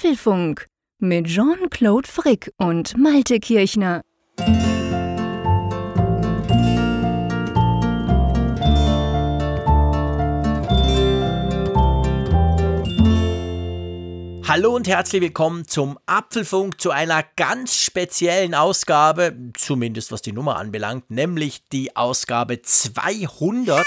Apfelfunk mit Jean-Claude Frick und Malte Kirchner. Hallo und herzlich willkommen zum Apfelfunk zu einer ganz speziellen Ausgabe, zumindest was die Nummer anbelangt, nämlich die Ausgabe 200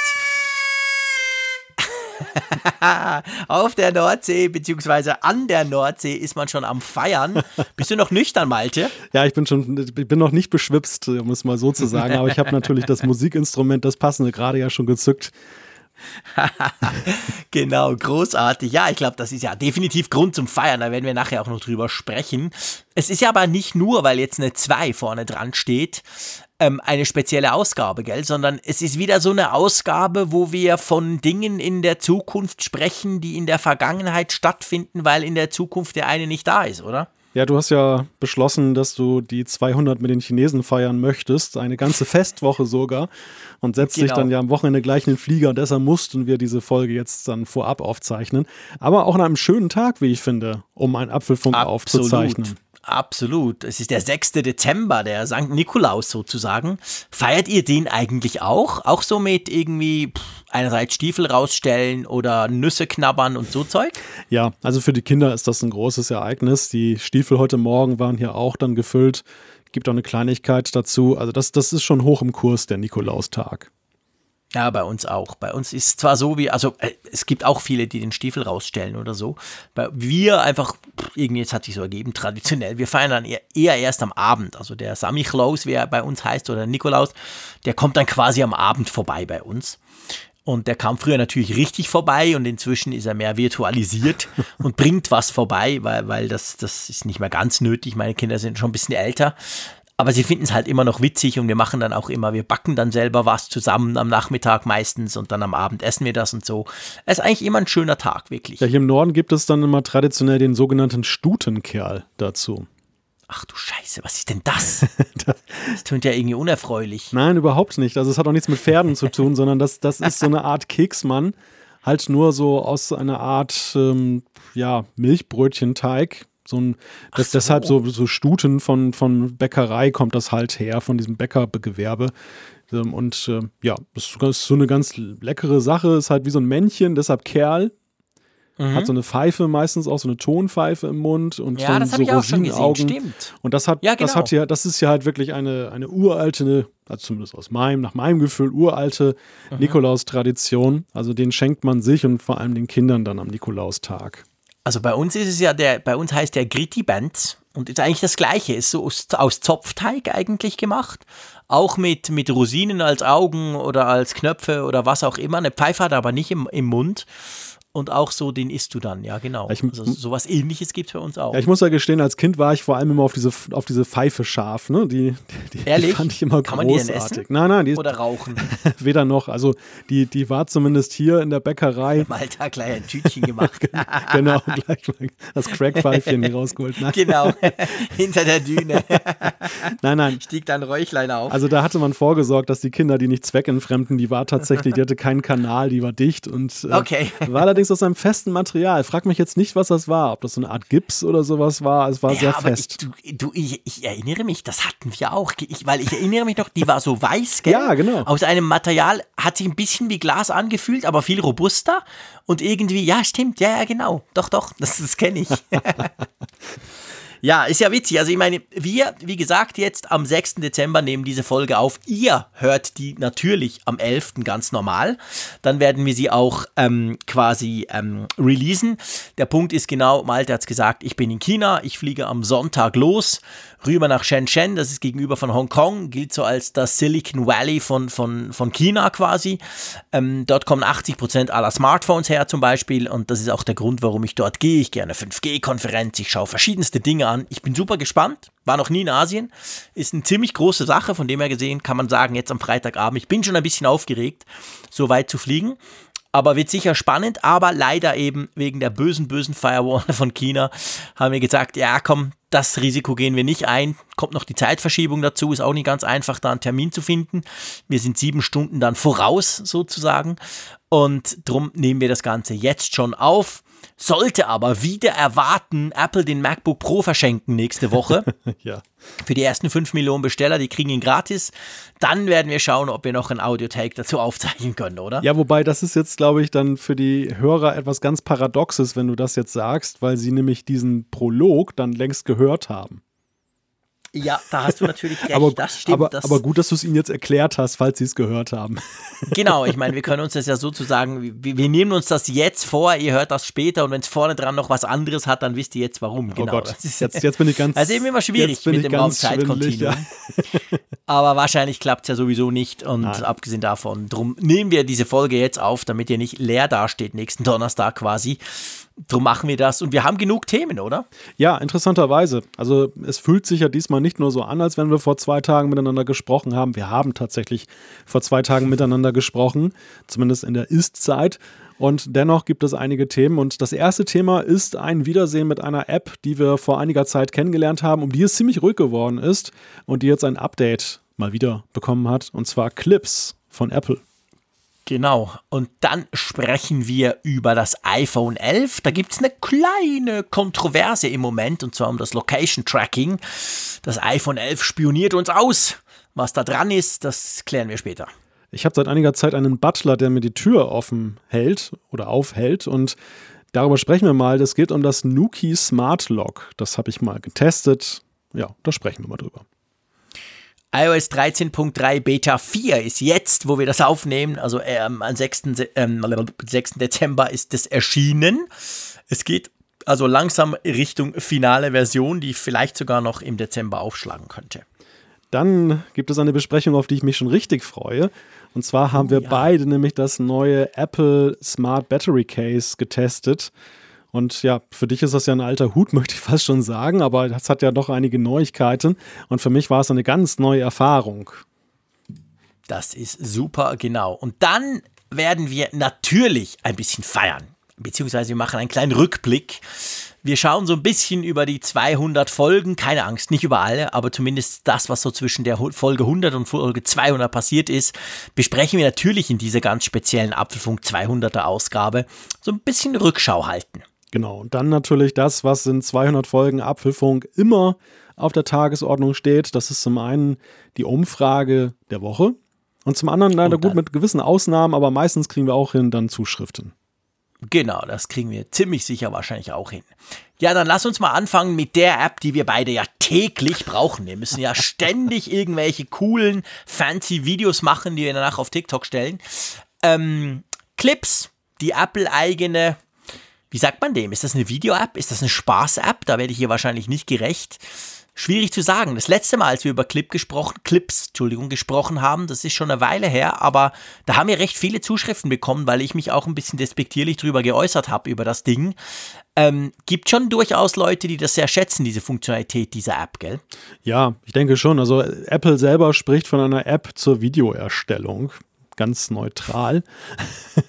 Auf der Nordsee beziehungsweise an der Nordsee ist man schon am Feiern. Bist du noch nüchtern, Malte? Ja, ich bin schon, ich bin noch nicht beschwipst, um es mal so zu sagen, aber ich habe natürlich das Musikinstrument, das passende, gerade ja schon gezückt. genau, großartig. Ja, ich glaube, das ist ja definitiv Grund zum Feiern. Da werden wir nachher auch noch drüber sprechen. Es ist ja aber nicht nur, weil jetzt eine 2 vorne dran steht, ähm, eine spezielle Ausgabe, gell? Sondern es ist wieder so eine Ausgabe, wo wir von Dingen in der Zukunft sprechen, die in der Vergangenheit stattfinden, weil in der Zukunft der eine nicht da ist, oder? Ja, du hast ja beschlossen, dass du die 200 mit den Chinesen feiern möchtest, eine ganze Festwoche sogar, und setzt genau. dich dann ja am Wochenende gleich in den Flieger und deshalb mussten wir diese Folge jetzt dann vorab aufzeichnen. Aber auch an einem schönen Tag, wie ich finde, um einen Apfelfunk Absolut. aufzuzeichnen. Absolut. Es ist der 6. Dezember, der St. Nikolaus sozusagen. Feiert ihr den eigentlich auch? Auch so mit irgendwie pff, einerseits Stiefel rausstellen oder Nüsse knabbern und so Zeug? Ja, also für die Kinder ist das ein großes Ereignis. Die Stiefel heute Morgen waren hier auch dann gefüllt. Gibt auch eine Kleinigkeit dazu. Also das, das ist schon hoch im Kurs, der Nikolaustag. Ja, bei uns auch. Bei uns ist zwar so wie, also äh, es gibt auch viele, die den Stiefel rausstellen oder so. Bei, wir einfach, irgendwie, jetzt hat sich so ergeben, traditionell, wir feiern dann eher, eher erst am Abend. Also der Samichlaus, wie er bei uns heißt, oder Nikolaus, der kommt dann quasi am Abend vorbei bei uns. Und der kam früher natürlich richtig vorbei und inzwischen ist er mehr virtualisiert und bringt was vorbei, weil, weil das, das ist nicht mehr ganz nötig. Meine Kinder sind schon ein bisschen älter. Aber sie finden es halt immer noch witzig und wir machen dann auch immer, wir backen dann selber was zusammen am Nachmittag meistens und dann am Abend essen wir das und so. Es ist eigentlich immer ein schöner Tag, wirklich. Ja, hier im Norden gibt es dann immer traditionell den sogenannten Stutenkerl dazu. Ach du Scheiße, was ist denn das? Das klingt ja irgendwie unerfreulich. Nein, überhaupt nicht. Also es hat auch nichts mit Pferden zu tun, sondern das, das ist so eine Art Keksmann. Halt nur so aus einer Art ähm, ja, Milchbrötchenteig so ein, das, so. deshalb so, so Stuten von, von Bäckerei kommt das halt her, von diesem Bäckergewerbe. Ähm, und äh, ja, das ist so eine ganz leckere Sache, ist halt wie so ein Männchen, deshalb Kerl. Mhm. Hat so eine Pfeife meistens auch so eine Tonpfeife im Mund und ja, das so ich auch schon gesehen, stimmt. Und das hat, ja, genau. das hat ja, das ist ja halt wirklich eine, eine uralte, also zumindest aus meinem, nach meinem Gefühl, uralte mhm. Nikolaus-Tradition. Also den schenkt man sich und vor allem den Kindern dann am Nikolaustag. Also bei uns ist es ja der, bei uns heißt der Gritti Band und ist eigentlich das gleiche, ist so aus, aus Zopfteig eigentlich gemacht. Auch mit, mit Rosinen als Augen oder als Knöpfe oder was auch immer. Eine Pfeife hat aber nicht im, im Mund. Und auch so, den isst du dann, ja, genau. Ich, also sowas ähnliches gibt es bei uns auch. Ja, ich muss ja gestehen, als Kind war ich vor allem immer auf diese, auf diese Pfeife scharf, ne? Die, die, Ehrlich? die fand ich immer Kann großartig. Man die denn essen? Nein, nein, die Oder rauchen. weder noch. Also die, die war zumindest hier in der Bäckerei. Malta gleich ein Tütchen gemacht. genau, gleich mal das Crackpfeifchen rausgeholt. Nein. Genau, hinter der Düne. nein, nein. Stieg dann Räuchlein auf. Also da hatte man vorgesorgt, dass die Kinder die nicht zweckentfremden. Die war tatsächlich, die hatte keinen Kanal, die war dicht und äh, okay. war allerdings aus einem festen Material Material. Frag mich jetzt nicht, was das war. Ob das so eine Art Gips oder sowas war. Es war ja, sehr fest. Ich, du, du ich, ich, erinnere mich, das hatten wir auch. Ich, weil ich erinnere mich noch, die war so weiß, gell? Ja, genau. Aus einem Material, hat sich ein bisschen wie Glas angefühlt, aber viel robuster. Und irgendwie, ja, stimmt, ja, ja, genau. Doch, doch, das, das kenne ich. Ja, ist ja witzig. Also ich meine, wir, wie gesagt, jetzt am 6. Dezember nehmen diese Folge auf. Ihr hört die natürlich am 11. ganz normal. Dann werden wir sie auch ähm, quasi ähm, releasen. Der Punkt ist genau, Malte hat es gesagt, ich bin in China, ich fliege am Sonntag los rüber nach Shenzhen, das ist gegenüber von Hongkong, gilt so als das Silicon Valley von, von, von China quasi. Ähm, dort kommen 80% aller Smartphones her zum Beispiel und das ist auch der Grund, warum ich dort gehe. Ich gehe eine 5G-Konferenz, ich schaue verschiedenste Dinge an. Ich bin super gespannt, war noch nie in Asien, ist eine ziemlich große Sache, von dem her gesehen kann man sagen, jetzt am Freitagabend, ich bin schon ein bisschen aufgeregt, so weit zu fliegen aber wird sicher spannend, aber leider eben wegen der bösen, bösen Firewall von China haben wir gesagt, ja komm, das Risiko gehen wir nicht ein. Kommt noch die Zeitverschiebung dazu, ist auch nicht ganz einfach, da einen Termin zu finden. Wir sind sieben Stunden dann voraus sozusagen und drum nehmen wir das Ganze jetzt schon auf. Sollte aber wieder erwarten Apple den MacBook Pro verschenken nächste Woche. ja. Für die ersten 5 Millionen Besteller, die kriegen ihn gratis. Dann werden wir schauen, ob wir noch ein Audio-Take dazu aufzeichnen können, oder? Ja, wobei das ist jetzt, glaube ich, dann für die Hörer etwas ganz Paradoxes, wenn du das jetzt sagst, weil sie nämlich diesen Prolog dann längst gehört haben. Ja, da hast du natürlich recht. aber, das stimmt. Aber, das aber gut, dass du es ihnen jetzt erklärt hast, falls sie es gehört haben. Genau, ich meine, wir können uns das ja sozusagen, wir, wir nehmen uns das jetzt vor, ihr hört das später und wenn es vorne dran noch was anderes hat, dann wisst ihr jetzt warum. Oh Genau. Gott, jetzt, jetzt bin ich ganz. Also eben immer schwierig mit dem Raumzeitkontinuum. Ja. Aber wahrscheinlich klappt es ja sowieso nicht und Nein. abgesehen davon, drum nehmen wir diese Folge jetzt auf, damit ihr nicht leer dasteht nächsten Donnerstag quasi. Drum machen wir das und wir haben genug Themen, oder? Ja, interessanterweise. Also es fühlt sich ja diesmal nicht nur so an, als wenn wir vor zwei Tagen miteinander gesprochen haben. Wir haben tatsächlich vor zwei Tagen miteinander gesprochen, zumindest in der Ist-Zeit. Und dennoch gibt es einige Themen. Und das erste Thema ist ein Wiedersehen mit einer App, die wir vor einiger Zeit kennengelernt haben, um die es ziemlich ruhig geworden ist und die jetzt ein Update mal wieder bekommen hat. Und zwar Clips von Apple. Genau. Und dann sprechen wir über das iPhone 11. Da gibt es eine kleine Kontroverse im Moment, und zwar um das Location Tracking. Das iPhone 11 spioniert uns aus. Was da dran ist, das klären wir später. Ich habe seit einiger Zeit einen Butler, der mir die Tür offen hält oder aufhält und darüber sprechen wir mal. Das geht um das Nuki Smart Lock. Das habe ich mal getestet. Ja, da sprechen wir mal drüber. iOS 13.3 Beta 4 ist jetzt, wo wir das aufnehmen, also ähm, am 6. Se- Ähm, 6. Dezember ist es erschienen. Es geht also langsam Richtung finale Version, die vielleicht sogar noch im Dezember aufschlagen könnte. Dann gibt es eine Besprechung, auf die ich mich schon richtig freue. Und zwar haben wir ja. beide nämlich das neue Apple Smart Battery Case getestet. Und ja, für dich ist das ja ein alter Hut, möchte ich fast schon sagen, aber das hat ja doch einige Neuigkeiten. Und für mich war es eine ganz neue Erfahrung. Das ist super, genau. Und dann werden wir natürlich ein bisschen feiern. Beziehungsweise wir machen einen kleinen Rückblick. Wir schauen so ein bisschen über die 200 Folgen. Keine Angst, nicht über alle, aber zumindest das, was so zwischen der Folge 100 und Folge 200 passiert ist, besprechen wir natürlich in dieser ganz speziellen Apfelfunk 200er Ausgabe. So ein bisschen Rückschau halten. Genau. Und dann natürlich das, was in 200 Folgen Apfelfunk immer auf der Tagesordnung steht. Das ist zum einen die Umfrage der Woche und zum anderen leider gut mit gewissen Ausnahmen, aber meistens kriegen wir auch hin dann Zuschriften. Genau, das kriegen wir ziemlich sicher wahrscheinlich auch hin. Ja, dann lass uns mal anfangen mit der App, die wir beide ja täglich brauchen. Wir müssen ja ständig irgendwelche coolen, fancy Videos machen, die wir danach auf TikTok stellen. Ähm, Clips, die Apple-eigene, wie sagt man dem? Ist das eine Video-App? Ist das eine Spaß-App? Da werde ich hier wahrscheinlich nicht gerecht. Schwierig zu sagen. Das letzte Mal, als wir über Clip gesprochen, Clips, Entschuldigung, gesprochen haben, das ist schon eine Weile her, aber da haben wir recht viele Zuschriften bekommen, weil ich mich auch ein bisschen despektierlich drüber geäußert habe über das Ding. Ähm, gibt schon durchaus Leute, die das sehr schätzen, diese Funktionalität dieser App, gell? Ja, ich denke schon. Also Apple selber spricht von einer App zur Videoerstellung. Ganz neutral.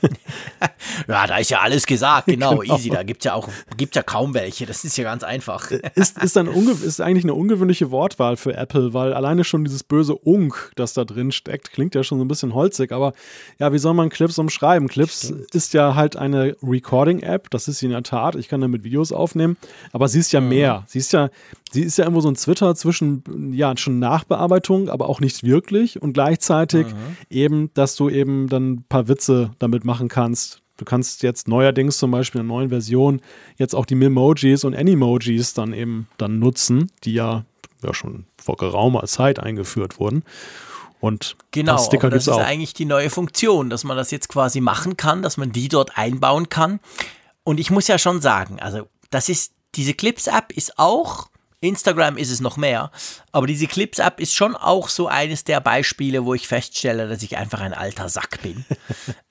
Ja, da ist ja alles gesagt, genau, Genau. easy. Da gibt es ja auch gibt's ja kaum welche. Das ist ja ganz einfach. Ist, ist, ein ist eigentlich eine ungewöhnliche Wortwahl für Apple, weil alleine schon dieses böse Unk, das da drin steckt, klingt ja schon so ein bisschen holzig. Aber ja, wie soll man Clips umschreiben? Clips ist ja halt eine Recording-App, das ist sie in der Tat. Ich kann damit Videos aufnehmen, aber sie ist ja mehr. Sie ist ja, sie ist ja irgendwo so ein Twitter zwischen, ja, schon Nachbearbeitung, aber auch nicht wirklich und gleichzeitig eben, dass du eben dann ein paar Witze damit machen kannst. Du kannst jetzt neuerdings zum Beispiel in der neuen Version jetzt auch die Memojis und Animojis dann eben dann nutzen, die ja, ja schon vor geraumer Zeit eingeführt wurden. Und Genau, das Sticker das ist auch. eigentlich die neue Funktion, dass man das jetzt quasi machen kann, dass man die dort einbauen kann. Und ich muss ja schon sagen, also das ist, diese Clips-App ist auch, Instagram ist es noch mehr, aber diese Clips-App ist schon auch so eines der Beispiele, wo ich feststelle, dass ich einfach ein alter Sack bin.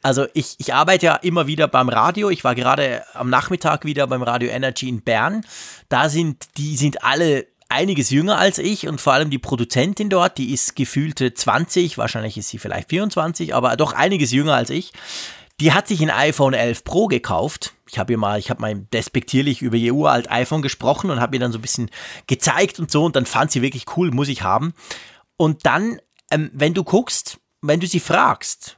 Also ich, ich arbeite ja immer wieder beim Radio. Ich war gerade am Nachmittag wieder beim Radio Energy in Bern. Da sind, die sind alle einiges jünger als ich und vor allem die Produzentin dort, die ist gefühlte 20, wahrscheinlich ist sie vielleicht 24, aber doch einiges jünger als ich. Die hat sich ein iPhone 11 Pro gekauft. Ich habe ihr mal, ich habe mal despektierlich über ihr uralt iPhone gesprochen und habe ihr dann so ein bisschen gezeigt und so und dann fand sie wirklich cool, muss ich haben. Und dann, ähm, wenn du guckst, wenn du sie fragst,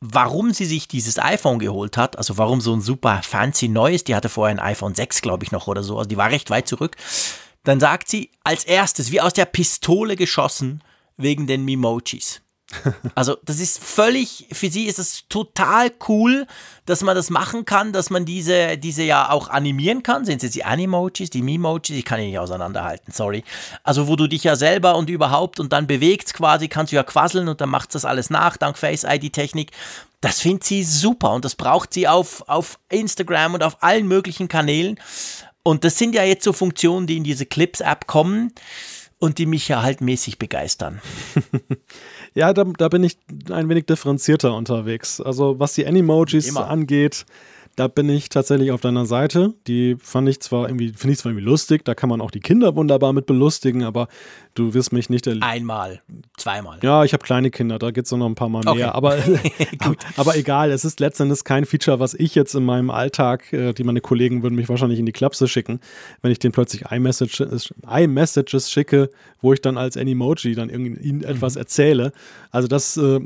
warum sie sich dieses iPhone geholt hat, also warum so ein super fancy neues, die hatte vorher ein iPhone 6, glaube ich, noch oder so, also die war recht weit zurück, dann sagt sie als erstes, wie aus der Pistole geschossen, wegen den Memojis. Also das ist völlig, für sie ist es total cool, dass man das machen kann, dass man diese, diese ja auch animieren kann. Sind es jetzt die Animojis, die Memojis? Ich kann die nicht auseinanderhalten, sorry. Also wo du dich ja selber und überhaupt und dann bewegst quasi, kannst du ja quasseln und dann macht das alles nach, dank Face-ID-Technik. Das findet sie super und das braucht sie auf, auf Instagram und auf allen möglichen Kanälen. Und das sind ja jetzt so Funktionen, die in diese Clips-App kommen und die mich ja halt mäßig begeistern. Ja, da, da bin ich ein wenig differenzierter unterwegs. Also was die Animojis angeht, da bin ich tatsächlich auf deiner Seite. Die fand ich zwar irgendwie, finde ich zwar irgendwie lustig, da kann man auch die Kinder wunderbar mit belustigen, aber du wirst mich nicht Einmal, zweimal. Ja, ich habe kleine Kinder, da geht es noch ein paar Mal mehr. Okay. Aber, aber egal, es ist letztendlich kein Feature, was ich jetzt in meinem Alltag, äh, die meine Kollegen würden mich wahrscheinlich in die Klapse schicken, wenn ich denen plötzlich iMessages, iMessages schicke, wo ich dann als Animoji dann ihnen etwas mhm. erzähle. Also das äh,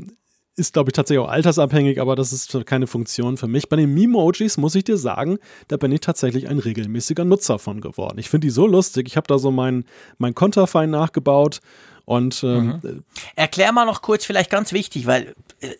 ist, glaube ich, tatsächlich auch altersabhängig, aber das ist keine Funktion für mich. Bei den Memojis muss ich dir sagen, da bin ich tatsächlich ein regelmäßiger Nutzer von geworden. Ich finde die so lustig. Ich habe da so mein, mein Konterfei nachgebaut und ähm, mhm. erklär mal noch kurz, vielleicht ganz wichtig, weil äh,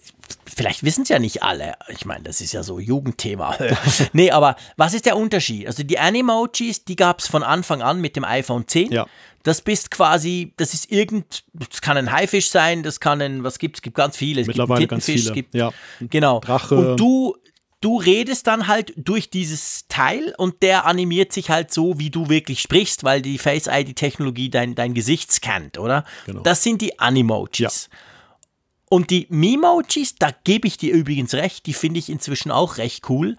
vielleicht wissen es ja nicht alle. Ich meine, das ist ja so Jugendthema. nee, aber was ist der Unterschied? Also die Animojis, die gab es von Anfang an mit dem iPhone 10. Ja. Das bist quasi, das ist irgend, das kann ein Haifisch sein, das kann ein, was gibt es, gibt ganz viele. Es Mittlerweile gibt ganz viele. Gibt, ja. Genau. Drache. Und du, du redest dann halt durch dieses Teil und der animiert sich halt so, wie du wirklich sprichst, weil die Face-ID-Technologie dein, dein Gesicht scannt, oder? Genau. Das sind die Animojis. Ja. Und die Memojis, da gebe ich dir übrigens recht, die finde ich inzwischen auch recht cool.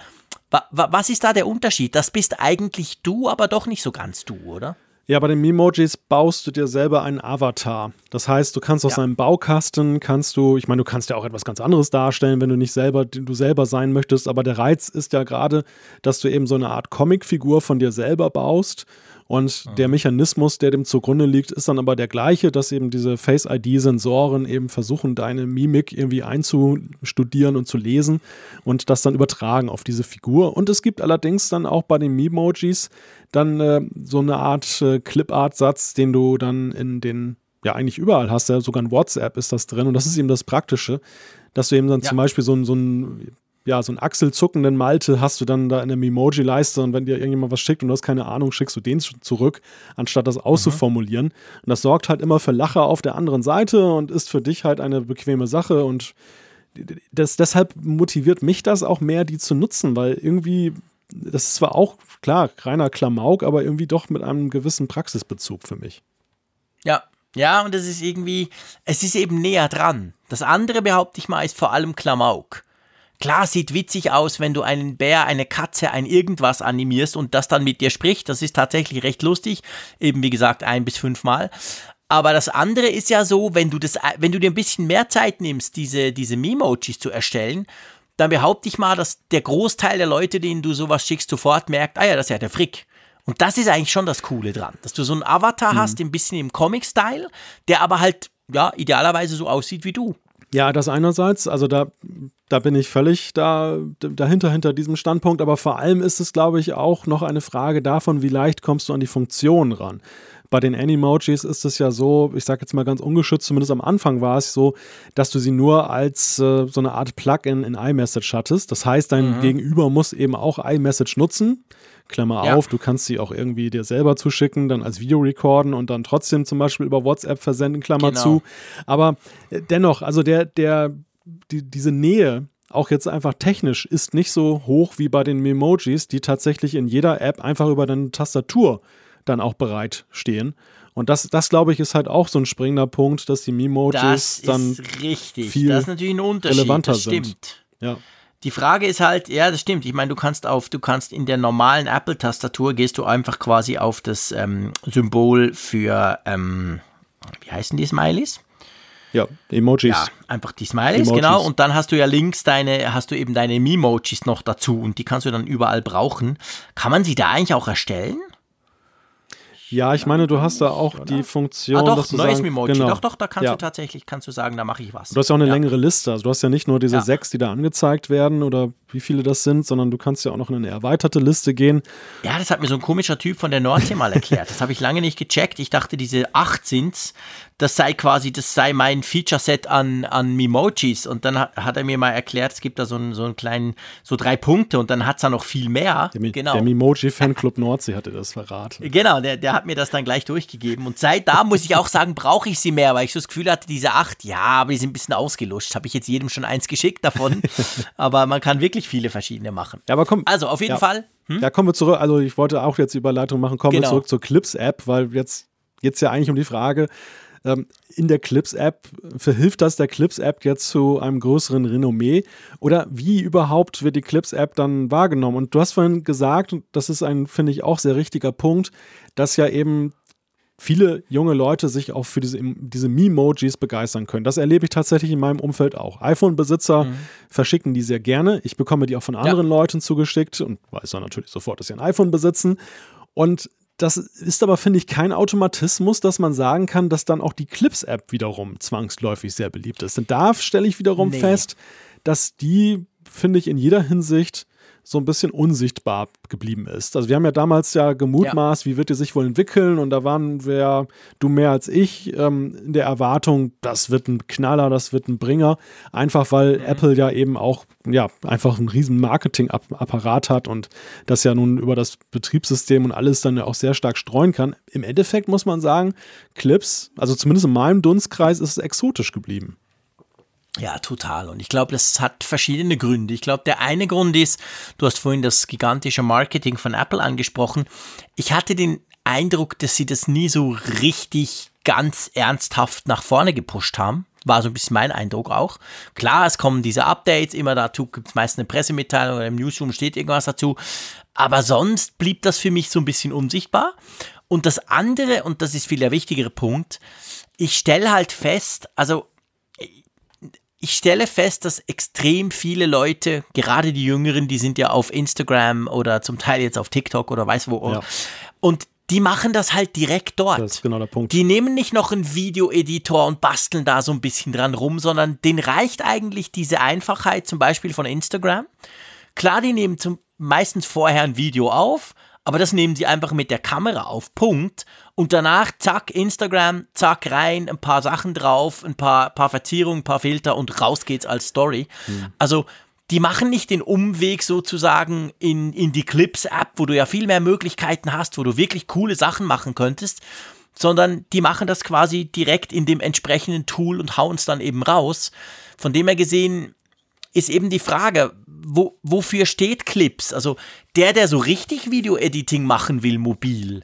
Was ist da der Unterschied? Das bist eigentlich du, aber doch nicht so ganz du, oder? Ja, bei den Memojis baust du dir selber einen Avatar. Das heißt, du kannst aus ja. einem Baukasten, kannst du, ich meine, du kannst ja auch etwas ganz anderes darstellen, wenn du nicht selber, du selber sein möchtest, aber der Reiz ist ja gerade, dass du eben so eine Art Comicfigur von dir selber baust und mhm. der Mechanismus, der dem zugrunde liegt, ist dann aber der gleiche, dass eben diese Face-ID-Sensoren eben versuchen, deine Mimik irgendwie einzustudieren und zu lesen und das dann übertragen auf diese Figur. Und es gibt allerdings dann auch bei den Memojis dann äh, so eine Art äh, Clipart-Satz, den du dann in den ja eigentlich überall hast, ja, sogar in WhatsApp ist das drin und das ist eben das Praktische, dass du eben dann ja. zum Beispiel so ein, so ein ja, so einen achselzuckenden Malte hast du dann da in der Memoji-Leiste und wenn dir irgendjemand was schickt und du hast keine Ahnung, schickst du den zurück, anstatt das auszuformulieren. Mhm. Und das sorgt halt immer für Lacher auf der anderen Seite und ist für dich halt eine bequeme Sache und das, deshalb motiviert mich das auch mehr, die zu nutzen, weil irgendwie, das ist zwar auch, klar, reiner Klamauk, aber irgendwie doch mit einem gewissen Praxisbezug für mich. Ja, ja, und es ist irgendwie, es ist eben näher dran. Das andere, behaupte ich mal, ist vor allem Klamauk. Klar, sieht witzig aus, wenn du einen Bär, eine Katze, ein irgendwas animierst und das dann mit dir spricht. Das ist tatsächlich recht lustig. Eben wie gesagt, ein bis fünfmal. Aber das andere ist ja so, wenn du das, wenn du dir ein bisschen mehr Zeit nimmst, diese, diese Memojis zu erstellen, dann behaupte ich mal, dass der Großteil der Leute, denen du sowas schickst, sofort merkt, ah ja, das ist ja der Frick. Und das ist eigentlich schon das Coole dran, dass du so einen Avatar mhm. hast, ein bisschen im Comic-Style, der aber halt, ja, idealerweise so aussieht wie du. Ja, das einerseits, also da, da bin ich völlig da, dahinter, hinter diesem Standpunkt, aber vor allem ist es, glaube ich, auch noch eine Frage davon, wie leicht kommst du an die Funktion ran. Bei den Animojis ist es ja so, ich sage jetzt mal ganz ungeschützt, zumindest am Anfang war es so, dass du sie nur als äh, so eine Art Plugin in iMessage hattest. Das heißt, dein mhm. Gegenüber muss eben auch iMessage nutzen. Klammer ja. auf, du kannst sie auch irgendwie dir selber zuschicken, dann als Video recorden und dann trotzdem zum Beispiel über WhatsApp versenden, Klammer genau. zu. Aber äh, dennoch, also der, der, die, diese Nähe, auch jetzt einfach technisch, ist nicht so hoch wie bei den Memojis, die tatsächlich in jeder App einfach über deine Tastatur dann auch bereit stehen. Und das, das glaube ich, ist halt auch so ein springender Punkt, dass die Memojis dann richtig. viel relevanter das sind. Stimmt. Ja. Die Frage ist halt, ja, das stimmt. Ich meine, du kannst auf, du kannst in der normalen Apple-Tastatur gehst du einfach quasi auf das ähm, Symbol für, ähm, wie heißen die Smileys? Ja, Emojis. Ja, einfach die Smileys, Emojis. genau. Und dann hast du ja links deine, hast du eben deine Memojis noch dazu und die kannst du dann überall brauchen. Kann man sie da eigentlich auch erstellen? Ja, ich meine, du hast da auch oder? die Funktion, Ah, doch, dass du neues sagen, Memoji. Genau. Doch, doch, da kannst Ja. du tatsächlich, kannst du sagen, da mache ich was. Du hast ja auch eine Ja. längere Liste. Also du hast ja nicht nur diese Ja. sechs, die da angezeigt werden oder wie viele das sind, sondern du kannst ja auch noch in eine erweiterte Liste gehen. Ja, das hat mir so ein komischer Typ von der Nordsee mal erklärt. Das habe ich lange nicht gecheckt. Ich dachte, diese acht sind's. Das sei quasi, das sei mein Feature-Set an, an Memojis. Und dann hat, hat er mir mal erklärt, es gibt da so einen, so einen kleinen, so drei Punkte und dann hat's da noch viel mehr. Der, Mi- genau. der Mimoji-Fanclub Nordsee hatte das verraten. Genau, der, der hat mir das dann gleich durchgegeben. Und seit da muss ich auch sagen, brauche ich sie mehr, weil ich so das Gefühl hatte, diese acht, ja, aber die sind ein bisschen ausgelutscht. Habe ich jetzt jedem schon eins geschickt davon. aber man kann wirklich viele verschiedene machen. Ja, aber komm. Also auf jeden ja. Fall. Ja, kommen wir zurück. Also ich wollte auch jetzt die Überleitung machen. Kommen wir Genau. zurück zur Clips-App, weil jetzt geht es ja eigentlich um die Frage, in der Clips-App, verhilft das der Clips-App jetzt zu einem größeren Renommee? Oder wie überhaupt wird die Clips-App dann wahrgenommen? Und du hast vorhin gesagt, und das ist ein, finde ich, auch sehr richtiger Punkt, dass ja eben viele junge Leute sich auch für diese, diese Memojis begeistern können. Das erlebe ich tatsächlich in meinem Umfeld auch. iPhone-Besitzer verschicken die sehr gerne. Ich bekomme die auch von anderen Leuten zugeschickt und weiß dann natürlich sofort, dass sie ein iPhone besitzen. Und das ist aber, finde ich, kein Automatismus, dass man sagen kann, dass dann auch die Clips-App wiederum zwangsläufig sehr beliebt ist. Denn da stelle ich wiederum Nee. fest, dass die, finde ich, in jeder Hinsicht so ein bisschen unsichtbar geblieben ist. Also wir haben ja damals ja gemutmaßt, wie wird die sich wohl entwickeln und da waren wir, du mehr als ich, ähm, in der Erwartung, das wird ein Knaller, das wird ein Bringer, einfach weil Apple ja eben auch, ja, einfach einen riesen Marketingapparat hat und das ja nun über das Betriebssystem und alles dann ja auch sehr stark streuen kann. Im Endeffekt muss man sagen, Clips, also zumindest in meinem Dunstkreis ist es exotisch geblieben. Ja, total. Und ich glaube, das hat verschiedene Gründe. Ich glaube, der eine Grund ist, du hast vorhin das gigantische Marketing von Apple angesprochen. Ich hatte den Eindruck, dass sie das nie so richtig ganz ernsthaft nach vorne gepusht haben. War so ein bisschen mein Eindruck auch. Klar, es kommen diese Updates, immer dazu gibt es meist eine Pressemitteilung oder im Newsroom steht irgendwas dazu. Aber sonst blieb das für mich so ein bisschen unsichtbar. Und das andere, und das ist viel der wichtigere Punkt, ich stelle halt fest, also ich stelle fest, dass extrem viele Leute, gerade die Jüngeren, die sind ja auf Instagram oder zum Teil jetzt auf TikTok oder weiß wo, Ja. und die machen das halt direkt dort. Das ist genau der Punkt. Die nehmen nicht noch einen Videoeditor und basteln da so ein bisschen dran rum, sondern denen reicht eigentlich diese Einfachheit, zum Beispiel von Instagram. Klar, die nehmen zum, meistens vorher ein Video auf, aber das nehmen sie einfach mit der Kamera auf, Punkt. Und danach, zack, Instagram, zack, rein, ein paar Sachen drauf, ein paar, paar Verzierungen, ein paar Filter und raus geht's als Story. Also, die machen nicht den Umweg sozusagen in, in die Clips-App, wo du ja viel mehr Möglichkeiten hast, wo du wirklich coole Sachen machen könntest, sondern die machen das quasi direkt in dem entsprechenden Tool und hauen es dann eben raus. Von dem her gesehen ist eben die Frage, wo, wofür steht Clips? Also der, der so richtig Video-Editing machen will, mobil,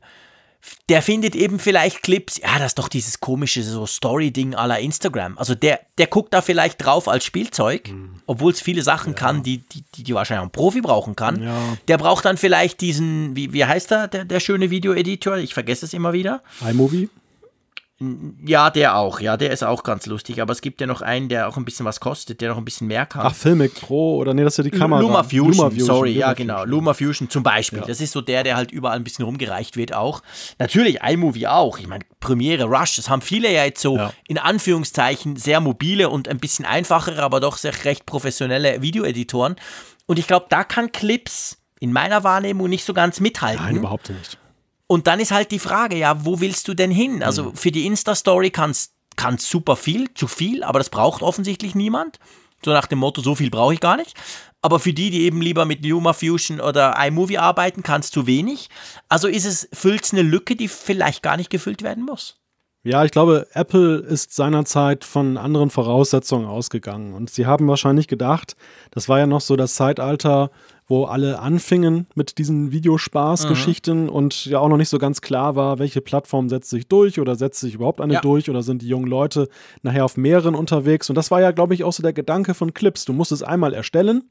der findet eben vielleicht Clips, ja, das ist doch dieses komische so Story-Ding la Instagram. Also der, der guckt da vielleicht drauf als Spielzeug, obwohl es viele Sachen kann, die, die, die, die wahrscheinlich auch ein Profi brauchen kann. Ja. Der braucht dann vielleicht diesen, wie, wie heißt der, der, der schöne Video-Editor? Ich vergesse es immer wieder. iMovie? Ja, der auch, ja, der ist auch ganz lustig, aber es gibt ja noch einen, der auch ein bisschen was kostet, der noch ein bisschen mehr kann. Ach, Filmic Pro oder nee, das ist ja die Kamera. Luma Fusion, sorry, ja Luma genau. Fusion. Luma Fusion zum Beispiel. Ja. Das ist so der, der halt überall ein bisschen rumgereicht wird auch. Natürlich iMovie auch. Ich meine, Premiere, Rush, das haben viele ja jetzt so Ja. in Anführungszeichen sehr mobile und ein bisschen einfachere, aber doch sehr recht professionelle Videoeditoren. Und ich glaube, da kann Clips in meiner Wahrnehmung nicht so ganz mithalten. Nein, überhaupt nicht. Und dann ist halt die Frage, ja, wo willst du denn hin? Also für die Insta-Story kann es super viel, zu viel, aber das braucht offensichtlich niemand. So nach dem Motto, so viel brauche ich gar nicht. Aber für die, die eben lieber mit Luma Fusion oder iMovie arbeiten, kann es zu wenig. Also ist es, füllt es eine Lücke, die vielleicht gar nicht gefüllt werden muss. Ja, ich glaube, Apple ist seinerzeit von anderen Voraussetzungen ausgegangen. Und sie haben wahrscheinlich gedacht, das war ja noch so das Zeitalter, wo alle anfingen mit diesen Videospaß-Geschichten und ja auch noch nicht so ganz klar war, welche Plattform setzt sich durch oder setzt sich überhaupt eine Ja. durch oder sind die jungen Leute nachher auf mehreren unterwegs. Und das war ja, glaube ich, auch so der Gedanke von Clips. Du musst es einmal erstellen.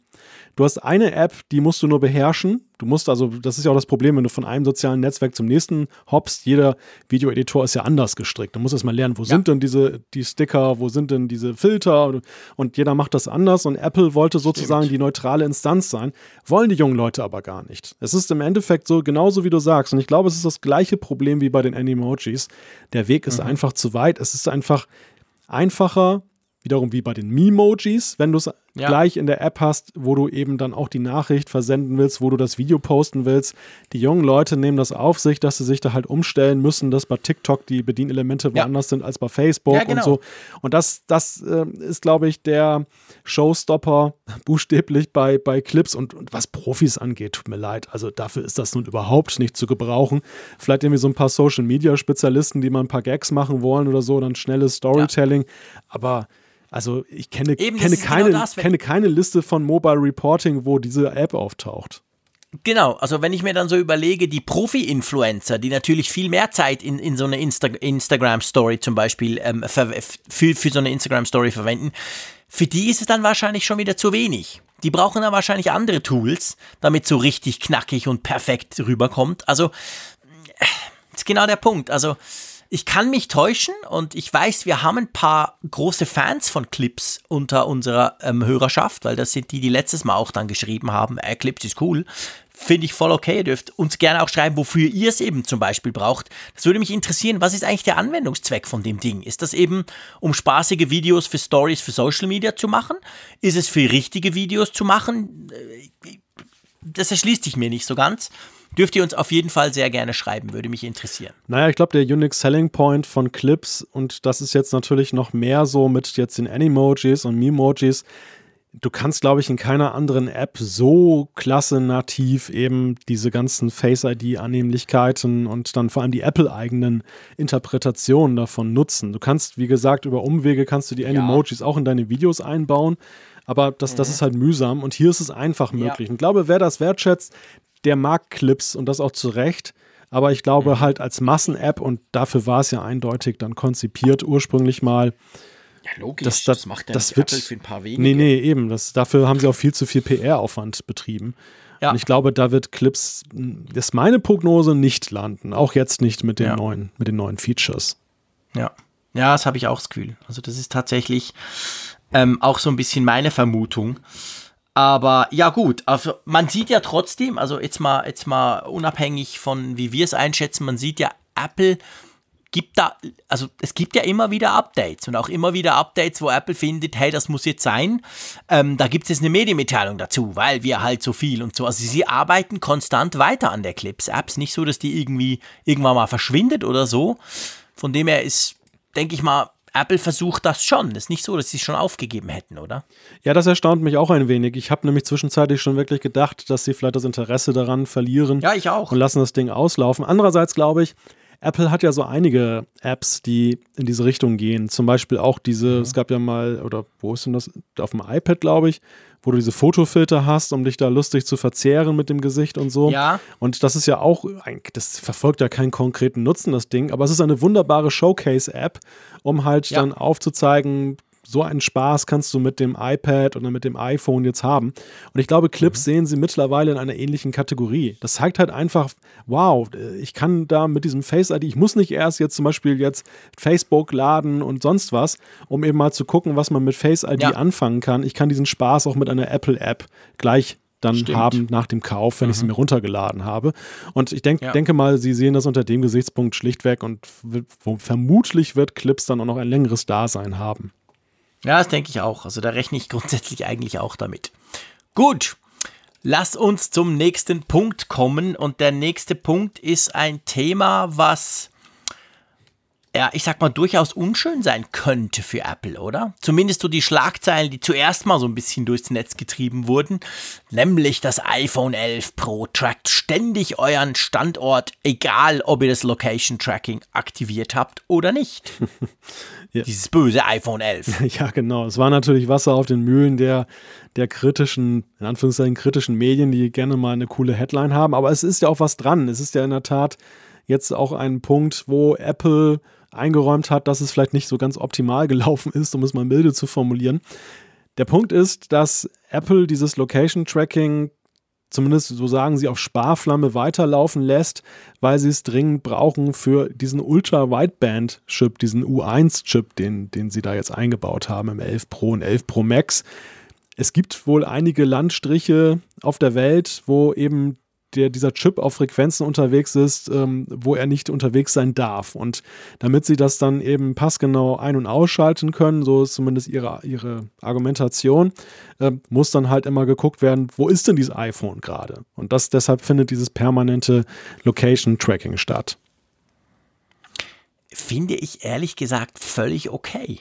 Du hast eine App, die musst du nur beherrschen. Du musst also, das ist ja auch das Problem, wenn du von einem sozialen Netzwerk zum nächsten hoppst. Jeder Videoeditor ist ja anders gestrickt. Du musst erst mal lernen, wo sind denn diese die Sticker, wo sind denn diese Filter und jeder macht das anders. Und Apple wollte sozusagen die neutrale Instanz sein. Wollen die jungen Leute aber gar nicht. Es ist im Endeffekt so genauso wie du sagst. Und ich glaube, es ist das gleiche Problem wie bei den Animojis. Der Weg ist mhm. einfach zu weit. Es ist einfach einfacher, wiederum wie bei den Memojis, wenn du es ja. gleich in der App hast, wo du eben dann auch die Nachricht versenden willst, wo du das Video posten willst. Die jungen Leute nehmen das auf sich, dass sie sich da halt umstellen müssen, dass bei TikTok die Bedienelemente ja. woanders sind als bei Facebook ja, genau. und so. Und das, das äh, ist, glaube ich, der Showstopper buchstäblich bei, bei Clips und, und was Profis angeht, tut mir leid. Also dafür ist das nun überhaupt nicht zu gebrauchen. Vielleicht irgendwie so ein paar Social Media Spezialisten, die mal ein paar Gags machen wollen oder so, dann schnelles Storytelling. Aber also ich kenne, Eben, kenne, genau keine, genau das, kenne keine Liste von Mobile Reporting, wo diese App auftaucht. Genau, also wenn ich mir dann so überlege, die Profi-Influencer, die natürlich viel mehr Zeit in, in so eine Insta Instagram-Story zum Beispiel ähm, für, für so eine Instagram-Story verwenden, für die ist es dann wahrscheinlich schon wieder zu wenig. Die brauchen dann wahrscheinlich andere Tools, damit so richtig knackig und perfekt rüberkommt. Also, das äh, ist genau der Punkt. Also, ich kann mich täuschen und ich weiß, wir haben ein paar große Fans von Clips unter unserer ähm, Hörerschaft, weil das sind die, die letztes Mal auch dann geschrieben haben, äh, Clips ist cool. Finde ich voll okay. Ihr dürft uns gerne auch schreiben, wofür ihr es eben zum Beispiel braucht. Das würde mich interessieren, was ist eigentlich der Anwendungszweck von dem Ding? Ist das eben, um spaßige Videos für Stories für Social Media zu machen? Ist es für richtige Videos zu machen? Äh, das erschließt sich mir nicht so ganz. Dürft ihr uns auf jeden Fall sehr gerne schreiben, würde mich interessieren. Naja, ich glaube, der Unique Selling Point von Clips, und das ist jetzt natürlich noch mehr so mit jetzt den Animojis und Memojis, du kannst, glaube ich, in keiner anderen App so klasse nativ eben diese ganzen Face-ID-Annehmlichkeiten und dann vor allem die Apple-eigenen Interpretationen davon nutzen. Du kannst, wie gesagt, über Umwege kannst du die Animojis ja. auch in deine Videos einbauen. Aber das, das mhm. ist halt mühsam und hier ist es einfach möglich. Ja. Und ich glaube, wer das wertschätzt, der mag Clips und das auch zu Recht. Aber ich glaube mhm. halt als Massen-App und dafür war es ja eindeutig dann konzipiert ursprünglich mal. Ja, logisch. Das, das, das macht ja das wird, für ein paar wenige. Nee, nee, eben. Das, dafür haben sie auch viel zu viel PR-Aufwand betrieben. Ja. Und ich glaube, da wird Clips, das ist meine Prognose, nicht landen. Auch jetzt nicht mit den, ja. neuen, mit den neuen Features. Ja. Ja, das habe ich auch das Gefühl. Also, das ist tatsächlich ähm, auch so ein bisschen meine Vermutung. Aber ja gut, also man sieht ja trotzdem, also jetzt mal, jetzt mal unabhängig von wie wir es einschätzen, man sieht ja, Apple gibt da, also es gibt ja immer wieder Updates und auch immer wieder Updates, wo Apple findet, hey, das muss jetzt sein. Ähm, da gibt es jetzt eine Medienmitteilung dazu, weil wir halt so viel und so. Also sie arbeiten konstant weiter an der Clips-Apps. Nicht so, dass die irgendwie irgendwann mal verschwindet oder so. Von dem her ist, denke ich mal, Apple versucht das schon. Es ist nicht so, dass sie es schon aufgegeben hätten, oder? Ja, das erstaunt mich auch ein wenig. Ich habe nämlich zwischenzeitlich schon wirklich gedacht, dass sie vielleicht das Interesse daran verlieren. Ja, ich auch. Und lassen das Ding auslaufen. Andererseits glaube ich, Apple hat ja so einige Apps, die in diese Richtung gehen. Zum Beispiel auch diese, mhm. es gab ja mal, oder wo ist denn das? Auf dem iPad, glaube ich, wo du diese Fotofilter hast, um dich da lustig zu verzehren mit dem Gesicht und so. Ja. Und das ist ja auch, das verfolgt ja keinen konkreten Nutzen, das Ding, aber es ist eine wunderbare Showcase-App, um halt ja. dann aufzuzeigen, so einen Spaß kannst du mit dem iPad oder mit dem iPhone jetzt haben. Und ich glaube, Clips mhm. sehen sie mittlerweile in einer ähnlichen Kategorie. Das zeigt halt einfach, wow, ich kann da mit diesem Face ID, ich muss nicht erst jetzt zum Beispiel jetzt Facebook laden und sonst was, um eben mal zu gucken, was man mit Face ID ja. anfangen kann. Ich kann diesen Spaß auch mit einer Apple-App gleich dann Stimmt. haben nach dem Kauf, wenn mhm. ich sie mir runtergeladen habe. Und ich denk, ja. denke mal, sie sehen das unter dem Gesichtspunkt schlichtweg und vermutlich wird Clips dann auch noch ein längeres Dasein haben. Ja, das denke ich auch. Also da rechne ich grundsätzlich eigentlich auch damit. Gut, lass uns zum nächsten Punkt kommen. Und der nächste Punkt ist ein Thema, was ja, ich sag mal, durchaus unschön sein könnte für Apple, oder? Zumindest so die Schlagzeilen, die zuerst mal so ein bisschen durchs Netz getrieben wurden. Nämlich das iPhone 11 Pro trackt ständig euren Standort, egal ob ihr das Location Tracking aktiviert habt oder nicht. ja. Dieses böse iPhone 11. Ja, genau. Es war natürlich Wasser auf den Mühlen der, der kritischen, in Anführungszeichen kritischen Medien, die gerne mal eine coole Headline haben. Aber es ist ja auch was dran. Es ist ja in der Tat jetzt auch ein Punkt, wo Apple eingeräumt hat, dass es vielleicht nicht so ganz optimal gelaufen ist, um es mal milde zu formulieren. Der Punkt ist, dass Apple dieses Location Tracking zumindest so sagen sie, auf Sparflamme weiterlaufen lässt, weil sie es dringend brauchen für diesen Ultra-Wideband-Chip, diesen U1-Chip, den, den sie da jetzt eingebaut haben im 11 Pro und 11 Pro Max. es gibt wohl einige Landstriche auf der Welt, wo eben der, dieser Chip auf Frequenzen unterwegs ist, ähm, wo er nicht unterwegs sein darf. Und damit sie das dann eben passgenau ein- und ausschalten können, so ist zumindest ihre, ihre Argumentation, äh, muss dann halt immer geguckt werden, wo ist denn dieses iPhone gerade? Und das, deshalb findet dieses permanente Location-Tracking statt. Finde ich ehrlich gesagt völlig okay.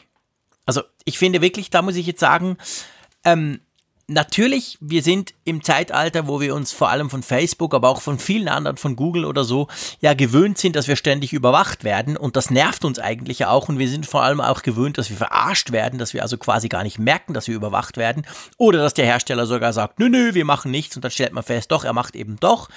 Also ich finde wirklich, da muss ich jetzt sagen, ähm, natürlich, wir sind im Zeitalter, wo wir uns vor allem von Facebook, aber auch von vielen anderen, von Google oder so, ja gewöhnt sind, dass wir ständig überwacht werden. Und das nervt uns eigentlich auch. Und wir sind vor allem auch gewöhnt, dass wir verarscht werden, dass wir also quasi gar nicht merken, dass wir überwacht werden. Oder dass der Hersteller sogar sagt, nö, nö, wir machen nichts. Und dann stellt man fest, doch, er macht eben doch.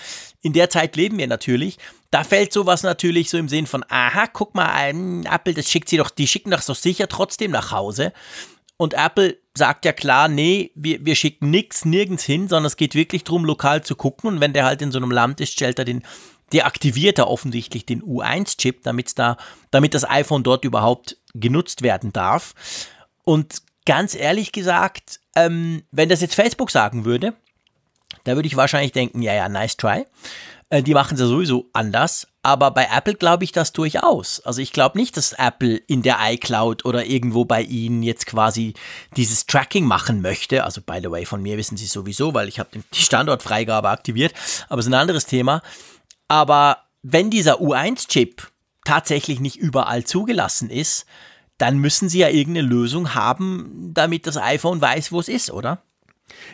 In der Zeit leben wir natürlich. Da fällt sowas natürlich so im Sinn von, aha, guck mal, Apple, das schickt sie doch, die schicken das doch sicher trotzdem nach Hause. Und Apple sagt ja klar, nee, wir, wir schicken nichts nirgends hin, sondern es geht wirklich darum, lokal zu gucken. Und wenn der halt in so einem Land ist, stellt er den, deaktiviert er offensichtlich den U1-Chip, damit da, damit das iPhone dort überhaupt genutzt werden darf. Und ganz ehrlich gesagt, ähm, wenn das jetzt Facebook sagen würde, da würde ich wahrscheinlich denken, ja, ja, nice try. Äh, die machen ja sowieso anders. Aber bei Apple glaube ich das durchaus. Also ich glaube nicht, dass Apple in der iCloud oder irgendwo bei Ihnen jetzt quasi dieses Tracking machen möchte. Also by the way, von mir wissen Sie sowieso, weil ich habe die Standortfreigabe aktiviert. Aber es ist ein anderes Thema. Aber wenn dieser U1-Chip tatsächlich nicht überall zugelassen ist, dann müssen Sie ja irgendeine Lösung haben, damit das iPhone weiß, wo es ist, oder?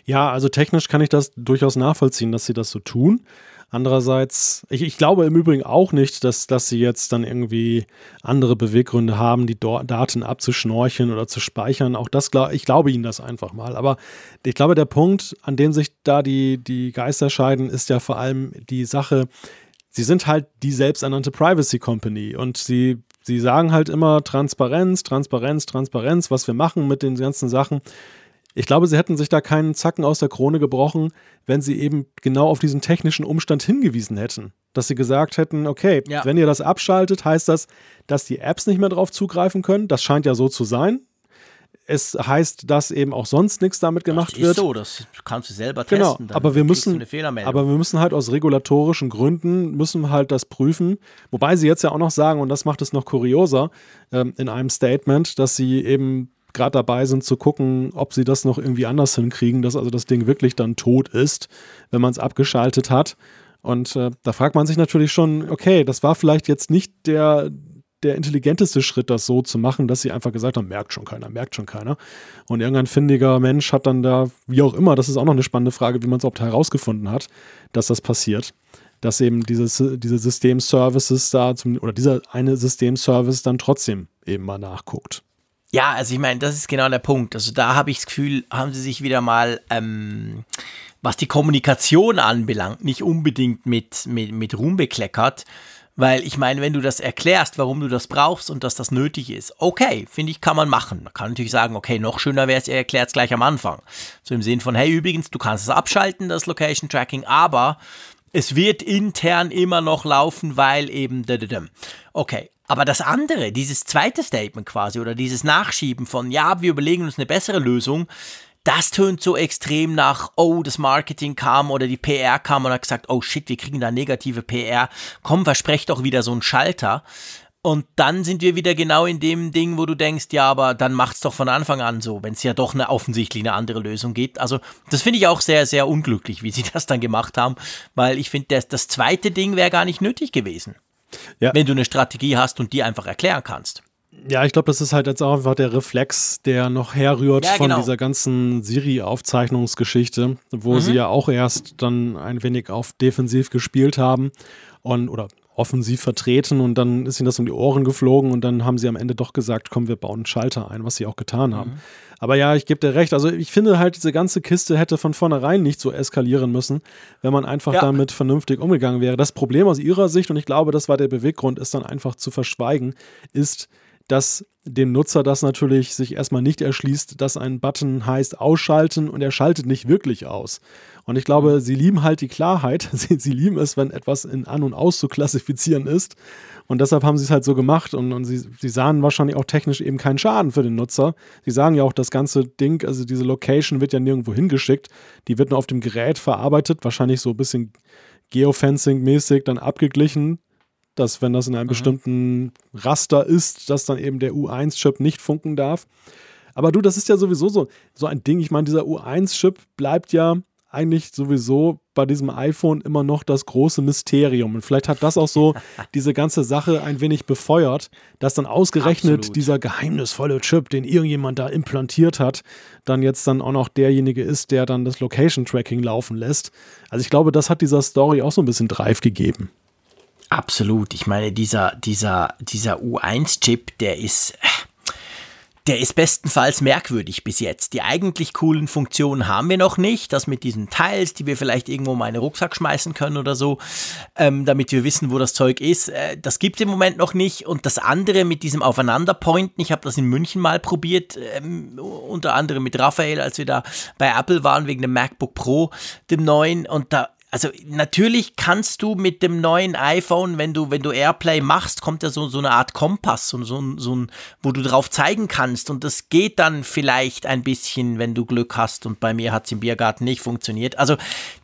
Ja, also technisch kann ich das durchaus nachvollziehen, dass sie das so tun. Andererseits, ich, ich, glaube im Übrigen auch nicht, dass, dass sie jetzt dann irgendwie andere Beweggründe haben, die Daten abzuschnorcheln oder zu speichern. Auch das, ich glaube ihnen das einfach mal. Aber ich glaube, der Punkt, an dem sich da die, die Geister scheiden, ist ja vor allem die Sache, sie sind halt die selbsternannte Privacy Company und sie, sie sagen halt immer Transparenz, Transparenz, Transparenz, was wir machen mit den ganzen Sachen. Ich glaube, sie hätten sich da keinen Zacken aus der Krone gebrochen, wenn sie eben genau auf diesen technischen Umstand hingewiesen hätten. Dass sie gesagt hätten, okay, ja. wenn ihr das abschaltet, heißt das, dass die Apps nicht mehr drauf zugreifen können. Das scheint ja so zu sein. Es heißt, dass eben auch sonst nichts damit gemacht das ist wird. so, das kannst du selber genau, testen. Genau, aber wir müssen, aber wir müssen halt aus regulatorischen Gründen müssen halt das prüfen. Wobei sie jetzt ja auch noch sagen, und das macht es noch kurioser, ähm, in einem Statement, dass sie eben gerade dabei sind zu gucken, ob sie das noch irgendwie anders hinkriegen, dass also das Ding wirklich dann tot ist, wenn man es abgeschaltet hat. Und äh, da fragt man sich natürlich schon, okay, das war vielleicht jetzt nicht der, der intelligenteste Schritt, das so zu machen, dass sie einfach gesagt haben, merkt schon keiner, merkt schon keiner. Und irgendein findiger Mensch hat dann da, wie auch immer, das ist auch noch eine spannende Frage, wie man es überhaupt herausgefunden hat, dass das passiert. Dass eben dieses, diese Systemservices da, zum, oder dieser eine Systemservice dann trotzdem eben mal nachguckt. Ja, also ich meine, das ist genau der Punkt. Also da habe ich das Gefühl, haben sie sich wieder mal, ähm, was die Kommunikation anbelangt, nicht unbedingt mit, mit, mit Ruhm bekleckert. Weil ich meine, wenn du das erklärst, warum du das brauchst und dass das nötig ist, okay, finde ich, kann man machen. Man kann natürlich sagen, okay, noch schöner wäre es, ihr erklärt es gleich am Anfang. So im Sinn von, hey, übrigens, du kannst es abschalten, das Location Tracking, aber es wird intern immer noch laufen, weil eben. Okay, aber das andere, dieses zweite Statement quasi oder dieses Nachschieben von, ja, wir überlegen uns eine bessere Lösung, das tönt so extrem nach, oh, das Marketing kam oder die PR kam und hat gesagt, oh shit, wir kriegen da negative PR. Komm, versprecht doch wieder so einen Schalter. Und dann sind wir wieder genau in dem Ding, wo du denkst, ja, aber dann macht's doch von Anfang an so, wenn es ja doch eine offensichtlich eine andere Lösung gibt. Also, das finde ich auch sehr, sehr unglücklich, wie sie das dann gemacht haben, weil ich finde, das, das zweite Ding wäre gar nicht nötig gewesen. Ja. Wenn du eine Strategie hast und die einfach erklären kannst. Ja, ich glaube, das ist halt jetzt auch einfach der Reflex, der noch herrührt ja, genau. von dieser ganzen Siri-Aufzeichnungsgeschichte, wo mhm. sie ja auch erst dann ein wenig auf defensiv gespielt haben und oder offensiv vertreten und dann ist ihnen das um die Ohren geflogen und dann haben sie am Ende doch gesagt, komm, wir bauen einen Schalter ein, was sie auch getan haben. Mhm. Aber ja, ich gebe dir recht. Also ich finde halt, diese ganze Kiste hätte von vornherein nicht so eskalieren müssen, wenn man einfach ja. damit vernünftig umgegangen wäre. Das Problem aus ihrer Sicht, und ich glaube, das war der Beweggrund, ist dann einfach zu verschweigen, ist, dass dem Nutzer das natürlich sich erstmal nicht erschließt, dass ein Button heißt ausschalten und er schaltet nicht wirklich aus. Und ich glaube, sie lieben halt die Klarheit. Sie, lieben es, wenn etwas in an und aus zu klassifizieren ist. Und deshalb haben sie es halt so gemacht und, und sie, sie sahen wahrscheinlich auch technisch eben keinen Schaden für den Nutzer. Sie sagen ja auch, das ganze Ding, also diese Location wird ja nirgendwo hingeschickt. Die wird nur auf dem Gerät verarbeitet, wahrscheinlich so ein bisschen Geofencing-mäßig dann abgeglichen, dass wenn das in einem mhm. bestimmten Raster ist, dass dann eben der U1-Chip nicht funken darf. Aber du, das ist ja sowieso so, so ein Ding. Ich meine, dieser U1-Chip bleibt ja eigentlich sowieso bei diesem iPhone immer noch das große Mysterium. Und vielleicht hat das auch so diese ganze Sache ein wenig befeuert, dass dann ausgerechnet Absolut. dieser geheimnisvolle Chip, den irgendjemand da implantiert hat, dann jetzt dann auch noch derjenige ist, der dann das Location-Tracking laufen lässt. Also ich glaube, das hat dieser Story auch so ein bisschen Drive gegeben. Absolut. Ich meine, dieser, dieser, dieser U1-Chip, der ist der ist bestenfalls merkwürdig bis jetzt. Die eigentlich coolen Funktionen haben wir noch nicht. Das mit diesen Teils, die wir vielleicht irgendwo mal in den Rucksack schmeißen können oder so, ähm, damit wir wissen, wo das Zeug ist, äh, das gibt es im Moment noch nicht. Und das andere mit diesem Aufeinanderpointen, ich habe das in München mal probiert, ähm, unter anderem mit Raphael, als wir da bei Apple waren wegen dem MacBook Pro, dem neuen. Und da also natürlich kannst du mit dem neuen iPhone, wenn du, wenn du Airplay machst, kommt ja so, so eine Art Kompass, so, so, so ein, wo du drauf zeigen kannst. Und das geht dann vielleicht ein bisschen, wenn du Glück hast. Und bei mir hat es im Biergarten nicht funktioniert. Also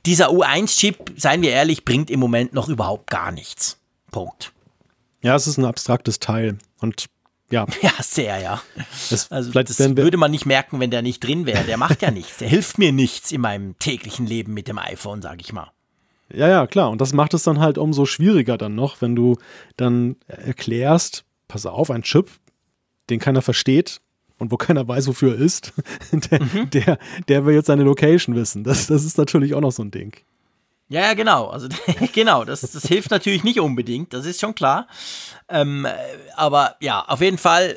dieser U1-Chip, seien wir ehrlich, bringt im Moment noch überhaupt gar nichts. Punkt. Ja, es ist ein abstraktes Teil. Und ja. Ja, sehr, ja. Das, also, das würde man nicht merken, wenn der nicht drin wäre. Der macht ja nichts. Der hilft mir nichts in meinem täglichen Leben mit dem iPhone, sage ich mal. Ja, ja, klar. Und das macht es dann halt umso schwieriger dann noch, wenn du dann erklärst, pass auf, ein Chip, den keiner versteht und wo keiner weiß, wofür er ist, der, mhm. der, der will jetzt seine Location wissen. Das, das ist natürlich auch noch so ein Ding. Ja, ja, genau. Also genau, das, das hilft natürlich nicht unbedingt, das ist schon klar. Ähm, aber ja, auf jeden Fall,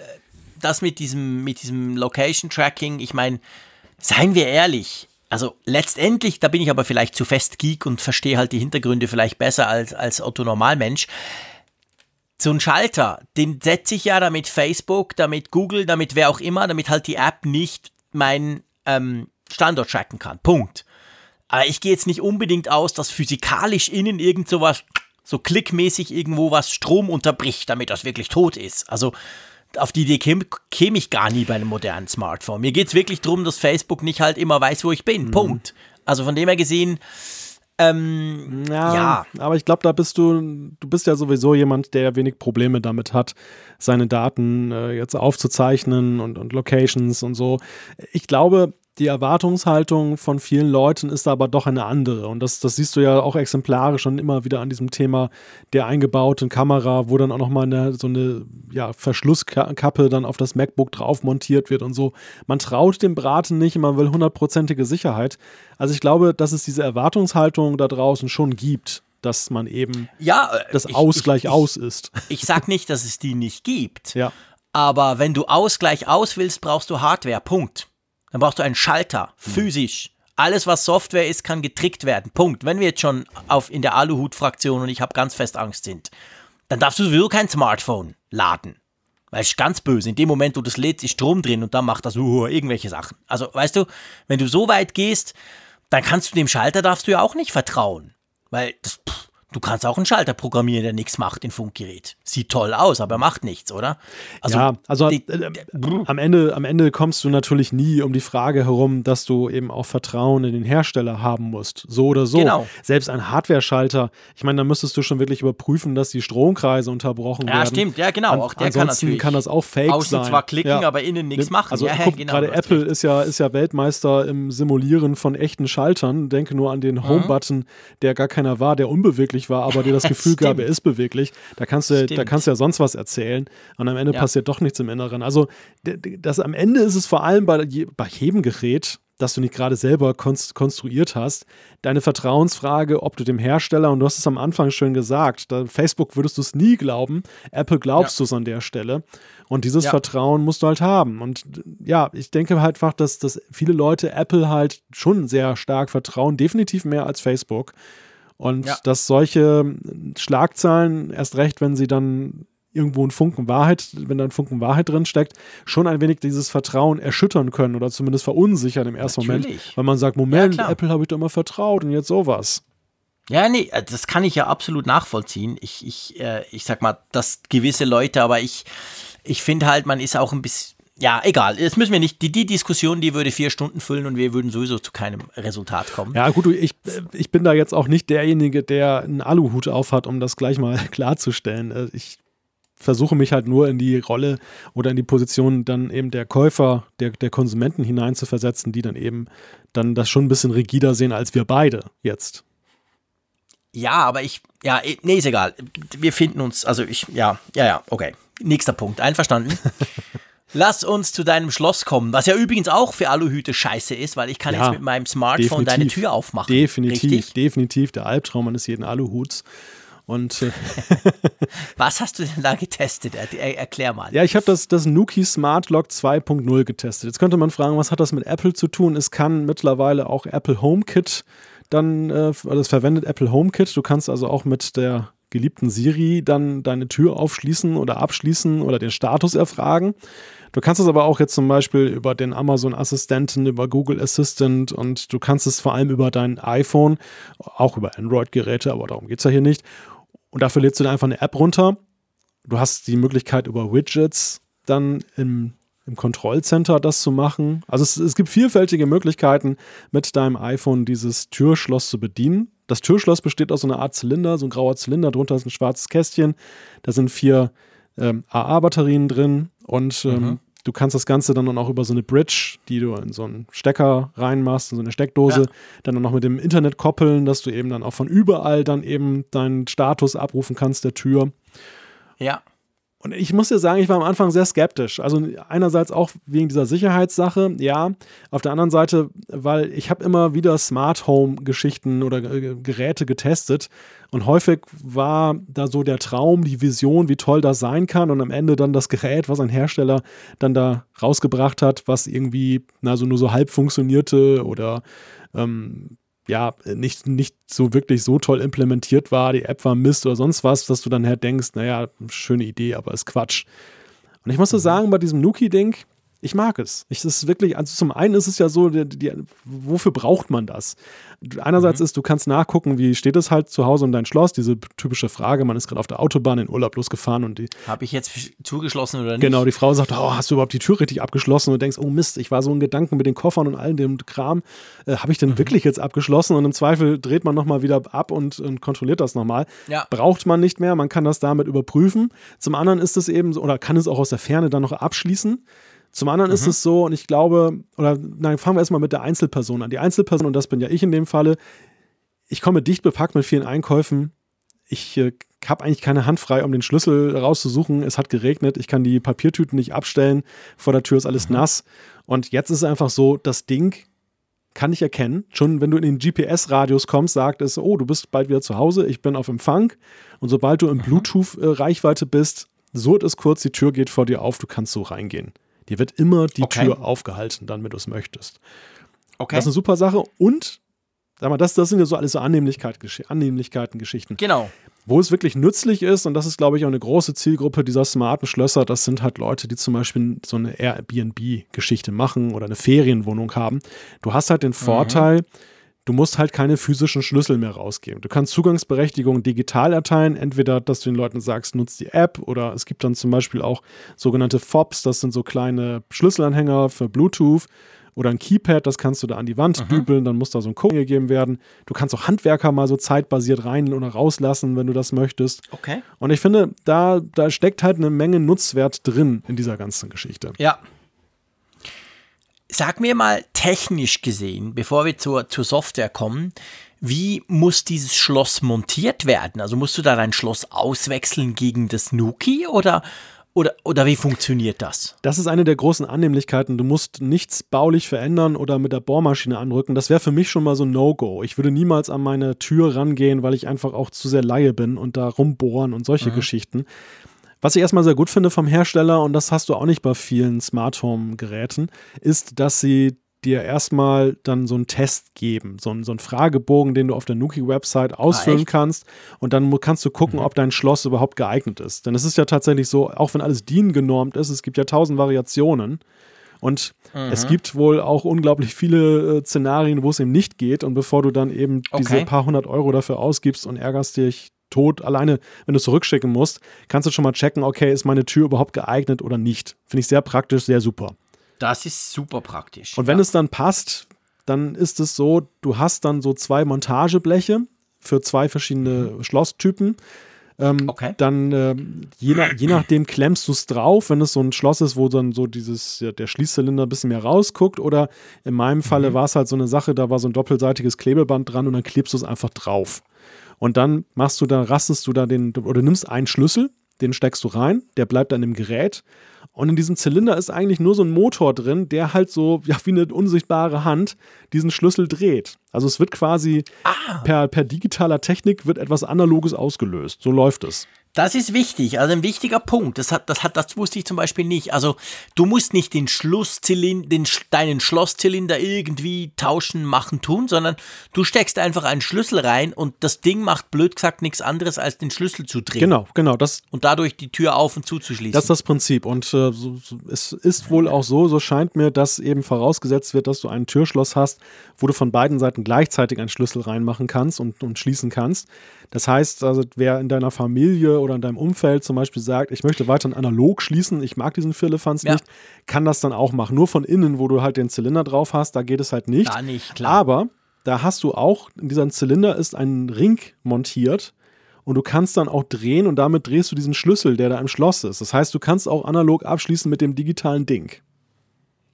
das mit diesem, mit diesem Location Tracking, ich meine, seien wir ehrlich, also letztendlich, da bin ich aber vielleicht zu fest Geek und verstehe halt die Hintergründe vielleicht besser als, als Otto Normalmensch. So ein Schalter, den setze ich ja damit Facebook, damit Google, damit wer auch immer, damit halt die App nicht meinen ähm, Standort tracken kann. Punkt. Aber ich gehe jetzt nicht unbedingt aus, dass physikalisch innen irgend sowas, so klickmäßig irgendwo was Strom unterbricht, damit das wirklich tot ist. Also auf die Idee käme, käme ich gar nie bei einem modernen Smartphone. Mir geht es wirklich darum, dass Facebook nicht halt immer weiß, wo ich bin. Mhm. Punkt. Also von dem her gesehen, ähm, ja, ja, aber ich glaube, da bist du, du bist ja sowieso jemand, der wenig Probleme damit hat, seine Daten äh, jetzt aufzuzeichnen und, und Locations und so. Ich glaube, die Erwartungshaltung von vielen Leuten ist aber doch eine andere. Und das, das siehst du ja auch exemplarisch und immer wieder an diesem Thema der eingebauten Kamera, wo dann auch nochmal eine, so eine ja, Verschlusskappe dann auf das MacBook drauf montiert wird und so. Man traut dem Braten nicht, man will hundertprozentige Sicherheit. Also ich glaube, dass es diese Erwartungshaltung da draußen schon gibt dass man eben ja, das ich, Ausgleich ich, ich, aus ist. Ich sag nicht, dass es die nicht gibt. Ja. Aber wenn du Ausgleich aus willst, brauchst du Hardware. Punkt. Dann brauchst du einen Schalter, hm. physisch. Alles, was Software ist, kann getrickt werden. Punkt. Wenn wir jetzt schon auf, in der Aluhut-Fraktion und ich habe ganz fest Angst sind, dann darfst du sowieso kein Smartphone laden. Weil es ist ganz böse. In dem Moment, wo du das lädst, ist Strom drin und dann macht das uh, irgendwelche Sachen. Also, weißt du, wenn du so weit gehst, dann kannst du dem Schalter darfst du ja auch nicht vertrauen. Weil das, pff, Du kannst auch einen Schalter programmieren, der nichts macht, den Funkgerät. Sieht toll aus, aber macht nichts, oder? Also, ja, also die, äh, am, Ende, am Ende kommst du natürlich nie um die Frage herum, dass du eben auch Vertrauen in den Hersteller haben musst. So oder so. Genau. Selbst ein Hardware-Schalter, ich meine, da müsstest du schon wirklich überprüfen, dass die Stromkreise unterbrochen ja, werden. Ja, stimmt, ja, genau. auch der kann natürlich. kann das auch fake außen sein. Außen zwar klicken, ja. aber innen nichts machen. Also, ja, guck, genau, gerade Apple ist ja, ist ja Weltmeister im Simulieren von echten Schaltern. Denke nur an den mhm. Home-Button, der gar keiner war, der unbeweglich war, aber dir das Gefühl gab, er ist beweglich. Da kannst du, da kannst du ja sonst was erzählen und am Ende ja. passiert doch nichts im Inneren. Also das am Ende ist es vor allem bei, bei jedem Gerät, das du nicht gerade selber konstruiert hast, deine Vertrauensfrage, ob du dem Hersteller, und du hast es am Anfang schön gesagt, da, Facebook würdest du es nie glauben, Apple glaubst ja. du es an der Stelle. Und dieses ja. Vertrauen musst du halt haben. Und ja, ich denke halt einfach, dass, dass viele Leute Apple halt schon sehr stark vertrauen, definitiv mehr als Facebook. Und ja. dass solche Schlagzeilen, erst recht, wenn sie dann irgendwo ein Funken Wahrheit, wenn da ein Funken Wahrheit drin steckt, schon ein wenig dieses Vertrauen erschüttern können oder zumindest verunsichern im ersten Natürlich. Moment, weil man sagt, Moment, Ja. Apple habe ich doch immer vertraut und jetzt sowas. Ja, nee, äh, das kann ich ja absolut nachvollziehen. Ich, ich, äh, ich sag mal, dass gewisse Leute, aber ich, ich finde halt, man ist auch ein bisschen. Ja, egal. Das müssen wir nicht. Die, die Diskussion, die würde vier Stunden füllen und wir würden sowieso zu keinem Resultat kommen. Ja, gut, ich, ich bin da jetzt auch nicht derjenige, der einen Aluhut aufhat, um das gleich mal klarzustellen. Äh, Ich versuche mich halt nur in die Rolle oder in die Position dann eben der Käufer, der, der Konsumenten hineinzuversetzen, die dann eben dann das schon ein bisschen rigider sehen als wir beide jetzt. Ja, aber ich, ja, nee, ist egal. Wir finden uns, also ich, ja, ja, ja, okay. Nächster Punkt, einverstanden. Lass uns zu deinem Schloss kommen, was ja übrigens auch für Aluhüte scheiße ist, weil ich kann Ja, jetzt mit meinem Smartphone deine. Tür aufmachen. Definitiv, Richtig? definitiv der Albtraum eines jeden Aluhuts. Und äh, Was hast du denn da getestet? Er, er, erklär mal. Ja, ich habe das, das Nuki Smart Lock 2.0 getestet. Jetzt könnte man fragen, was hat das mit Apple zu tun? Es kann mittlerweile auch Apple HomeKit dann, äh, es verwendet Apple HomeKit. Du kannst also auch mit der geliebten Siri dann deine Tür aufschließen oder abschließen oder den Status erfragen. Du kannst es aber auch jetzt zum Beispiel über den Amazon Assistenten, über Google Assistant und du kannst es vor allem über dein iPhone, auch über Android-Geräte, aber darum geht es ja hier nicht. Und dafür lädst du dir einfach eine App runter Du hast die Möglichkeit über Widgets dann im, im Kontrollcenter das zu machen. Also es, es gibt vielfältige Möglichkeiten, mit deinem iPhone dieses Türschloss zu bedienen. Das Türschloss besteht aus so einer Art Zylinder, so ein grauer Zylinder, drunter ist ein schwarzes Kästchen. Da sind vier ähm, AA-Batterien drin und ähm, du kannst das Ganze dann auch über so eine Bridge, die du in so einen Stecker reinmachst, in so eine Steckdose, Ja. dann noch mit dem Internet koppeln, dass du eben dann auch von überall dann eben deinen Status abrufen kannst der Tür. Ja. Und ich muss dir sagen, ich war am Anfang sehr skeptisch. Also einerseits auch wegen dieser Sicherheitssache, ja. Auf der anderen Seite, weil ich habe immer wieder Smart Home Geschichten oder Geräte getestet und häufig war da so der Traum, die Vision, wie toll das sein kann und am Ende dann das Gerät, was ein Hersteller dann da rausgebracht hat, was irgendwie na, so nur so halb funktionierte oder ähm, ja, nicht, nicht so wirklich so toll implementiert war, die App war Mist oder sonst was, dass du dann halt denkst, naja, schöne Idee, aber ist Quatsch. Und ich muss so sagen, bei diesem Nuki-Ding, ich mag es. Ich, es ist wirklich, also zum einen ist es ja so, die, die, wofür braucht man das? Einerseits ist, du kannst nachgucken, wie steht es halt zu Hause um dein Schloss, diese typische Frage, man ist gerade auf der Autobahn in Urlaub losgefahren und die, Habe ich jetzt zugeschlossen oder nicht? Genau, die Frau sagt, oh, hast du überhaupt die Tür richtig abgeschlossen? Und du denkst, oh Mist, ich war so in Gedanken mit den Koffern und all dem Kram. Äh, Habe ich denn wirklich jetzt abgeschlossen? Und im Zweifel dreht man nochmal wieder ab und, und kontrolliert das nochmal. Ja. Braucht man nicht mehr, man kann das damit überprüfen. Zum anderen ist es eben, so, oder kann es auch aus der Ferne dann noch abschließen. Zum anderen ist es so, und ich glaube, oder nein, fangen wir erstmal mit der Einzelperson an. Die Einzelperson, und das bin ja ich in dem Falle, ich komme dicht bepackt mit vielen Einkäufen. Ich äh, habe eigentlich keine Hand frei, um den Schlüssel rauszusuchen. Es hat geregnet, ich kann die Papiertüten nicht abstellen. Vor der Tür ist alles nass. Und jetzt ist es einfach so, das Ding kann ich erkennen. Schon wenn du in den GPS-Radius kommst, sagt es, oh, du bist bald wieder zu Hause, ich bin auf Empfang. Und sobald du in Bluetooth-Reichweite bist, surrt es kurz, die Tür geht vor dir auf, du kannst so reingehen. Dir wird immer die Okay. Tür aufgehalten, dann, wenn du es möchtest. Okay. Das ist eine super Sache. Und, sag mal, das, das sind ja so alles so Annehmlichkeit, Annehmlichkeiten, Geschichten. genau. Wo es wirklich nützlich ist, und das ist, glaube ich, auch eine große Zielgruppe dieser smarten Schlösser, das sind halt Leute, die zum Beispiel so eine Airbnb-Geschichte machen oder eine Ferienwohnung haben. Du hast halt den Vorteil, du musst halt keine physischen Schlüssel mehr rausgeben. Du kannst Zugangsberechtigungen digital erteilen, entweder, dass du den Leuten sagst, nutzt die App oder es gibt dann zum Beispiel auch sogenannte FOBs, das sind so kleine Schlüsselanhänger für Bluetooth oder ein Keypad, das kannst du da an die Wand dübeln, dann muss da so ein Code gegeben werden. Du kannst auch Handwerker mal so zeitbasiert rein oder rauslassen, wenn du das möchtest. Okay. Und ich finde, da, da steckt halt eine Menge Nutzwert drin in dieser ganzen Geschichte. Ja. Sag mir mal technisch gesehen, bevor wir zur, zur Software kommen, wie muss dieses Schloss montiert werden? Also musst du da dein Schloss auswechseln gegen das Nuki oder, oder, oder wie funktioniert das? Das ist eine der großen Annehmlichkeiten. Du musst nichts baulich verändern oder mit der Bohrmaschine anrücken. Das wäre für mich schon mal so ein No-Go. Ich würde niemals an meine Tür rangehen, weil ich einfach auch zu sehr Laie bin und da rumbohren und solche Geschichten. Was ich erstmal sehr gut finde vom Hersteller, und das hast du auch nicht bei vielen Smart Home Geräten, ist, dass sie dir erstmal dann so einen Test geben, so, einen, so einen Fragebogen, den du auf der Nuki-Website ausfüllen ah, kannst und dann kannst du gucken, mhm. ob dein Schloss überhaupt geeignet ist. Denn es ist ja tatsächlich so, auch wenn alles DIN genormt ist, es gibt ja tausend Variationen und mhm. es gibt wohl auch unglaublich viele äh, Szenarien, wo es eben nicht geht und bevor du dann eben okay. diese paar hundert Euro dafür ausgibst und ärgerst dich tot, alleine wenn du es zurückschicken musst, kannst du schon mal checken, okay, ist meine Tür überhaupt geeignet oder nicht. Finde ich sehr praktisch, sehr super. Das ist super praktisch. Und wenn ja. es dann passt, dann ist es so, du hast dann so zwei Montagebleche für zwei verschiedene mhm. Schlosstypen. Ähm, okay. Dann äh, je, nach, je nachdem klemmst du es drauf, wenn es so ein Schloss ist, wo dann so dieses, ja, der Schließzylinder ein bisschen mehr rausguckt. Oder in meinem Falle mhm. war es halt so eine Sache, da war so ein doppelseitiges Klebeband dran und dann klebst du es einfach drauf. Und dann machst du da, rastest du da den, oder nimmst einen Schlüssel, den steckst du rein, der bleibt dann im Gerät und in diesem Zylinder ist eigentlich nur so ein Motor drin, der halt so ja, wie eine unsichtbare Hand diesen Schlüssel dreht. Also es wird quasi ah. per, per digitaler Technik wird etwas Analoges ausgelöst. So läuft es. Das ist wichtig, also ein wichtiger Punkt. Das, hat, das, hat, das wusste ich zum Beispiel nicht. Also du musst nicht den Schlusszylinder, den, deinen Schlosszylinder irgendwie tauschen, machen, tun, sondern du steckst einfach einen Schlüssel rein und das Ding macht blöd gesagt nichts anderes, als den Schlüssel zu drehen. Genau, genau. Das, und dadurch die Tür auf und zuzuschließen. Das ist das Prinzip. Und äh, so, so, es ist wohl auch so, so scheint mir, dass eben vorausgesetzt wird, dass du ein Türschloss hast, wo du von beiden Seiten gleichzeitig einen Schlüssel reinmachen kannst und, und schließen kannst. Das heißt, also wer in deiner Familie oder in deinem Umfeld zum Beispiel sagt, ich möchte weiterhin analog schließen, ich mag diesen Firlefanz ja. nicht, kann das dann auch machen. Nur von innen, wo du halt den Zylinder drauf hast, da geht es halt nicht. Da nicht, klar. Aber da hast du auch, in diesem Zylinder ist ein Ring montiert und du kannst dann auch drehen und damit drehst du diesen Schlüssel, der da im Schloss ist. Das heißt, du kannst auch analog abschließen mit dem digitalen Ding.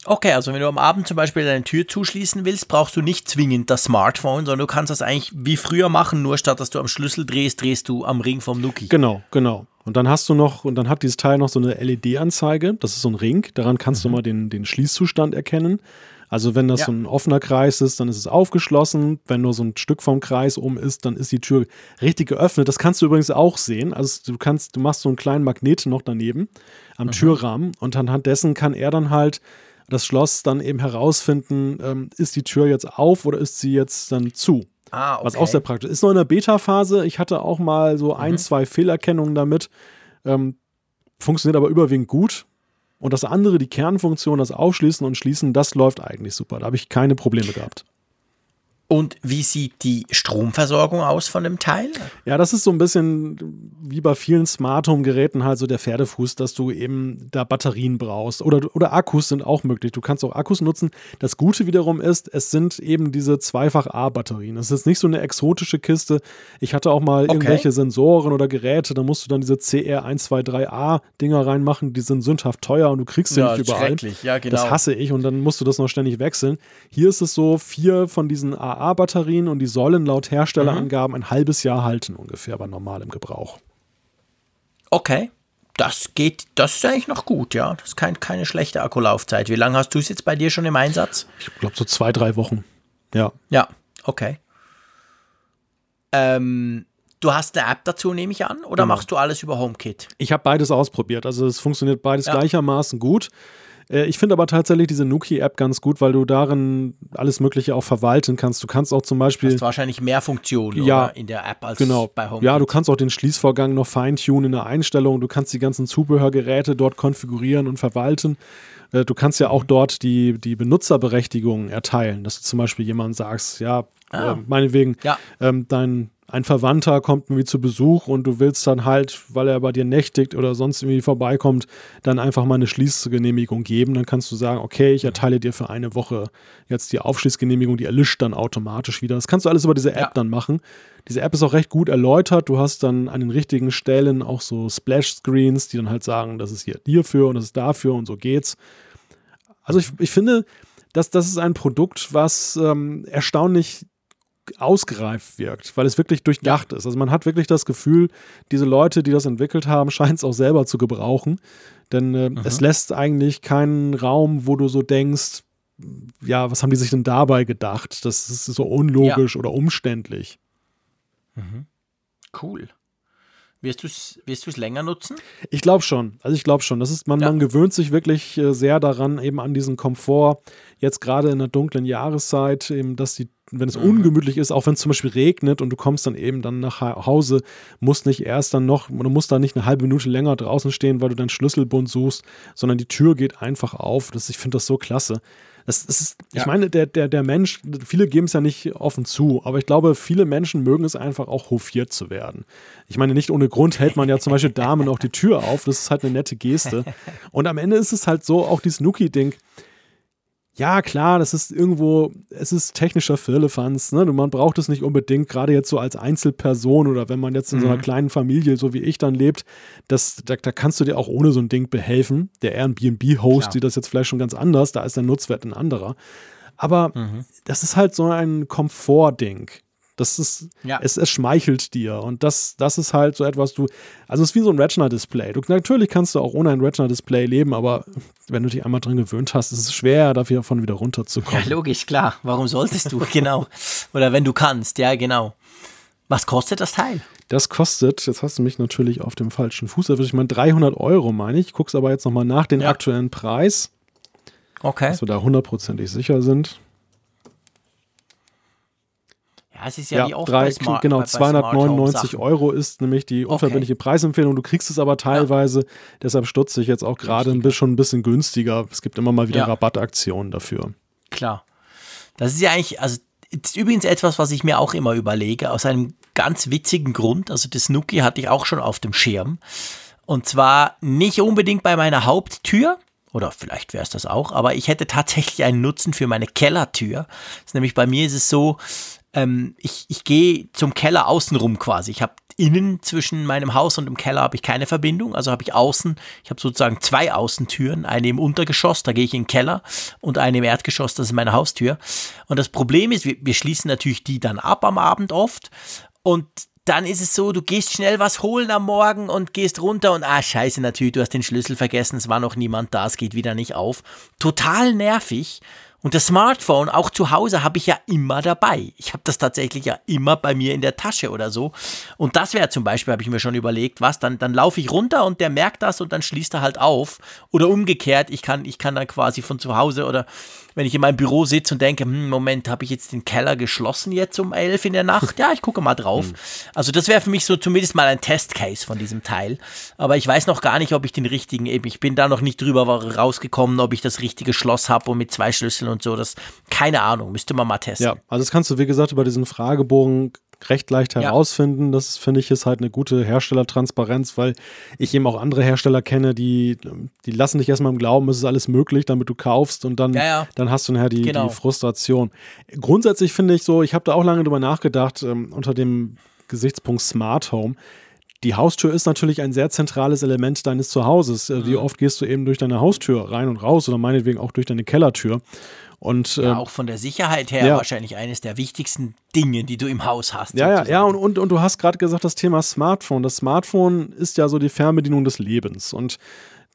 Okay, also wenn du am Abend zum Beispiel deine Tür zuschließen willst, brauchst du nicht zwingend das Smartphone, sondern du kannst das eigentlich wie früher machen, nur statt dass du am Schlüssel drehst, drehst du am Ring vom Nuki. Genau, genau. Und dann hast du noch, und dann hat dieses Teil noch so eine LED-Anzeige, das ist so ein Ring, daran kannst mhm. du mal den, den Schließzustand erkennen. Also wenn das ja. so ein offener Kreis ist, dann ist es aufgeschlossen. Wenn nur so ein Stück vom Kreis oben ist, dann ist die Tür richtig geöffnet. Das kannst du übrigens auch sehen. Also du kannst, du machst so einen kleinen Magnet noch daneben am mhm. Türrahmen und anhand dessen kann er dann halt das Schloss dann eben herausfinden, ähm, ist die Tür jetzt auf oder ist sie jetzt dann zu. Ah, okay. Was auch sehr praktisch ist. Noch in der Beta-Phase. Ich hatte auch mal so ein, mhm. zwei Fehlerkennungen damit. Ähm, funktioniert aber überwiegend gut. Und das andere, die Kernfunktion, das Aufschließen und Schließen, das läuft eigentlich super. Da habe ich keine Probleme gehabt. Und wie sieht die Stromversorgung aus von dem Teil? Ja, das ist so ein bisschen wie bei vielen Smart Home Geräten halt so der Pferdefuß, dass du eben da Batterien brauchst oder, oder Akkus sind auch möglich. Du kannst auch Akkus nutzen. Das Gute wiederum ist, es sind eben diese Zweifach-A-Batterien. Es ist nicht so eine exotische Kiste. Ich hatte auch mal okay. irgendwelche Sensoren oder Geräte, da musst du dann diese CR123A-Dinger reinmachen, die sind sündhaft teuer und du kriegst sie ja, nicht überall. Ja, genau. Das hasse ich und dann musst du das noch ständig wechseln. Hier ist es so, vier von diesen A AA-Batterien und die sollen laut Herstellerangaben mhm. ein halbes Jahr halten ungefähr bei normalem Gebrauch. Okay, das geht, das ist eigentlich noch gut, ja. Das ist kein, keine schlechte Akkulaufzeit. Wie lange hast du es jetzt bei dir schon im Einsatz? Ich glaube so zwei, drei Wochen. Ja. Ja, okay. Ähm, du hast eine App dazu, nehme ich an, oder genau. machst du alles über HomeKit? Ich habe beides ausprobiert. Also es funktioniert beides ja. gleichermaßen gut. Äh, ich finde aber tatsächlich diese Nuki-App ganz gut, weil du darin alles Mögliche auch verwalten kannst. Du kannst auch zum Beispiel. Du hast wahrscheinlich mehr Funktionen ja, in der App als genau. bei HomeKit. Ja, du kannst auch den Schließvorgang noch feintunen in der Einstellung. Du kannst die ganzen Zubehörgeräte dort konfigurieren und verwalten. Äh, du kannst ja auch mhm. dort die, die Benutzerberechtigungen erteilen, dass du zum Beispiel jemand sagst, ja, ah. äh, meinetwegen, ja. Ähm, dein ein Verwandter kommt irgendwie zu Besuch und du willst dann halt, weil er bei dir nächtigt oder sonst irgendwie vorbeikommt, dann einfach mal eine Schließgenehmigung geben. Dann kannst du sagen, okay, ich erteile dir für eine Woche jetzt die Aufschließgenehmigung, die erlischt dann automatisch wieder. Das kannst du alles über diese App ja. dann machen. Diese App ist auch recht gut erläutert. Du hast dann an den richtigen Stellen auch so Splash-Screens, die dann halt sagen, das ist hier hierfür und das ist dafür und so geht's. Also ich, ich finde, dass das ist ein Produkt, was ähm, erstaunlich ausgereift wirkt, weil es wirklich durchdacht ist. Also man hat wirklich das Gefühl, diese Leute, die das entwickelt haben, scheinen es auch selber zu gebrauchen. Denn äh, es lässt eigentlich keinen Raum, wo du so denkst, ja, was haben die sich denn dabei gedacht? Das ist so unlogisch ja. oder umständlich. Mhm. Cool. Wirst du es wirst länger nutzen? Ich glaube schon. Also ich glaube schon. Das ist, man, ja. man gewöhnt sich wirklich äh, sehr daran, eben an diesen Komfort. Jetzt gerade in der dunklen Jahreszeit, eben, dass die, wenn es mhm. ungemütlich ist, auch wenn es zum Beispiel regnet und du kommst dann eben dann nach Hause, musst nicht erst dann noch, du musst da nicht eine halbe Minute länger draußen stehen, weil du deinen Schlüsselbund suchst, sondern die Tür geht einfach auf. Das, ich finde das so klasse. Das, das ist, ja. Ich meine, der, der, der Mensch, viele geben es ja nicht offen zu, aber ich glaube, viele Menschen mögen es einfach auch hofiert zu werden. Ich meine, nicht ohne Grund hält man ja zum Beispiel Damen auch die Tür auf. Das ist halt eine nette Geste. Und am Ende ist es halt so, auch dieses Nuki-Ding, ja, klar, das ist irgendwo, es ist technischer Firlefanz, ne? Man braucht es nicht unbedingt, gerade jetzt so als Einzelperson oder wenn man jetzt in mhm. so einer mhm. kleinen Familie, so wie ich dann lebt, das, da, da kannst du dir auch ohne so ein Ding behelfen. Der Airbnb-Host sieht das jetzt vielleicht schon ganz anders, da ist der Nutzwert ein anderer. Aber mhm. das ist halt so ein Komfortding. Das ist, ja. es, es schmeichelt dir. Und das, das ist halt so etwas, du, also es ist wie so ein Retina-Display. Du, natürlich kannst du auch ohne ein Retina-Display leben, aber wenn du dich einmal dran gewöhnt hast, ist es schwer, davon wieder runterzukommen. Ja, logisch, klar. Warum solltest du? genau. Oder wenn du kannst, ja, genau. Was kostet das Teil? Das kostet, jetzt hast du mich natürlich auf dem falschen Fuß erwischt, ich meine 300 Euro, meine ich. Es aber jetzt nochmal nach, den ja. aktuellen Preis. Okay. Dass wir da hundertprozentig sicher sind. Ja, es ist ja, ja wie oft drei, bei Smart, Genau, bei, bei 299 Euro ist nämlich die unverbindliche okay. Preisempfehlung. Du kriegst es aber teilweise, ja. deshalb stutze ich jetzt auch gerade ein bisschen, schon ein bisschen günstiger. Es gibt immer mal wieder ja. Rabattaktionen dafür. Klar. Das ist ja eigentlich, also ist übrigens etwas, was ich mir auch immer überlege, aus einem ganz witzigen Grund. Also das Nuki hatte ich auch schon auf dem Schirm. Und zwar nicht unbedingt bei meiner Haupttür, oder vielleicht wäre es das auch, aber ich hätte tatsächlich einen Nutzen für meine Kellertür. Das ist nämlich bei mir ist es so, ähm, ich, ich gehe zum Keller außenrum quasi. Ich habe innen zwischen meinem Haus und dem Keller habe ich keine Verbindung, also habe ich außen, ich habe sozusagen zwei Außentüren, eine im Untergeschoss, da gehe ich in den Keller und eine im Erdgeschoss, das ist meine Haustür. Und das Problem ist, wir, wir schließen natürlich die dann ab am Abend oft und dann ist es so, du gehst schnell was holen am Morgen und gehst runter und ah, scheiße, natürlich, du hast den Schlüssel vergessen, es war noch niemand da, es geht wieder nicht auf. Total nervig. Und das Smartphone, auch zu Hause, habe ich ja immer dabei. Ich habe das tatsächlich ja immer bei mir in der Tasche oder so. Und das wäre zum Beispiel, habe ich mir schon überlegt, was, dann, dann laufe ich runter und der merkt das und dann schließt er halt auf. Oder umgekehrt, ich kann, ich kann dann quasi von zu Hause oder wenn ich in meinem Büro sitze und denke, hm, Moment, habe ich jetzt den Keller geschlossen jetzt um elf in der Nacht? Ja, ich gucke mal drauf. Hm. Also das wäre für mich so zumindest mal ein Testcase von diesem Teil. Aber ich weiß noch gar nicht, ob ich den richtigen, eben, ich bin da noch nicht drüber rausgekommen, ob ich das richtige Schloss habe und mit zwei Schlüsseln und so. Das, keine Ahnung, müsste man mal testen. Ja, also das kannst du, wie gesagt, über diesen Fragebogen recht leicht herausfinden. Ja. Das finde ich ist halt eine gute Herstellertransparenz, weil ich eben auch andere Hersteller kenne, die, die lassen dich erstmal im Glauben, es ist alles möglich, damit du kaufst und dann, ja, ja. dann hast du nachher die, genau. die Frustration. Grundsätzlich finde ich so, ich habe da auch lange drüber nachgedacht, ähm, unter dem Gesichtspunkt Smart Home. Die Haustür ist natürlich ein sehr zentrales Element deines Zuhauses. Äh, wie mhm. oft gehst du eben durch deine Haustür rein und raus oder meinetwegen auch durch deine Kellertür? Und, ja, äh, auch von der Sicherheit her ja. wahrscheinlich eines der wichtigsten Dinge, die du im Haus hast. Ja, ja, ja, und, und, und du hast gerade gesagt, das Thema Smartphone. Das Smartphone ist ja so die Fernbedienung des Lebens. Und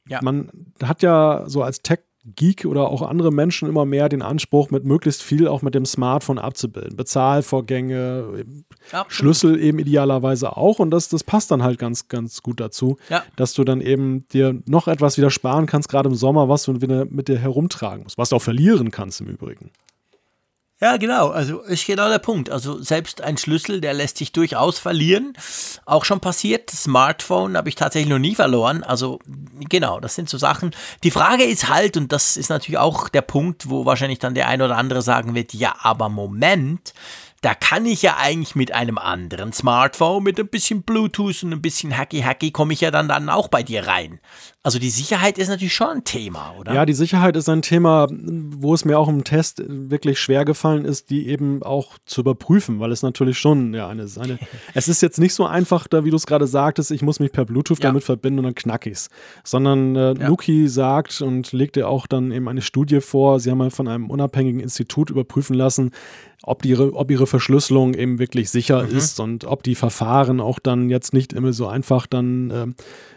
ja. man hat ja so als Tech Geek oder auch andere Menschen immer mehr den Anspruch, mit möglichst viel auch mit dem Smartphone abzubilden. Bezahlvorgänge, Absolut. Schlüssel eben idealerweise auch. Und das, das passt dann halt ganz, ganz gut dazu, ja. dass du dann eben dir noch etwas wieder sparen kannst, gerade im Sommer, was du wieder mit dir herumtragen musst, was du auch verlieren kannst im Übrigen. Ja, genau. Also ist genau der Punkt. Also selbst ein Schlüssel, der lässt sich durchaus verlieren. Auch schon passiert. Smartphone habe ich tatsächlich noch nie verloren. Also genau, das sind so Sachen. Die Frage ist halt, und das ist natürlich auch der Punkt, wo wahrscheinlich dann der ein oder andere sagen wird, ja, aber Moment, da kann ich ja eigentlich mit einem anderen Smartphone, mit ein bisschen Bluetooth und ein bisschen Hacky-Hacky, komme ich ja dann, dann auch bei dir rein. Also die Sicherheit ist natürlich schon ein Thema, oder? Ja, die Sicherheit ist ein Thema, wo es mir auch im Test wirklich schwer gefallen ist, die eben auch zu überprüfen, weil es natürlich schon, ja, eine, eine es ist jetzt nicht so einfach, da wie du es gerade sagtest, ich muss mich per Bluetooth ja. damit verbinden und dann knack ich's. Sondern äh, ja. Luki sagt und legte auch dann eben eine Studie vor, sie haben mal von einem unabhängigen Institut überprüfen lassen, ob, die, ob ihre Verschlüsselung eben wirklich sicher mhm. ist und ob die Verfahren auch dann jetzt nicht immer so einfach dann, äh,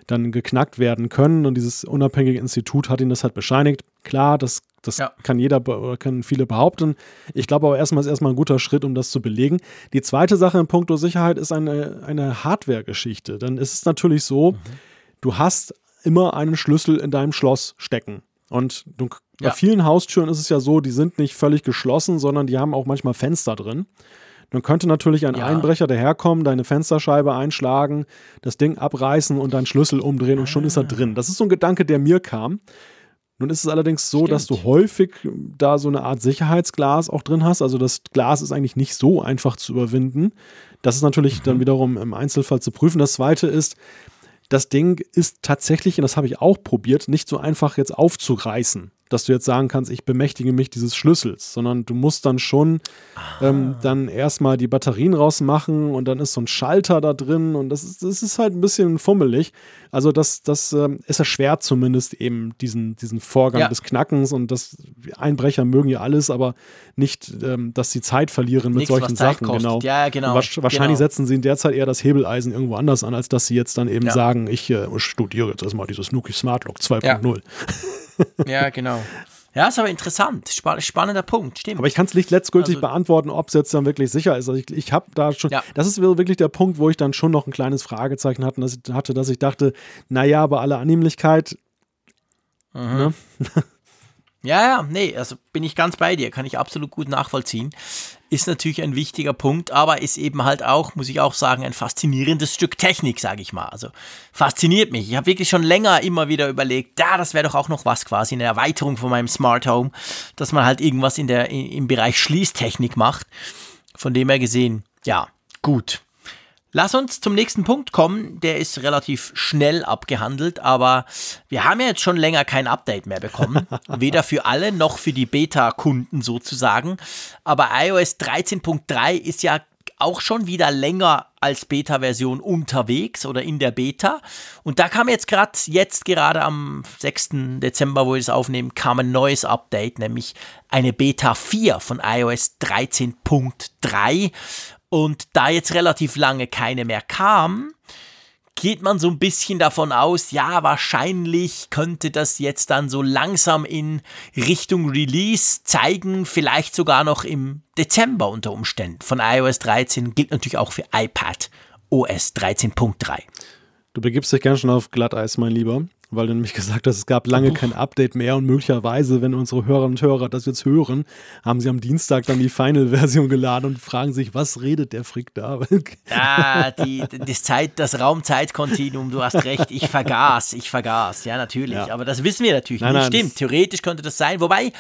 dann geknackt werden können. Und dieses unabhängige Institut hat ihnen das halt bescheinigt. Klar, das das ja. kann jeder oder können viele behaupten. Ich glaube aber erstmal ist erstmal ein guter Schritt, um das zu belegen. Die zweite Sache in puncto Sicherheit ist eine, eine Hardware-Geschichte. Dann ist es natürlich so, mhm. du hast immer einen Schlüssel in deinem Schloss stecken. Und du, ja. bei vielen Haustüren ist es ja so, die sind nicht völlig geschlossen, sondern die haben auch manchmal Fenster drin. Dann könnte natürlich ein ja. Einbrecher daherkommen, deine Fensterscheibe einschlagen, das Ding abreißen und deinen Schlüssel umdrehen und schon ist er ah. drin. Das ist so ein Gedanke, der mir kam. Nun ist es allerdings so, Stimmt. dass du häufig da so eine Art Sicherheitsglas auch drin hast. Also das Glas ist eigentlich nicht so einfach zu überwinden. Das ist natürlich mhm. dann wiederum im Einzelfall zu prüfen. Das zweite ist, das Ding ist tatsächlich, und das habe ich auch probiert, nicht so einfach jetzt aufzureißen dass du jetzt sagen kannst, ich bemächtige mich dieses Schlüssels, sondern du musst dann schon ähm, dann erstmal die Batterien rausmachen und dann ist so ein Schalter da drin und das ist, das ist halt ein bisschen fummelig. Also das, das ähm, ist erschwert zumindest eben diesen, diesen Vorgang ja. des Knackens und das Einbrecher mögen ja alles, aber nicht, ähm, dass sie Zeit verlieren mit Nichts, solchen Sachen. Genau. Ja, genau. wahrscheinlich genau. setzen sie in der Zeit eher das Hebeleisen irgendwo anders an, als dass sie jetzt dann eben ja. sagen, ich äh, studiere jetzt erstmal dieses Nuki Smart Lock 2.0. Ja. ja, genau. Ja, ist aber interessant. Sp spannender Punkt, stimmt. Aber ich kann es nicht letztgültig also, beantworten, ob es jetzt dann wirklich sicher ist. Also ich, ich habe da schon, ja. das ist wirklich der Punkt, wo ich dann schon noch ein kleines Fragezeichen hatte, dass ich, hatte, dass ich dachte, naja, aber alle Annehmlichkeit. Mhm. Ne? Ja, ja, nee, also bin ich ganz bei dir, kann ich absolut gut nachvollziehen. Ist natürlich ein wichtiger Punkt, aber ist eben halt auch, muss ich auch sagen, ein faszinierendes Stück Technik, sage ich mal. Also fasziniert mich. Ich habe wirklich schon länger immer wieder überlegt, ja, das wäre doch auch noch was quasi, eine Erweiterung von meinem Smart Home, dass man halt irgendwas in der, im Bereich Schließtechnik macht. Von dem her gesehen, ja, gut. Lass uns zum nächsten Punkt kommen. Der ist relativ schnell abgehandelt, aber wir haben ja jetzt schon länger kein Update mehr bekommen. Weder für alle noch für die Beta-Kunden sozusagen. Aber iOS 13.3 ist ja auch schon wieder länger als Beta-Version unterwegs oder in der Beta. Und da kam jetzt gerade, jetzt gerade am 6. Dezember, wo wir es aufnehmen, kam ein neues Update, nämlich eine Beta 4 von iOS 13.3. Und da jetzt relativ lange keine mehr kam, geht man so ein bisschen davon aus, ja, wahrscheinlich könnte das jetzt dann so langsam in Richtung Release zeigen, vielleicht sogar noch im Dezember unter Umständen. Von iOS 13 gilt natürlich auch für iPad OS 13.3. Du begibst dich ganz schön auf Glatteis, mein Lieber weil du nämlich gesagt hast, es gab lange kein Update mehr und möglicherweise, wenn unsere Hörerinnen und Hörer das jetzt hören, haben sie am Dienstag dann die Final-Version geladen und fragen sich, was redet der Frick da? Ja, die, das, Zeit, das Raum-Zeit-Kontinuum, du hast recht, ich vergaß, ich vergaß, ja, natürlich, ja. aber das wissen wir natürlich nein, nicht. Nein, Stimmt, theoretisch könnte das sein, wobei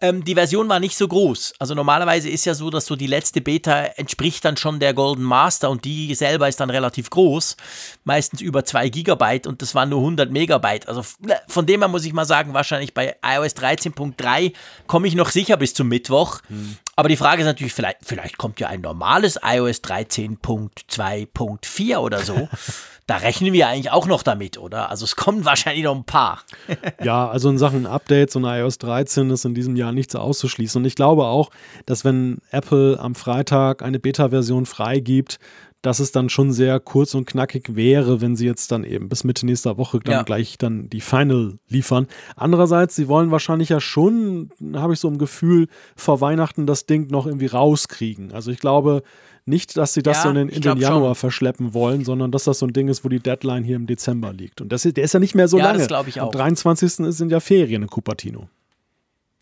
ähm, die Version war nicht so groß. Also normalerweise ist ja so, dass so die letzte Beta entspricht dann schon der Golden Master und die selber ist dann relativ groß, meistens über 2 Gigabyte und das waren nur 100 Megabyte. Also ne, von dem her muss ich mal sagen, wahrscheinlich bei iOS 13.3 komme ich noch sicher bis zum Mittwoch. Hm. Aber die Frage ist natürlich, vielleicht, vielleicht kommt ja ein normales iOS 13.2.4 oder so. da rechnen wir eigentlich auch noch damit, oder? Also es kommen wahrscheinlich noch ein paar. ja, also in Sachen Updates und iOS 13 ist in diesem Jahr nichts auszuschließen. Und ich glaube auch, dass wenn Apple am Freitag eine Beta-Version freigibt, dass es dann schon sehr kurz und knackig wäre, wenn sie jetzt dann eben bis Mitte nächster Woche dann ja. gleich dann die Final liefern. Andererseits, sie wollen wahrscheinlich ja schon, habe ich so ein Gefühl, vor Weihnachten das Ding noch irgendwie rauskriegen. Also ich glaube, nicht, dass sie das ja, so in, den, in den Januar schon. verschleppen wollen, sondern dass das so ein Ding ist, wo die Deadline hier im Dezember liegt. Und das, der ist ja nicht mehr so ja, lange. Das glaube ich auch. Am 23. sind ja Ferien in Cupertino.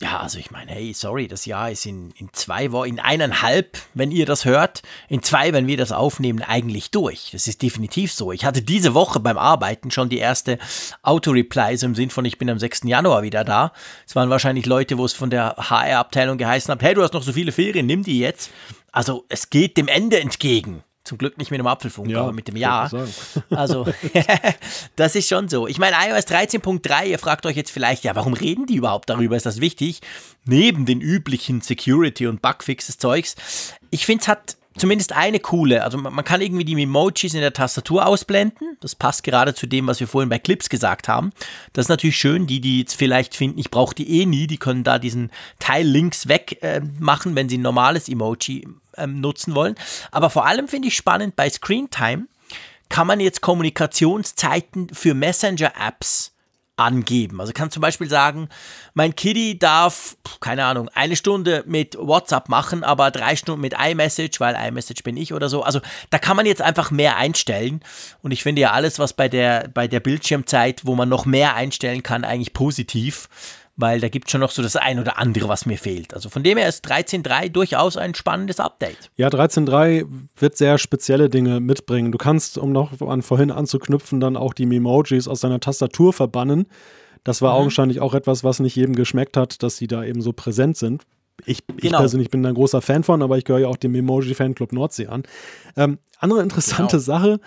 Ja, also ich meine, hey, sorry, das Jahr ist in, in zwei Wochen, in eineinhalb, wenn ihr das hört, in zwei, wenn wir das aufnehmen, eigentlich durch. Das ist definitiv so. Ich hatte diese Woche beim Arbeiten schon die erste Auto-Reply, so im Sinn von, ich bin am 6. Januar wieder da. Es waren wahrscheinlich Leute, wo es von der HR-Abteilung geheißen hat, hey, du hast noch so viele Ferien, nimm die jetzt. Also es geht dem Ende entgegen. Zum Glück nicht mit dem Apfelfunk, ja, aber mit dem Jahr. Also, das ist schon so. Ich meine, iOS 13.3, ihr fragt euch jetzt vielleicht, ja, warum reden die überhaupt darüber? Ist das wichtig? Neben den üblichen Security- und Bugfixes-Zeugs. Ich finde, es hat zumindest eine coole. Also man kann irgendwie die Emojis in der Tastatur ausblenden. Das passt gerade zu dem, was wir vorhin bei Clips gesagt haben. Das ist natürlich schön. Die, die jetzt vielleicht finden, ich brauche die eh nie, die können da diesen Teil links weg äh, machen, wenn sie ein normales Emoji äh, nutzen wollen. Aber vor allem finde ich spannend bei Screentime kann man jetzt Kommunikationszeiten für Messenger-Apps angeben. Also kann zum Beispiel sagen, mein Kitty darf, keine Ahnung, eine Stunde mit WhatsApp machen, aber drei Stunden mit iMessage, weil iMessage bin ich oder so. Also da kann man jetzt einfach mehr einstellen. Und ich finde ja alles, was bei der, bei der Bildschirmzeit, wo man noch mehr einstellen kann, eigentlich positiv weil da gibt es schon noch so das ein oder andere, was mir fehlt. Also von dem her ist 13.3 durchaus ein spannendes Update. Ja, 13.3 wird sehr spezielle Dinge mitbringen. Du kannst, um noch an vorhin anzuknüpfen, dann auch die Memojis aus deiner Tastatur verbannen. Das war mhm. augenscheinlich auch etwas, was nicht jedem geschmeckt hat, dass sie da eben so präsent sind. Ich, genau. ich persönlich bin da ein großer Fan von, aber ich gehöre ja auch dem Memoji-Fanclub Nordsee an. Ähm, andere interessante genau. Sache,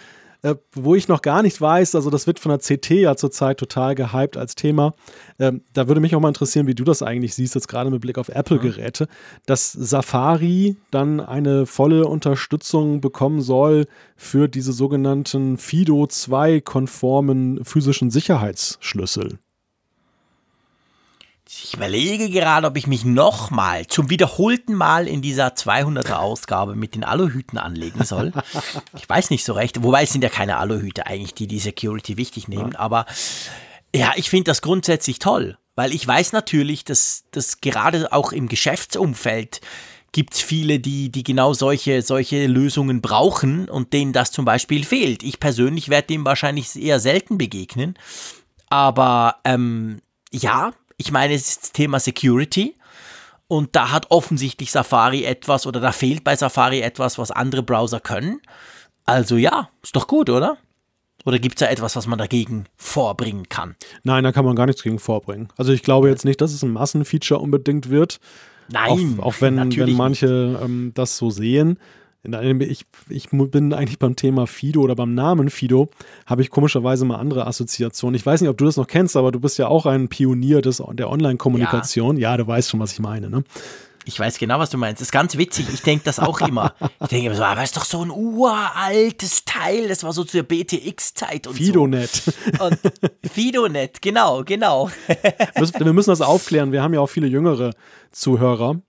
äh, wo ich noch gar nicht weiß, also das wird von der CT ja zurzeit total gehypt als Thema. Ähm, da würde mich auch mal interessieren, wie du das eigentlich siehst, jetzt gerade mit Blick auf Apple-Geräte, mhm. dass Safari dann eine volle Unterstützung bekommen soll für diese sogenannten FIDO 2-konformen physischen Sicherheitsschlüssel. Ich überlege gerade, ob ich mich nochmal zum wiederholten Mal in dieser 200er Ausgabe mit den Aluhüten anlegen soll. Ich weiß nicht so recht, wobei es sind ja keine Aluhüte eigentlich, die die Security wichtig nehmen, ja. aber ja, ich finde das grundsätzlich toll, weil ich weiß natürlich, dass, dass gerade auch im Geschäftsumfeld gibt es viele, die, die genau solche, solche Lösungen brauchen und denen das zum Beispiel fehlt. Ich persönlich werde dem wahrscheinlich eher selten begegnen, aber ähm, ja, ich meine, es ist das Thema Security. Und da hat offensichtlich Safari etwas oder da fehlt bei Safari etwas, was andere Browser können. Also ja, ist doch gut, oder? Oder gibt es da etwas, was man dagegen vorbringen kann? Nein, da kann man gar nichts gegen vorbringen. Also ich glaube jetzt nicht, dass es ein Massenfeature unbedingt wird. Nein. Auch, auch wenn, wenn manche ähm, das so sehen ich, ich bin eigentlich beim Thema Fido oder beim Namen Fido, habe ich komischerweise mal andere Assoziationen. Ich weiß nicht, ob du das noch kennst, aber du bist ja auch ein Pionier des, der Online-Kommunikation. Ja. ja, du weißt schon, was ich meine, ne? Ich weiß genau, was du meinst. Das ist ganz witzig. Ich denke das auch immer. Ich denke immer so, aber ist doch so ein uraltes Teil. Das war so zur BTX-Zeit und Fidonet. so. Und Fidonet, genau, genau. Wir müssen das aufklären. Wir haben ja auch viele jüngere Zuhörer.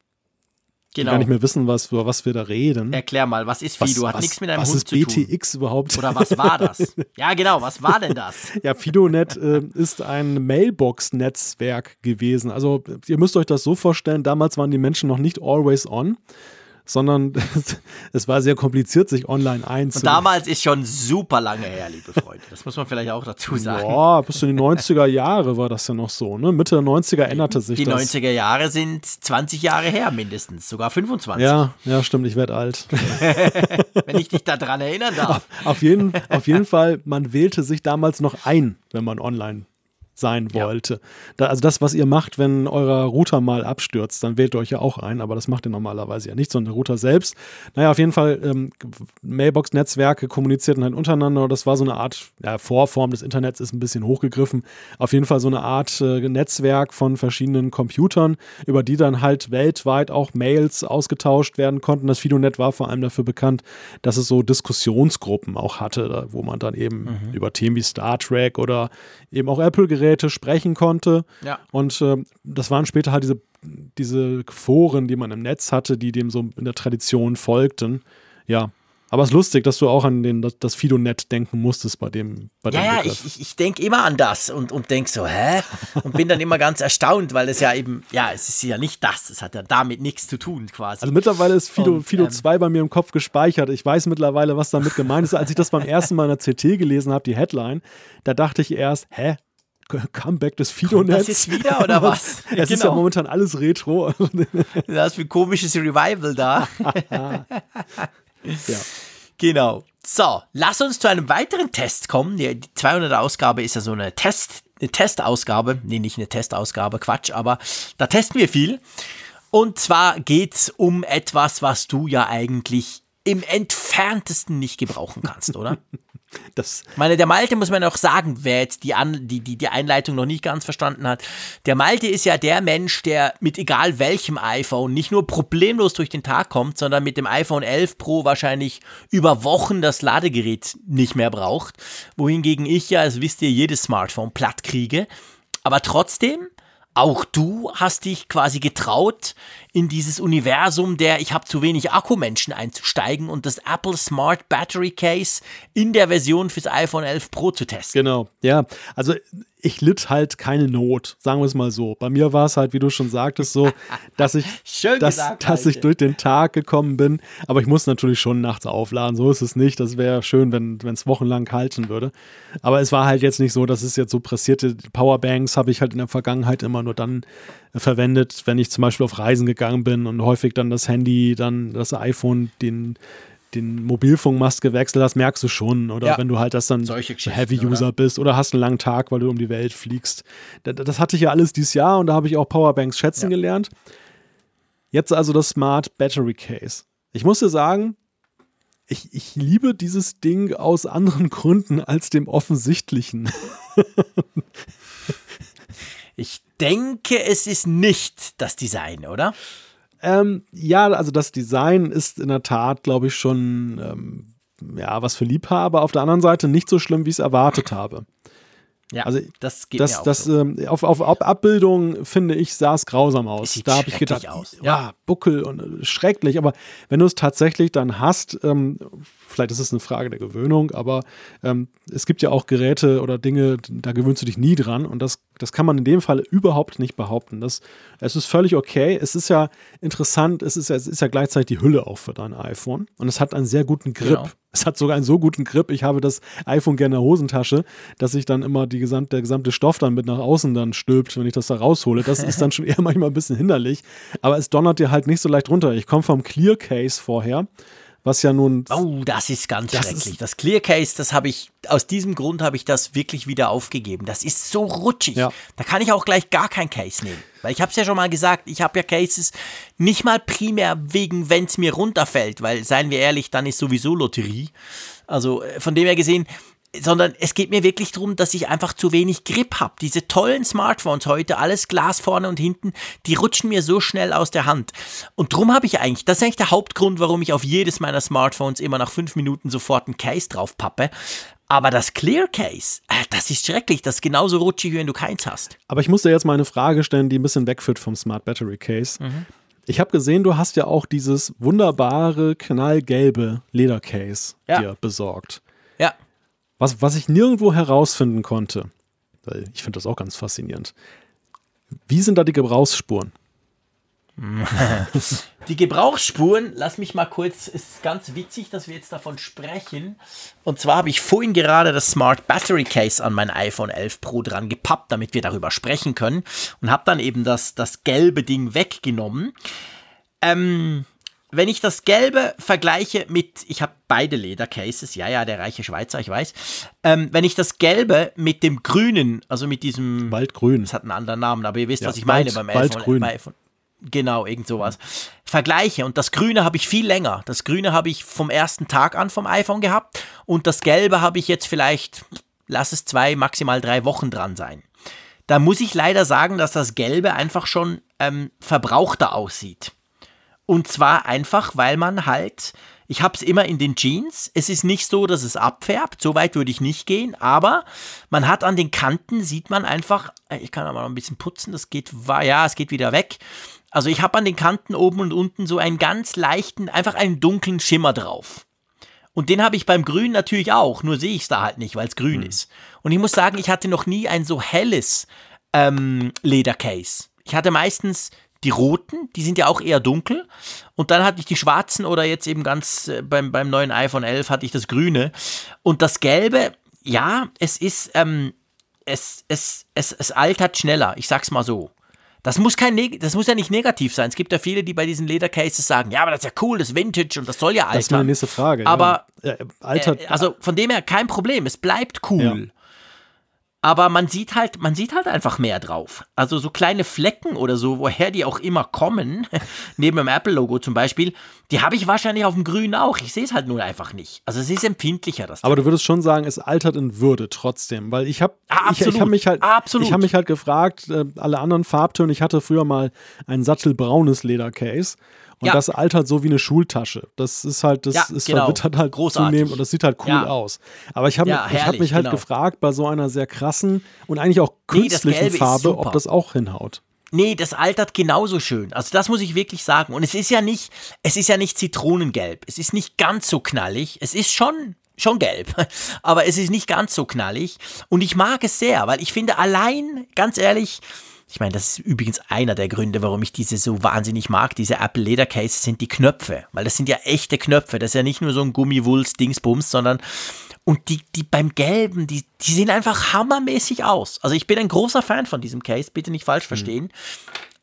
Genau. gar nicht mehr wissen, was, über was wir da reden. Erklär mal, was ist Fido? Hat was, nichts mit einem Hund zu tun. Was ist BTX überhaupt? Oder was war das? ja, genau, was war denn das? ja, FidoNet äh, ist ein Mailbox-Netzwerk gewesen. Also, ihr müsst euch das so vorstellen, damals waren die Menschen noch nicht always on sondern es war sehr kompliziert, sich online einzuloggen. Damals ist schon super lange her, liebe Freunde. Das muss man vielleicht auch dazu sagen. Ja, bis in die 90er Jahre war das ja noch so. Ne? Mitte der 90er änderte sich die das. Die 90er Jahre sind 20 Jahre her mindestens, sogar 25. Ja, ja, stimmt, ich werde alt. wenn ich dich daran erinnern darf. Auf jeden, auf jeden Fall, man wählte sich damals noch ein, wenn man online sein wollte. Ja. Da, also das, was ihr macht, wenn euer Router mal abstürzt, dann wählt ihr euch ja auch ein, aber das macht ihr normalerweise ja nicht, sondern der Router selbst. Naja, auf jeden Fall, ähm, Mailbox-Netzwerke kommunizierten halt untereinander. Das war so eine Art, ja, Vorform des Internets ist ein bisschen hochgegriffen. Auf jeden Fall so eine Art äh, Netzwerk von verschiedenen Computern, über die dann halt weltweit auch Mails ausgetauscht werden konnten. Das Fidonet war vor allem dafür bekannt, dass es so Diskussionsgruppen auch hatte, wo man dann eben mhm. über Themen wie Star Trek oder eben auch Apple-Geräte Geräte sprechen konnte. Ja. Und äh, das waren später halt diese, diese Foren, die man im Netz hatte, die dem so in der Tradition folgten. Ja. Aber es ist lustig, dass du auch an den, das, das Fidonet denken musstest bei dem, bei ja, Ja, ich, ich, ich denke immer an das und, und denke so, hä? Und bin dann immer ganz erstaunt, weil es ja eben, ja, es ist ja nicht das, es hat ja damit nichts zu tun quasi. Also mittlerweile ist Fido, und, Fido ähm, 2 bei mir im Kopf gespeichert. Ich weiß mittlerweile, was damit gemeint ist. Als ich das beim ersten Mal in der CT gelesen habe, die Headline, da dachte ich erst, hä, Comeback des Fido-Netz. Das jetzt wieder oder was? es genau. ist ja genau. momentan alles Retro. das ist ein komisches Revival da. ja. Genau. So, lass uns zu einem weiteren Test kommen. Die 200 Ausgabe ist ja so eine Test, eine Testausgabe. Nee, nicht eine Testausgabe, Quatsch, aber da testen wir viel. Und zwar geht es um etwas, was du ja eigentlich im entferntesten nicht gebrauchen kannst, oder? Das ich meine, der Malte muss man auch sagen, wer jetzt die, An die, die, die Einleitung noch nicht ganz verstanden hat. Der Malte ist ja der Mensch, der mit egal welchem iPhone nicht nur problemlos durch den Tag kommt, sondern mit dem iPhone 11 Pro wahrscheinlich über Wochen das Ladegerät nicht mehr braucht. Wohingegen ich ja, das wisst ihr, jedes Smartphone platt kriege. Aber trotzdem auch du hast dich quasi getraut, in dieses Universum der Ich habe zu wenig Akkumenschen einzusteigen und das Apple Smart Battery Case in der Version fürs iPhone 11 Pro zu testen. Genau, ja. Also ich litt halt keine Not, sagen wir es mal so. Bei mir war es halt, wie du schon sagtest, so, dass ich, dass, gesagt, dass ich durch den Tag gekommen bin. Aber ich muss natürlich schon nachts aufladen. So ist es nicht. Das wäre schön, wenn es wochenlang halten würde. Aber es war halt jetzt nicht so, dass es jetzt so pressierte. Powerbanks habe ich halt in der Vergangenheit immer nur dann verwendet, wenn ich zum Beispiel auf Reisen gegangen bin und häufig dann das Handy, dann das iPhone, den den Mobilfunkmast gewechselt hast, merkst du schon. Oder ja. wenn du halt das dann Heavy-User bist oder hast einen langen Tag, weil du um die Welt fliegst. Das, das hatte ich ja alles dieses Jahr und da habe ich auch Powerbanks schätzen ja. gelernt. Jetzt also das Smart Battery Case. Ich muss dir sagen, ich, ich liebe dieses Ding aus anderen Gründen als dem offensichtlichen. ich denke, es ist nicht das Design, oder? Ähm, ja, also das Design ist in der Tat, glaube ich, schon ähm, ja, was für Liebhaber. Auf der anderen Seite nicht so schlimm, wie ich es erwartet habe. Ja, also das geht das, mir auch das, so. ähm, auf, auf, auf Abbildung, finde ich, sah es grausam aus. Da habe ich gedacht, aus. ja, Buckel und äh, schrecklich. Aber wenn du es tatsächlich dann hast, ähm, vielleicht ist es eine Frage der Gewöhnung, aber ähm, es gibt ja auch Geräte oder Dinge, da gewöhnst du dich nie dran. Und das, das kann man in dem Fall überhaupt nicht behaupten. Das, es ist völlig okay. Es ist ja interessant, es ist, es ist ja gleichzeitig die Hülle auch für dein iPhone. Und es hat einen sehr guten Grip. Genau. Es hat sogar einen so guten Grip. Ich habe das iPhone gerne in der Hosentasche, dass sich dann immer die gesamte, der gesamte Stoff dann mit nach außen dann stülpt, wenn ich das da raushole. Das ist dann schon eher manchmal ein bisschen hinderlich. Aber es donnert dir halt nicht so leicht runter. Ich komme vom Clear Case vorher was ja nun. Oh, das ist ganz das schrecklich. Ist das Clear Case, das habe ich, aus diesem Grund habe ich das wirklich wieder aufgegeben. Das ist so rutschig. Ja. Da kann ich auch gleich gar kein Case nehmen. Weil ich habe es ja schon mal gesagt, ich habe ja Cases nicht mal primär wegen, wenn es mir runterfällt, weil, seien wir ehrlich, dann ist sowieso Lotterie. Also äh, von dem her gesehen, sondern es geht mir wirklich darum, dass ich einfach zu wenig Grip habe. Diese tollen Smartphones heute, alles Glas vorne und hinten, die rutschen mir so schnell aus der Hand. Und darum habe ich eigentlich, das ist eigentlich der Hauptgrund, warum ich auf jedes meiner Smartphones immer nach fünf Minuten sofort ein Case drauf pappe. Aber das Clear Case, äh, das ist schrecklich. Das ist genauso rutschig, wie wenn du keins hast. Aber ich muss dir jetzt mal eine Frage stellen, die ein bisschen wegführt vom Smart Battery Case. Mhm. Ich habe gesehen, du hast ja auch dieses wunderbare knallgelbe Ledercase ja. dir besorgt. Ja. Was, was ich nirgendwo herausfinden konnte, weil ich finde das auch ganz faszinierend. Wie sind da die Gebrauchsspuren? Die Gebrauchsspuren, lass mich mal kurz, ist ganz witzig, dass wir jetzt davon sprechen. Und zwar habe ich vorhin gerade das Smart Battery Case an mein iPhone 11 Pro dran gepappt, damit wir darüber sprechen können. Und habe dann eben das, das gelbe Ding weggenommen. Ähm, wenn ich das Gelbe vergleiche mit, ich habe beide Ledercases, ja, ja, der reiche Schweizer, ich weiß. Ähm, wenn ich das Gelbe mit dem Grünen, also mit diesem. Waldgrün. Das hat einen anderen Namen, aber ihr wisst, ja, was ich meine Wald, beim Waldgrün. iPhone. Genau, irgend sowas. Vergleiche. Und das Grüne habe ich viel länger. Das Grüne habe ich vom ersten Tag an vom iPhone gehabt. Und das Gelbe habe ich jetzt vielleicht, lass es zwei, maximal drei Wochen dran sein. Da muss ich leider sagen, dass das Gelbe einfach schon ähm, verbrauchter aussieht. Und zwar einfach, weil man halt, ich habe es immer in den Jeans. Es ist nicht so, dass es abfärbt. So weit würde ich nicht gehen. Aber man hat an den Kanten, sieht man einfach, äh, ich kann aber noch ein bisschen putzen, das geht, ja, es geht wieder weg. Also ich habe an den Kanten oben und unten so einen ganz leichten, einfach einen dunklen Schimmer drauf. Und den habe ich beim Grün natürlich auch, nur sehe ich es da halt nicht, weil es grün mhm. ist. Und ich muss sagen, ich hatte noch nie ein so helles ähm, Ledercase. Ich hatte meistens die roten, die sind ja auch eher dunkel. Und dann hatte ich die schwarzen oder jetzt eben ganz äh, beim, beim neuen iPhone 11 hatte ich das grüne. Und das gelbe, ja, es ist, ähm, es, es, es, es altert schneller, ich sag's mal so. Das muss, kein das muss ja nicht negativ sein. Es gibt ja viele, die bei diesen Ledercases sagen, ja, aber das ist ja cool, das ist Vintage und das soll ja altern. Das ist meine nächste Frage. Aber ja. Ja, altert. Äh, also von dem her kein Problem, es bleibt cool. Ja aber man sieht halt, man sieht halt einfach mehr drauf. Also so kleine Flecken oder so, woher die auch immer kommen, neben dem Apple-Logo zum Beispiel, die habe ich wahrscheinlich auf dem Grün auch. Ich sehe es halt nur einfach nicht. Also es ist empfindlicher, das. Aber du würdest schon sagen, es altert in Würde trotzdem, weil ich habe, ah, ich, ich habe mich halt, absolut. ich habe mich halt gefragt, äh, alle anderen Farbtöne. Ich hatte früher mal ein sattelbraunes Ledercase und ja. das altert so wie eine Schultasche. Das ist halt, das ja, ist genau. verwittert halt Großartig. zunehmend und das sieht halt cool ja. aus. Aber ich habe ich hab mich halt genau. gefragt, bei so einer sehr krassen und eigentlich auch künstlichen nee, Farbe, ob das auch hinhaut. Nee, das altert genauso schön. Also das muss ich wirklich sagen. Und es ist ja nicht, es ist ja nicht Zitronengelb. Es ist nicht ganz so knallig. Es ist schon schon gelb, aber es ist nicht ganz so knallig und ich mag es sehr, weil ich finde allein, ganz ehrlich, ich meine, das ist übrigens einer der Gründe, warum ich diese so wahnsinnig mag, diese Apple Leder Cases sind die Knöpfe, weil das sind ja echte Knöpfe, das ist ja nicht nur so ein Gummiwulst Dingsbums, sondern und die, die beim Gelben, die, die sehen einfach hammermäßig aus. Also ich bin ein großer Fan von diesem Case, bitte nicht falsch mhm. verstehen. Mhm.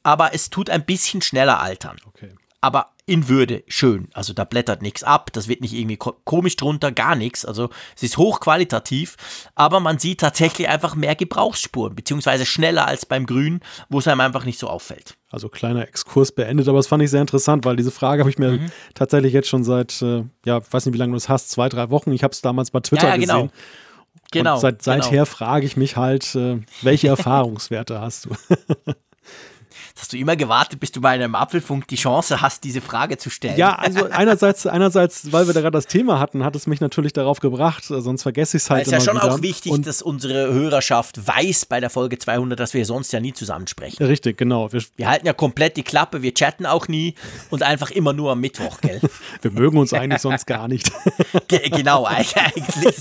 Aber es tut ein bisschen schneller altern. Okay. Aber in Würde schön. Also da blättert nichts ab, das wird nicht irgendwie komisch drunter, gar nichts. Also es ist hochqualitativ, aber man sieht tatsächlich einfach mehr Gebrauchsspuren, beziehungsweise schneller als beim Grün, wo es einem einfach nicht so auffällt. Also kleiner Exkurs beendet, aber das fand ich sehr interessant, weil diese Frage habe ich mir mhm. tatsächlich jetzt schon seit, äh, ja, weiß nicht, wie lange du es hast, zwei, drei Wochen. Ich habe es damals bei Twitter ja, ja, genau. gesehen. Genau. Und seit, seither genau. frage ich mich halt, äh, welche Erfahrungswerte hast du? hast du immer gewartet, bis du bei einem Apfelfunk die Chance hast, diese Frage zu stellen. Ja, also einerseits, einerseits, weil wir da gerade das Thema hatten, hat es mich natürlich darauf gebracht, sonst vergesse ich es halt. Es ist ja schon wieder. auch wichtig, Und dass unsere Hörerschaft weiß bei der Folge 200, dass wir sonst ja nie zusammensprechen. Richtig, genau. Wir, wir halten ja komplett die Klappe, wir chatten auch nie und einfach immer nur am Mittwoch, gell? wir mögen uns eigentlich sonst gar nicht. genau, eigentlich.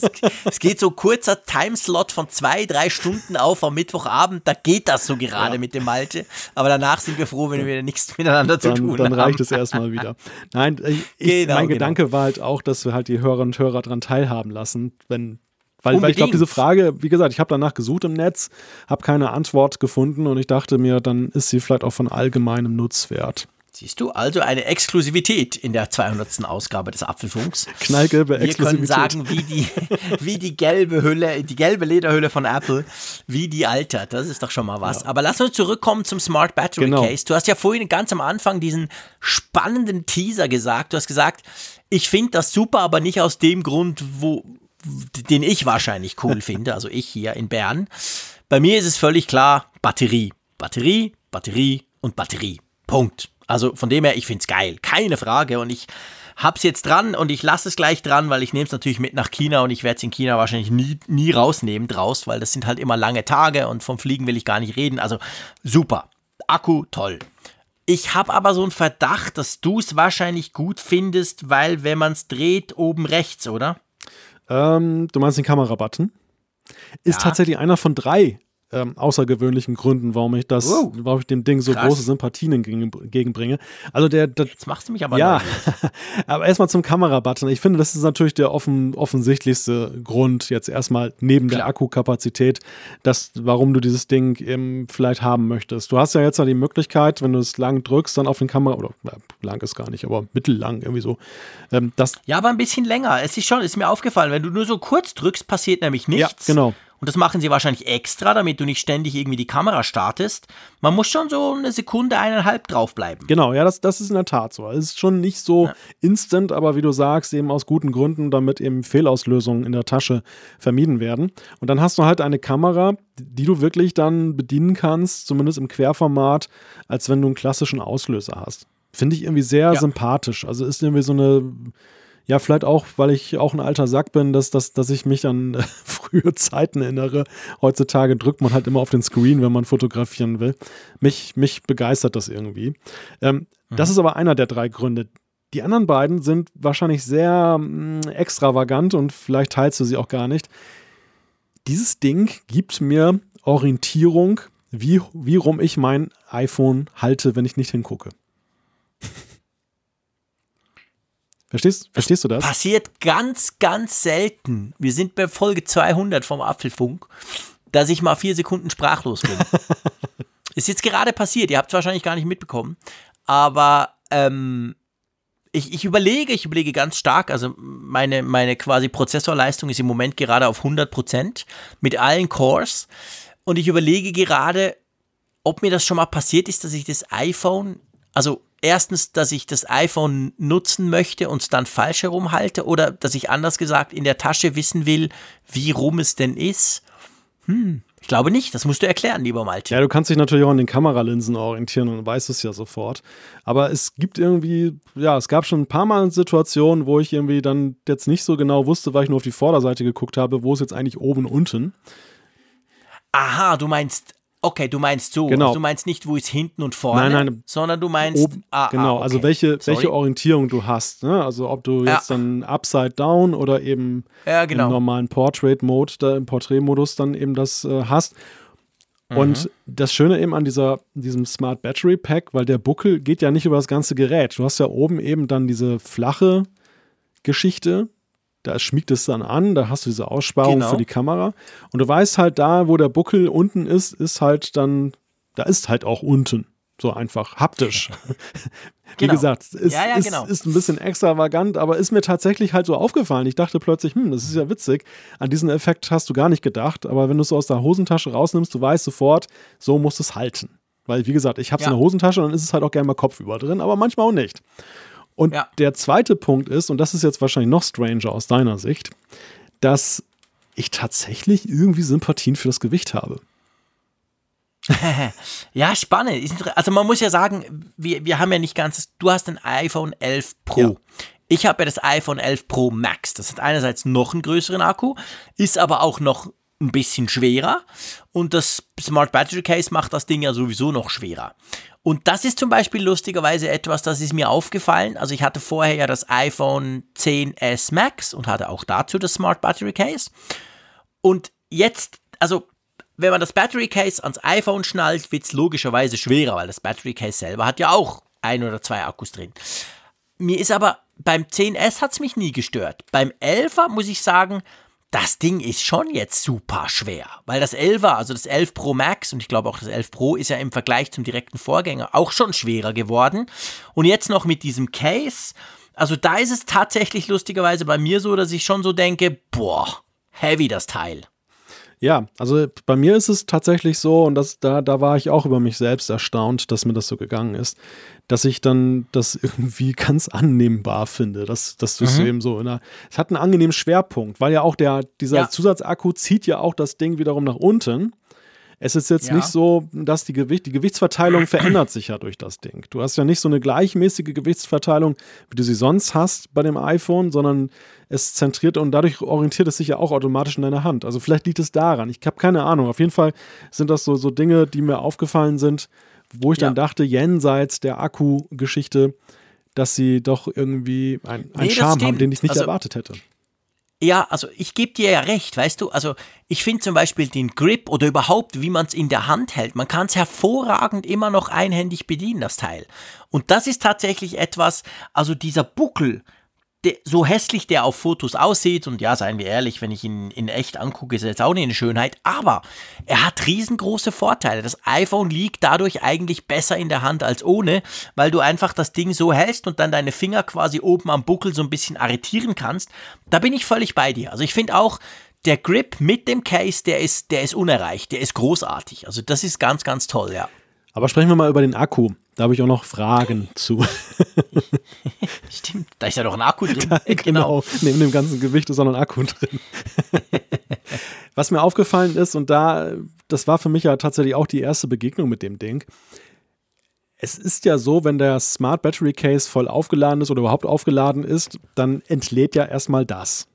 Es geht so kurzer Timeslot von zwei, drei Stunden auf am Mittwochabend, da geht das so gerade ja. mit dem Malte, aber danach danach sind wir froh, wenn wir nichts miteinander zu dann, tun dann haben. Dann reicht es erstmal wieder. Nein, ich, genau, mein genau. Gedanke war halt auch, dass wir halt die Hörerinnen und Hörer daran teilhaben lassen, wenn weil, weil, ich glaube, diese Frage, wie gesagt, ich habe danach gesucht im Netz, habe keine Antwort gefunden und ich dachte mir, dann ist sie vielleicht auch von allgemeinem Nutzwert. Siehst du, also eine Exklusivität in der 200. Ausgabe des Apfelfunks. Knallgelbe Exklusivität. Wir können sagen, wie die, wie die gelbe Hülle, die gelbe Lederhülle von Apple, wie die altert. Das ist doch schon mal was. Ja. Aber lass uns zurückkommen zum Smart Battery genau. Case. Du hast ja vorhin ganz am Anfang diesen spannenden Teaser gesagt. Du hast gesagt, ich finde das super, aber nicht aus dem Grund, wo, den ich wahrscheinlich cool finde. Also ich hier in Bern. Bei mir ist es völlig klar, Batterie. Batterie, Batterie und Batterie. Punkt. Also von dem her, ich finde es geil, keine Frage. Und ich hab's jetzt dran und ich lasse es gleich dran, weil ich nehme es natürlich mit nach China und ich werde es in China wahrscheinlich nie, nie rausnehmen draus, weil das sind halt immer lange Tage und vom Fliegen will ich gar nicht reden. Also super. Akku toll. Ich habe aber so einen Verdacht, dass du es wahrscheinlich gut findest, weil wenn man es dreht, oben rechts, oder? Ähm, du meinst den Kamerabutton? Ist ja. tatsächlich einer von drei ähm, außergewöhnlichen Gründen, warum ich das, oh, warum ich dem Ding so krass. große Sympathien entgegenbringe. Also der, der Jetzt machst du mich aber Ja, aber erstmal zum Kamerabutton. Ich finde, das ist natürlich der offen, offensichtlichste Grund, jetzt erstmal neben Klar. der Akkukapazität, dass, warum du dieses Ding eben vielleicht haben möchtest. Du hast ja jetzt ja die Möglichkeit, wenn du es lang drückst, dann auf den Kamera, oder ja, lang ist gar nicht, aber mittellang irgendwie so. Ähm, das ja, aber ein bisschen länger. Es ist schon, ist mir aufgefallen, wenn du nur so kurz drückst, passiert nämlich nichts. Ja, genau. Und das machen sie wahrscheinlich extra, damit du nicht ständig irgendwie die Kamera startest. Man muss schon so eine Sekunde, eineinhalb draufbleiben. Genau, ja, das, das ist in der Tat so. Es ist schon nicht so ja. instant, aber wie du sagst, eben aus guten Gründen, damit eben Fehlauslösungen in der Tasche vermieden werden. Und dann hast du halt eine Kamera, die du wirklich dann bedienen kannst, zumindest im Querformat, als wenn du einen klassischen Auslöser hast. Finde ich irgendwie sehr ja. sympathisch. Also ist irgendwie so eine ja, vielleicht auch, weil ich auch ein alter Sack bin, dass, dass, dass ich mich an äh, frühe Zeiten erinnere. Heutzutage drückt man halt immer auf den Screen, wenn man fotografieren will. Mich, mich begeistert das irgendwie. Ähm, mhm. Das ist aber einer der drei Gründe. Die anderen beiden sind wahrscheinlich sehr mh, mm, extravagant und vielleicht teilst du sie auch gar nicht. Dieses Ding gibt mir Orientierung, wie, wie rum ich mein iPhone halte, wenn ich nicht hingucke. Verstehst, verstehst du das? Passiert ganz, ganz selten. Wir sind bei Folge 200 vom Apfelfunk, dass ich mal vier Sekunden sprachlos bin. Ist jetzt gerade passiert, ihr habt es wahrscheinlich gar nicht mitbekommen, aber ähm, ich, ich, überlege, ich überlege ganz stark, also meine, meine quasi Prozessorleistung ist im Moment gerade auf 100% mit allen Cores und ich überlege gerade, ob mir das schon mal passiert ist, dass ich das iPhone, also erstens, dass ich das iPhone nutzen möchte und es dann falsch herum halte oder dass ich anders gesagt in der Tasche wissen will, wie rum es denn ist. Hm, ich glaube nicht. Das musst du erklären, lieber Malte. Ja, du kannst dich natürlich auch an den Kameralinsen orientieren und weißt es ja sofort. Aber es gibt irgendwie, ja, es gab schon ein paar Mal Situationen, wo ich irgendwie dann jetzt nicht so genau wusste, weil ich nur auf die Vorderseite geguckt habe, wo ist jetzt eigentlich oben und unten. Aha, du meinst Okay, du meinst so. Genau. Also du meinst nicht, wo ist hinten und vorne, Nein, nein. sondern du meinst. Oben, ah, genau, ah, also okay. welche, Sorry. welche Orientierung du hast. Ne? Also ob du Ja. jetzt dann Upside Down oder eben Ja, genau. im normalen Portrait-Mode, da im Porträtmodus dann eben das äh, hast. Und Mhm. das Schöne eben an dieser, diesem Smart Battery Pack, weil der Buckel geht ja nicht über das ganze Gerät. Du hast ja oben eben dann diese flache Geschichte. Da schmiegt es dann an, da hast du diese Aussparung Genau. für die Kamera. Und du weißt halt, da, wo der Buckel unten ist, ist halt dann, da ist halt auch unten. So einfach haptisch. Wie Genau. gesagt, es ist, Ja, ja, genau. ist ein bisschen extravagant, aber ist mir tatsächlich halt so aufgefallen. Ich dachte plötzlich, hm, das ist ja witzig. An diesen Effekt hast du gar nicht gedacht, aber wenn du es aus der Hosentasche rausnimmst, du weißt sofort, so muss es halten. Weil, wie gesagt, ich habe es Ja. in der Hosentasche und dann ist es halt auch gerne mal kopfüber drin, aber manchmal auch nicht. Und Ja. der zweite Punkt ist, und das ist jetzt wahrscheinlich noch stranger aus deiner Sicht, dass ich tatsächlich irgendwie Sympathien für das Gewicht habe. Ja, spannend. Also man muss ja sagen, wir, wir haben ja nicht ganz, du hast ein iPhone 11 Pro. Ja. Ich habe ja das iPhone 11 Pro Max. Das hat einerseits noch einen größeren Akku, ist aber auch noch ein bisschen schwerer. Und das Smart Battery Case macht das Ding ja sowieso noch schwerer. Und das ist zum Beispiel lustigerweise etwas, das ist mir aufgefallen. Also ich hatte vorher ja das iPhone 10s Max und hatte auch dazu das Smart Battery Case. Und jetzt, also wenn man das Battery Case ans iPhone schnallt, wird es logischerweise schwerer, weil das Battery Case selber hat ja auch ein oder zwei Akkus drin. Mir ist aber beim 10S hat es mich nie gestört. Beim 11er muss ich sagen, das Ding ist schon jetzt super schwer, weil das 11er, also das 11 Pro Max und ich glaube auch das 11 Pro ist ja im Vergleich zum direkten Vorgänger auch schon schwerer geworden. Und jetzt noch mit diesem Case, also da ist es tatsächlich lustigerweise bei mir so, dass ich schon so denke, boah, heavy das Teil. Ja, also bei mir ist es tatsächlich so, und das, da, da war ich auch über mich selbst erstaunt, dass mir das so gegangen ist, dass ich dann das irgendwie ganz annehmbar finde, dass, dass du es Mhm. eben so in einer, es hat einen angenehmen Schwerpunkt, weil ja auch der, dieser Ja. Zusatzakku zieht ja auch das Ding wiederum nach unten. Es ist jetzt Ja. nicht so, dass die Gewicht, die Gewichtsverteilung verändert sich ja durch das Ding. Du hast ja nicht so eine gleichmäßige Gewichtsverteilung, wie du sie sonst hast bei dem iPhone, sondern es zentriert und dadurch orientiert es sich ja auch automatisch in deiner Hand. Also vielleicht liegt es daran. Ich habe keine Ahnung. Auf jeden Fall sind das so, so Dinge, die mir aufgefallen sind, wo ich Ja. dann dachte, jenseits der Akku-Geschichte, dass sie doch irgendwie ein- einen Nee, Charme haben, den ich nicht Also- erwartet hätte. Ja, also ich gebe dir ja recht, weißt du, also ich finde zum Beispiel den Grip oder überhaupt, wie man es in der Hand hält, man kann es hervorragend immer noch einhändig bedienen, das Teil. Und das ist tatsächlich etwas, also dieser Buckel, so hässlich der auf Fotos aussieht, und ja, seien wir ehrlich, wenn ich ihn in echt angucke, ist er jetzt auch nicht eine Schönheit, aber er hat riesengroße Vorteile. Das iPhone liegt dadurch eigentlich besser in der Hand als ohne, weil du einfach das Ding so hältst und dann deine Finger quasi oben am Buckel so ein bisschen arretieren kannst. Da bin ich völlig bei dir. Also ich finde auch, der Grip mit dem Case, der ist, der ist unerreicht, der ist großartig. Also das ist ganz, ganz toll, ja. Aber sprechen wir mal über den Akku. Da habe ich auch noch Fragen zu. Stimmt, da ist ja noch ein Akku drin. genau. Neben dem ganzen Gewicht ist auch noch ein Akku drin. Was mir aufgefallen ist, und da, das war für mich ja tatsächlich auch die erste Begegnung mit dem Ding. Es ist ja so, wenn der Smart Battery Case voll aufgeladen ist oder überhaupt aufgeladen ist, dann entlädt ja erstmal das.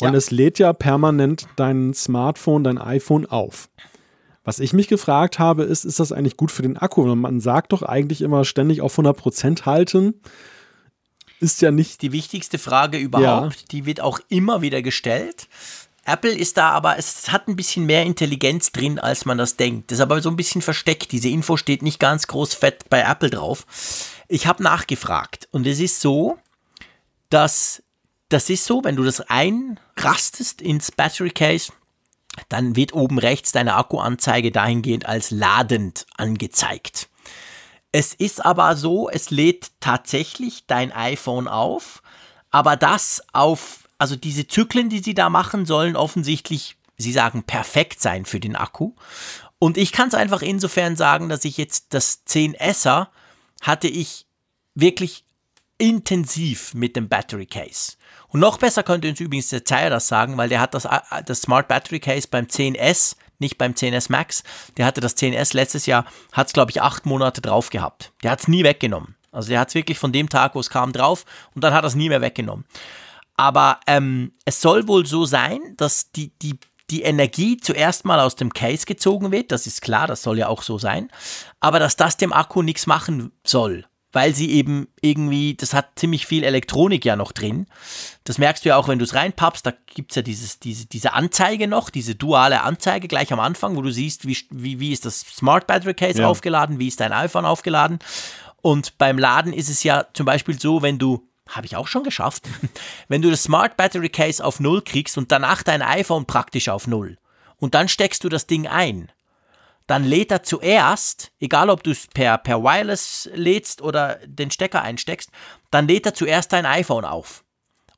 Und Ja. es lädt ja permanent dein Smartphone, dein iPhone auf. Was ich mich gefragt habe, ist, ist das eigentlich gut für den Akku? Man sagt doch eigentlich immer ständig auf 100% halten. Ist ja nicht die wichtigste Frage überhaupt. Die wird auch immer wieder gestellt. Apple ist da aber, es hat ein bisschen mehr Intelligenz drin, als man das denkt. Das ist aber so ein bisschen versteckt. Diese Info steht nicht ganz groß fett bei Apple drauf. Ich habe nachgefragt und es ist so, dass das ist so, wenn du das einrastest ins Battery Case, dann wird oben rechts deine Akkuanzeige dahingehend als ladend angezeigt. Es ist aber so, es lädt tatsächlich dein iPhone auf, aber das auf, also diese Zyklen, die sie da machen, sollen offensichtlich, sie sagen, perfekt sein für den Akku. Und ich kann es einfach insofern sagen, dass ich jetzt das 10S hatte ich wirklich intensiv mit dem Battery Case. Und noch besser könnte uns übrigens der Zeier das sagen, weil der hat das, das Smart Battery Case beim 10S, nicht beim 10S Max. Der hatte das 10S letztes Jahr, hat es glaube ich acht Monate drauf gehabt. Der hat es nie weggenommen. Also der hat es wirklich von dem Tag, wo es kam, drauf und dann hat er es nie mehr weggenommen. Aber ähm, es soll wohl so sein, dass die, die, die Energie zuerst mal aus dem Case gezogen wird, das ist klar, das soll ja auch so sein, aber dass das dem Akku nichts machen soll, weil sie eben irgendwie, das hat ziemlich viel Elektronik ja noch drin. Das merkst du ja auch, wenn du es reinpappst, da gibt es ja dieses, diese, diese Anzeige noch, diese duale Anzeige gleich am Anfang, wo du siehst, wie, wie, wie ist das Smart Battery Case ja. aufgeladen, wie ist dein iPhone aufgeladen. Und beim Laden ist es ja zum Beispiel so, wenn du habe ich auch schon geschafft. Wenn du das Smart Battery Case auf Null kriegst und danach dein iPhone praktisch auf Null und dann steckst du das Ding ein, dann lädt er zuerst, egal ob du es per, per Wireless lädst oder den Stecker einsteckst, dann lädt er zuerst dein iPhone auf.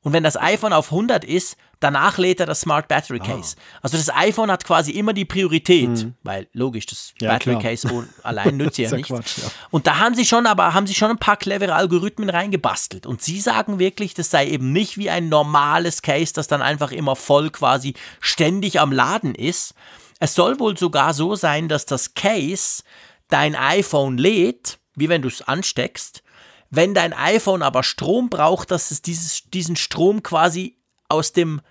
Und wenn das iPhone auf 100 ist, danach lädt er das Smart Battery ah. Case. Ah. Also das iPhone hat quasi immer die Priorität, mhm. weil logisch, das ja, Battery klar. Case allein nützt ja nicht. Quatsch, ja. Und da haben sie schon, aber haben sie schon ein paar clevere Algorithmen reingebastelt. Und sie sagen wirklich, das sei eben nicht wie ein normales Case, das dann einfach immer voll quasi ständig am Laden ist, es soll wohl sogar so sein, dass das Case dein iPhone lädt, wie wenn du es ansteckst. Wenn dein iPhone aber Strom braucht, dass es dieses, diesen Strom quasi aus dem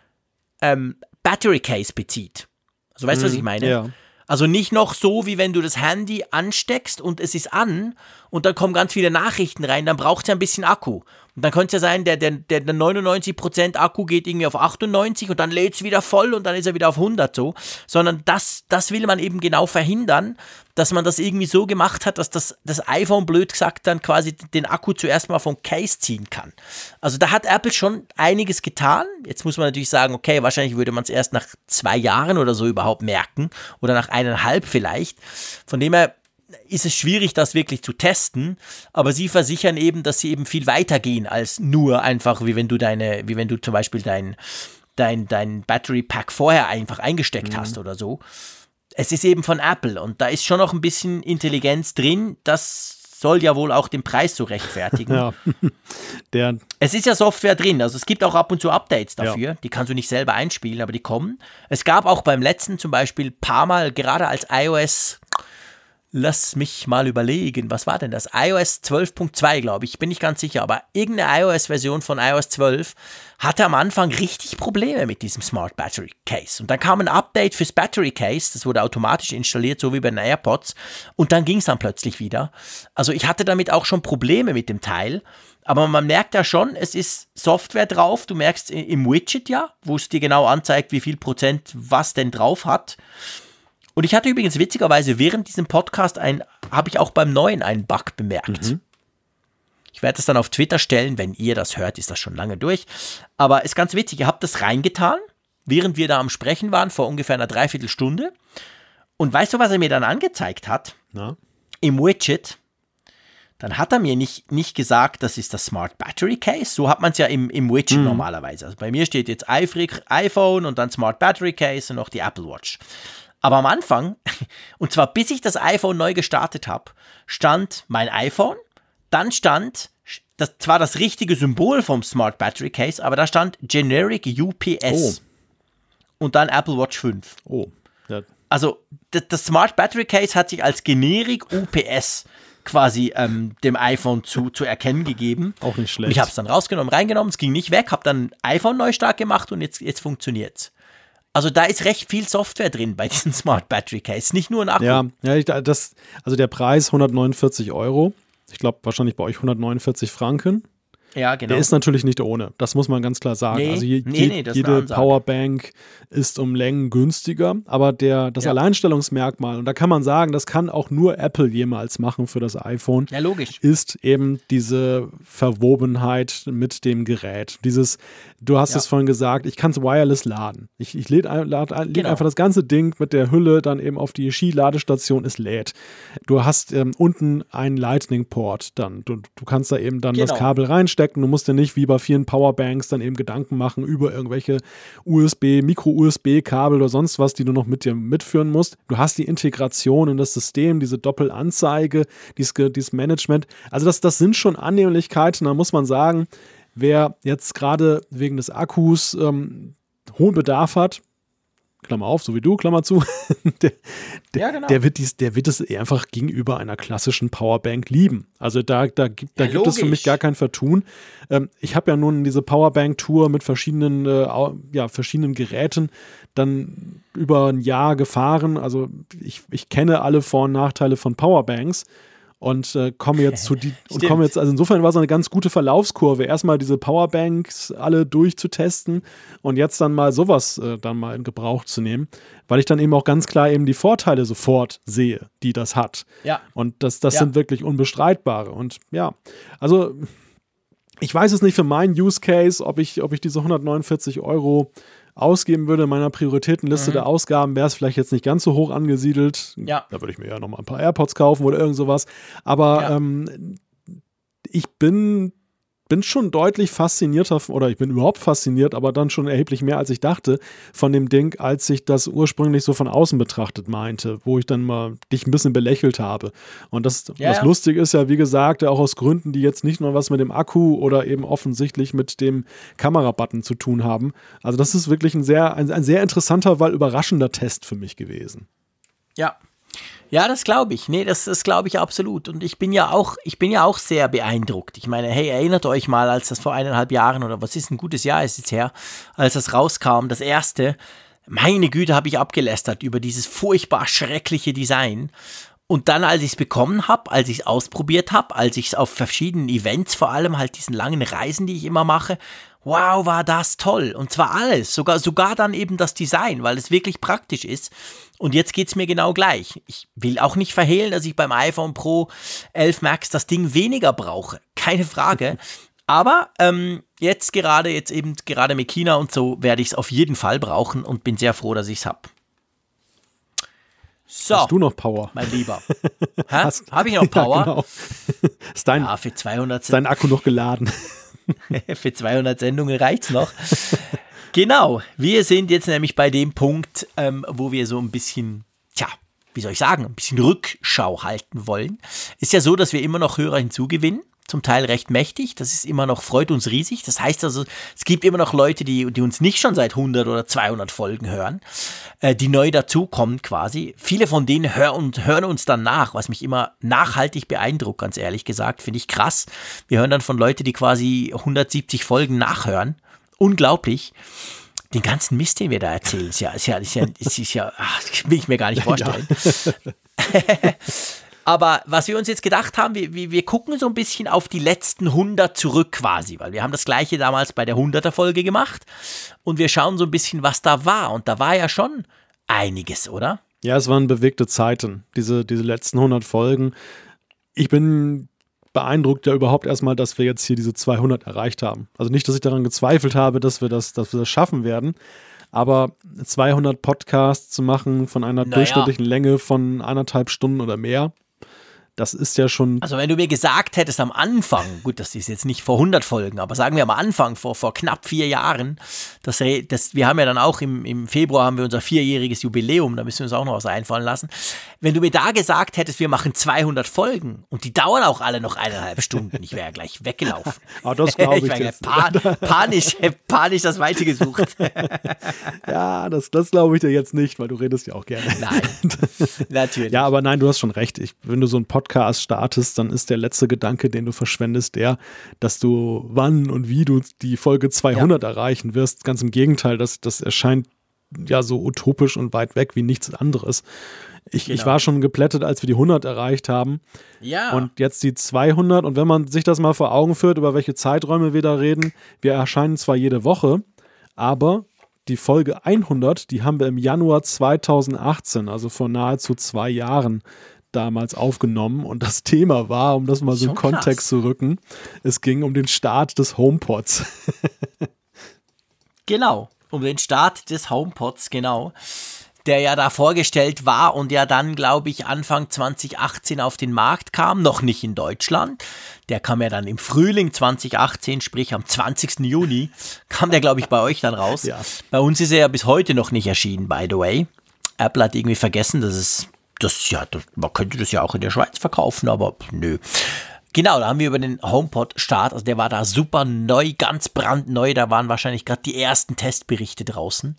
ähm, Battery Case bezieht. Also weißt du, mhm, was ich meine? Ja. Also nicht noch so, wie wenn du das Handy ansteckst und es ist an und dann kommen ganz viele Nachrichten rein, dann braucht es ja ein bisschen Akku. Und dann könnte es ja sein, der, der, der 99% Akku geht irgendwie auf 98 und dann lädt es wieder voll und dann ist er wieder auf 100 so. Sondern das, das will man eben genau verhindern, dass man das irgendwie so gemacht hat, dass das, das iPhone blöd gesagt dann quasi den Akku zuerst mal vom Case ziehen kann. Also da hat Apple schon einiges getan. Jetzt muss man natürlich sagen, okay, wahrscheinlich würde man es erst nach zwei Jahren oder so überhaupt merken oder nach eineinhalb vielleicht. Von dem her ist es schwierig, das wirklich zu testen, aber sie versichern eben, dass sie eben viel weiter gehen als nur einfach, wie wenn du deine, wie wenn du zum Beispiel dein, dein, dein Battery Pack vorher einfach eingesteckt mhm. hast oder so. Es ist eben von Apple und da ist schon noch ein bisschen Intelligenz drin, das soll ja wohl auch den Preis so rechtfertigen. ja. Der es ist ja Software drin, also es gibt auch ab und zu Updates dafür, ja. die kannst du nicht selber einspielen, aber die kommen. Es gab auch beim letzten zum Beispiel paar Mal, gerade als iOS Lass mich mal überlegen, was war denn das? iOS 12.2, glaube ich, bin ich ganz sicher, aber irgendeine iOS-Version von iOS 12 hatte am Anfang richtig Probleme mit diesem Smart Battery Case. Und dann kam ein Update fürs Battery Case, das wurde automatisch installiert, so wie bei den AirPods, und dann ging es dann plötzlich wieder. Also ich hatte damit auch schon Probleme mit dem Teil. Aber man merkt ja schon, es ist Software drauf. Du merkst im Widget ja, wo es dir genau anzeigt, wie viel Prozent was denn drauf hat. Und ich hatte übrigens witzigerweise während diesem Podcast ein, habe ich auch beim neuen einen Bug bemerkt. Mhm. Ich werde es dann auf Twitter stellen, wenn ihr das hört, ist das schon lange durch. Aber ist ganz witzig, ihr habt das reingetan, während wir da am Sprechen waren, vor ungefähr einer Dreiviertelstunde. Und weißt du, was er mir dann angezeigt hat? Na? Im Widget. Dann hat er mir nicht, nicht gesagt, das ist das Smart Battery Case. So hat man es ja im, im Widget mhm. normalerweise. Also bei mir steht jetzt iPhone und dann Smart Battery Case und noch die Apple Watch. Aber am Anfang, und zwar bis ich das iPhone neu gestartet habe, stand mein iPhone, dann stand das zwar das richtige Symbol vom Smart Battery Case, aber da stand Generic UPS. Oh. Und dann Apple Watch 5. Oh. Ja. Also das, Smart Battery Case hat sich als Generic UPS quasi ähm, dem iPhone zu, zu erkennen gegeben. Auch nicht schlecht. Und ich habe es dann rausgenommen, reingenommen, es ging nicht weg, habe dann iPhone neu stark gemacht und jetzt, jetzt funktioniert es. Also da ist recht viel Software drin bei diesen Smart Battery Case, nicht nur ein Akku. Ja, ja ich, das, also der Preis 149 Euro. Ich glaube wahrscheinlich bei euch 149 Franken. Ja, genau. Der ist natürlich nicht ohne, das muss man ganz klar sagen. Nee, also je, nee, nee, jede Powerbank ist um Längen günstiger, aber der, das ja. Alleinstellungsmerkmal, und da kann man sagen, das kann auch nur Apple jemals machen für das iPhone, ja, logisch. ist eben diese Verwobenheit mit dem Gerät. Dieses, du hast ja. es vorhin gesagt, ich kann es wireless laden. Ich, ich lädt lad, lad genau. einfach das ganze Ding mit der Hülle dann eben auf die Skiladestation, es lädt. Du hast ähm, unten einen Lightning-Port dann. Du, du kannst da eben dann genau. das Kabel reinstecken stecken. Du musst dir nicht wie bei vielen Powerbanks dann eben Gedanken machen über irgendwelche USB, Micro-USB-Kabel oder sonst was, die du noch mit dir mitführen musst. Du hast die Integration in das System, diese Doppelanzeige, dieses, dieses Management. Also das, das sind schon Annehmlichkeiten. Da muss man sagen, wer jetzt gerade wegen des Akkus ähm, hohen Bedarf hat, Klammer auf, so wie du, Klammer zu, der, der, Ja, genau. der, wird dies, der wird es einfach gegenüber einer klassischen Powerbank lieben. Also da, da, gibt- da Ja, gibt es für mich gar kein Vertun. Ähm, ich habe ja nun diese Powerbank-Tour mit verschiedenen, äh, ja, verschiedenen Geräten dann über ein Jahr gefahren. Also ich, ich kenne alle Vor- und Nachteile von Powerbanks und äh, komme jetzt zu die und komme jetzt, also insofern war es eine ganz gute Verlaufskurve, erstmal diese Powerbanks alle durchzutesten und jetzt dann mal sowas äh, dann mal in Gebrauch zu nehmen, weil ich dann eben auch ganz klar eben die Vorteile sofort sehe, die das hat. Ja. Und das, das Ja. sind wirklich unbestreitbare. Und ja, also ich weiß es nicht für meinen Use Case, ob ich, ob ich diese 149 Euro ausgeben würde. In meiner Prioritätenliste der Ausgaben wäre es vielleicht jetzt nicht ganz so hoch angesiedelt. Mhm. Ja. Da würde ich mir ja noch mal ein paar AirPods kaufen oder irgend sowas. Aber Ja. ähm, ich bin, bin schon deutlich faszinierter, oder ich bin überhaupt fasziniert, aber dann schon erheblich mehr, als ich dachte, von dem Ding, als ich das ursprünglich so von außen betrachtet meinte, wo ich dann mal dich ein bisschen belächelt habe. Und das, Ja, das ja. Lustige ist ja, wie gesagt, auch aus Gründen, die jetzt nicht nur was mit dem Akku oder eben offensichtlich mit dem Kamerabutton zu tun haben. Also das ist wirklich ein sehr, ein, ein sehr interessanter, weil überraschender Test für mich gewesen. Ja. Ja, das glaube ich. Nee, das, das glaube ich absolut. Und ich bin ja auch, ich bin ja auch sehr beeindruckt. Ich meine, hey, erinnert euch mal, als das vor eineinhalb Jahren oder was ist ein gutes Jahr ist jetzt her, als das rauskam, das erste, meine Güte, habe ich abgelästert über dieses furchtbar schreckliche Design. Und dann, als ich es bekommen habe, als ich es ausprobiert habe, als ich es auf verschiedenen Events, vor allem halt diesen langen Reisen, die ich immer mache, wow, war das toll. Und zwar alles, sogar, sogar dann eben das Design, weil es wirklich praktisch ist. Und jetzt geht es mir genau gleich. Ich will auch nicht verhehlen, dass ich beim iPhone Pro 11 Max das Ding weniger brauche. Keine Frage. Aber ähm, jetzt gerade, jetzt eben gerade mit China und so, werde ich es auf jeden Fall brauchen und bin sehr froh, dass ich es habe. So, Hast du noch Power? mein Lieber. Habe ich noch Power? Ja, genau. ist, dein, Ja, für 200 ist dein Akku noch geladen? Für 200 Sendungen reicht's noch. genau, wir sind jetzt nämlich bei dem Punkt, ähm, wo wir so ein bisschen, tja, wie soll ich sagen, ein bisschen Rückschau halten wollen. Ist ja so, dass wir immer noch Hörer hinzugewinnen. Zum Teil recht mächtig. Das ist immer noch, freut uns riesig. Das heißt also, es gibt immer noch Leute, die, die uns nicht schon seit 100 oder 200 Folgen hören, äh, die neu dazukommen quasi. Viele von denen hören, und hören uns dann nach, was mich immer nachhaltig beeindruckt, ganz ehrlich gesagt. Finde ich krass. Wir hören dann von Leuten, die quasi 170 Folgen nachhören. Unglaublich. Den ganzen Mist, den wir da erzählen, ist ja, ist ja, ist ja, ist, ja ach, will ich mir gar nicht vorstellen. Aber was wir uns jetzt gedacht haben, wir, wir, wir gucken so ein bisschen auf die letzten 100 zurück quasi, weil wir haben das gleiche damals bei der 100er Folge gemacht und wir schauen so ein bisschen, was da war. Und da war ja schon einiges, oder? Ja, es waren bewegte Zeiten, diese, diese letzten 100 Folgen. Ich bin beeindruckt ja überhaupt erstmal, dass wir jetzt hier diese 200 erreicht haben. Also nicht, dass ich daran gezweifelt habe, dass wir das, dass wir das schaffen werden, aber 200 Podcasts zu machen von einer Naja. durchschnittlichen Länge von anderthalb Stunden oder mehr, das ist ja schon Also wenn du mir gesagt hättest am Anfang, gut, das ist jetzt nicht vor 100 Folgen, aber sagen wir am Anfang, vor, vor knapp vier Jahren, das, das, wir haben ja dann auch im, im Februar haben wir unser vierjähriges Jubiläum, da müssen wir uns auch noch was einfallen lassen. Wenn du mir da gesagt hättest, wir machen 200 Folgen und die dauern auch alle noch eineinhalb Stunden, ich wäre ja gleich weggelaufen. Ah, das glaube ich ja jetzt. pan, panisch, panisch das Weite gesucht. Ja, das, das glaube ich dir jetzt nicht, weil du redest ja auch gerne. Nein, natürlich. Ja, aber nein, du hast schon recht. Ich, wenn du so einen Podcast startest, dann ist der letzte Gedanke, den du verschwendest, der, dass du wann und wie du die Folge 200 erreichen wirst. Ganz im Gegenteil, das, das erscheint ja so utopisch und weit weg wie nichts anderes. Ich, ich Genau. war schon geplättet, als wir die 100 erreicht haben. ja. Und jetzt die 200. Und wenn man sich das mal vor Augen führt, über welche Zeiträume wir da reden, wir erscheinen zwar jede Woche, aber die Folge 100, die haben wir im Januar 2018, also vor nahezu zwei Jahren, damals aufgenommen. Und das Thema war, um das mal so in. Kontext zu rücken, es ging um den Start des HomePods. Genau, um den Start des HomePods, genau. Der ja da vorgestellt war und ja dann, glaube ich, Anfang 2018 auf den Markt kam, noch nicht in Deutschland. Der kam ja dann im Frühling 2018, sprich am 20. Juni, kam der, glaube ich, bei euch dann raus. Ja. Bei uns ist er ja bis heute noch nicht erschienen, by the way. Apple hat irgendwie vergessen, dass es, das, ja, das, man könnte das ja auch in der Schweiz verkaufen, aber nö. Genau, da haben wir über den HomePod-Start, also der war da super neu, ganz brandneu, da waren wahrscheinlich gerade die ersten Testberichte draußen.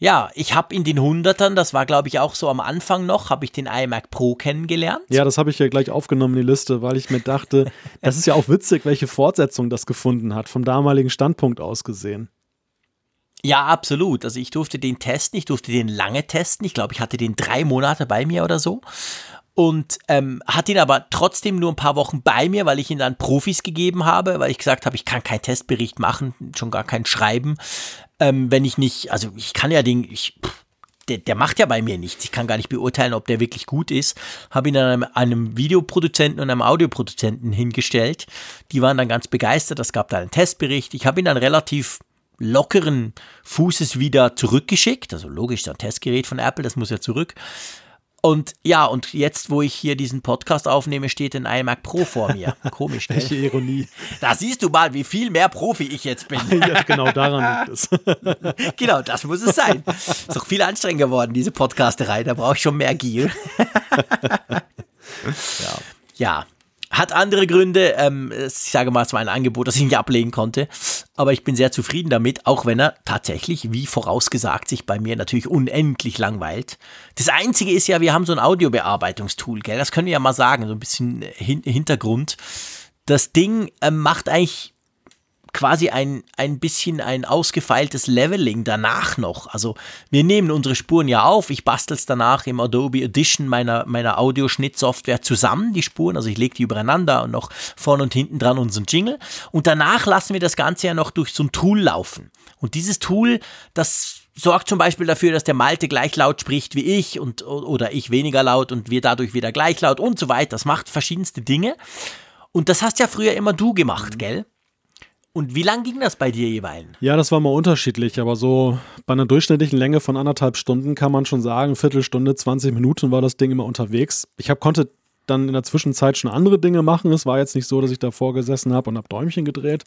Ja, ich habe in den Hundertern, das war glaube ich auch so am Anfang noch, habe ich den iMac Pro kennengelernt. Ja, das habe ich ja gleich aufgenommen in die Liste, weil ich mir dachte, das ist ja auch witzig, welche Fortsetzung das gefunden hat, vom damaligen Standpunkt aus gesehen. Ja, absolut. Also ich durfte den testen, ich durfte den lange testen. Ich glaube, ich hatte den drei Monate bei mir oder so. Und ähm, hatte ihn aber trotzdem nur ein paar Wochen bei mir, weil ich ihn dann Profis gegeben habe, weil ich gesagt habe, ich kann keinen Testbericht machen, schon gar keinen schreiben, ähm, wenn ich nicht, also ich kann ja den, ich, der, der, macht ja bei mir nichts. Ich kann gar nicht beurteilen, ob der wirklich gut ist. Habe ihn dann einem, einem Videoproduzenten und einem Audioproduzenten hingestellt. Die waren dann ganz begeistert. Es gab da einen Testbericht. Ich habe ihn dann relativ lockeren Fußes wieder zurückgeschickt. Also logisch, ein Testgerät von Apple, das muss ja zurück. Und ja, und jetzt, wo ich hier diesen Podcast aufnehme, steht ein iMac Pro vor mir. Komisch? Welche Ironie. Da siehst du mal, wie viel mehr Profi ich jetzt bin. ja, genau daran liegt es. genau, das muss es sein. Ist doch viel anstrengender geworden, diese Podcasterei. Da brauche ich schon mehr Gier. ja. ja, hat andere Gründe. Ähm, ich sage mal, es war ein Angebot, das ich nicht ablehnen konnte. Aber ich bin sehr zufrieden damit, auch wenn er tatsächlich, wie vorausgesagt, sich bei mir natürlich unendlich langweilt. Das Einzige ist ja, wir haben so ein Audiobearbeitungstool, gell? Das können wir ja mal sagen, so ein bisschen Hin Hintergrund. Das Ding äh, macht eigentlich quasi ein, ein bisschen ein ausgefeiltes Leveling danach noch. Also wir nehmen unsere Spuren ja auf, ich bastel es danach im Adobe Edition meiner, meiner Audioschnittsoftware zusammen, die Spuren, also ich lege die übereinander und noch vorne und hinten dran unseren Jingle und danach lassen wir das Ganze ja noch durch so ein Tool laufen. Und dieses Tool, das sorgt zum Beispiel dafür, dass der Malte gleich laut spricht wie ich und oder ich weniger laut und wir dadurch wieder gleich laut und so weiter. Das macht verschiedenste Dinge. Und das hast ja früher immer du gemacht, gell? Und wie lang ging das bei dir jeweils? Ja, das war mal unterschiedlich, aber so bei einer durchschnittlichen Länge von anderthalb Stunden kann man schon sagen, Viertelstunde, 20 Minuten war das Ding immer unterwegs. Ich hab, konnte dann in der Zwischenzeit schon andere Dinge machen. Es war jetzt nicht so, dass ich davor gesessen habe und habe Däumchen gedreht.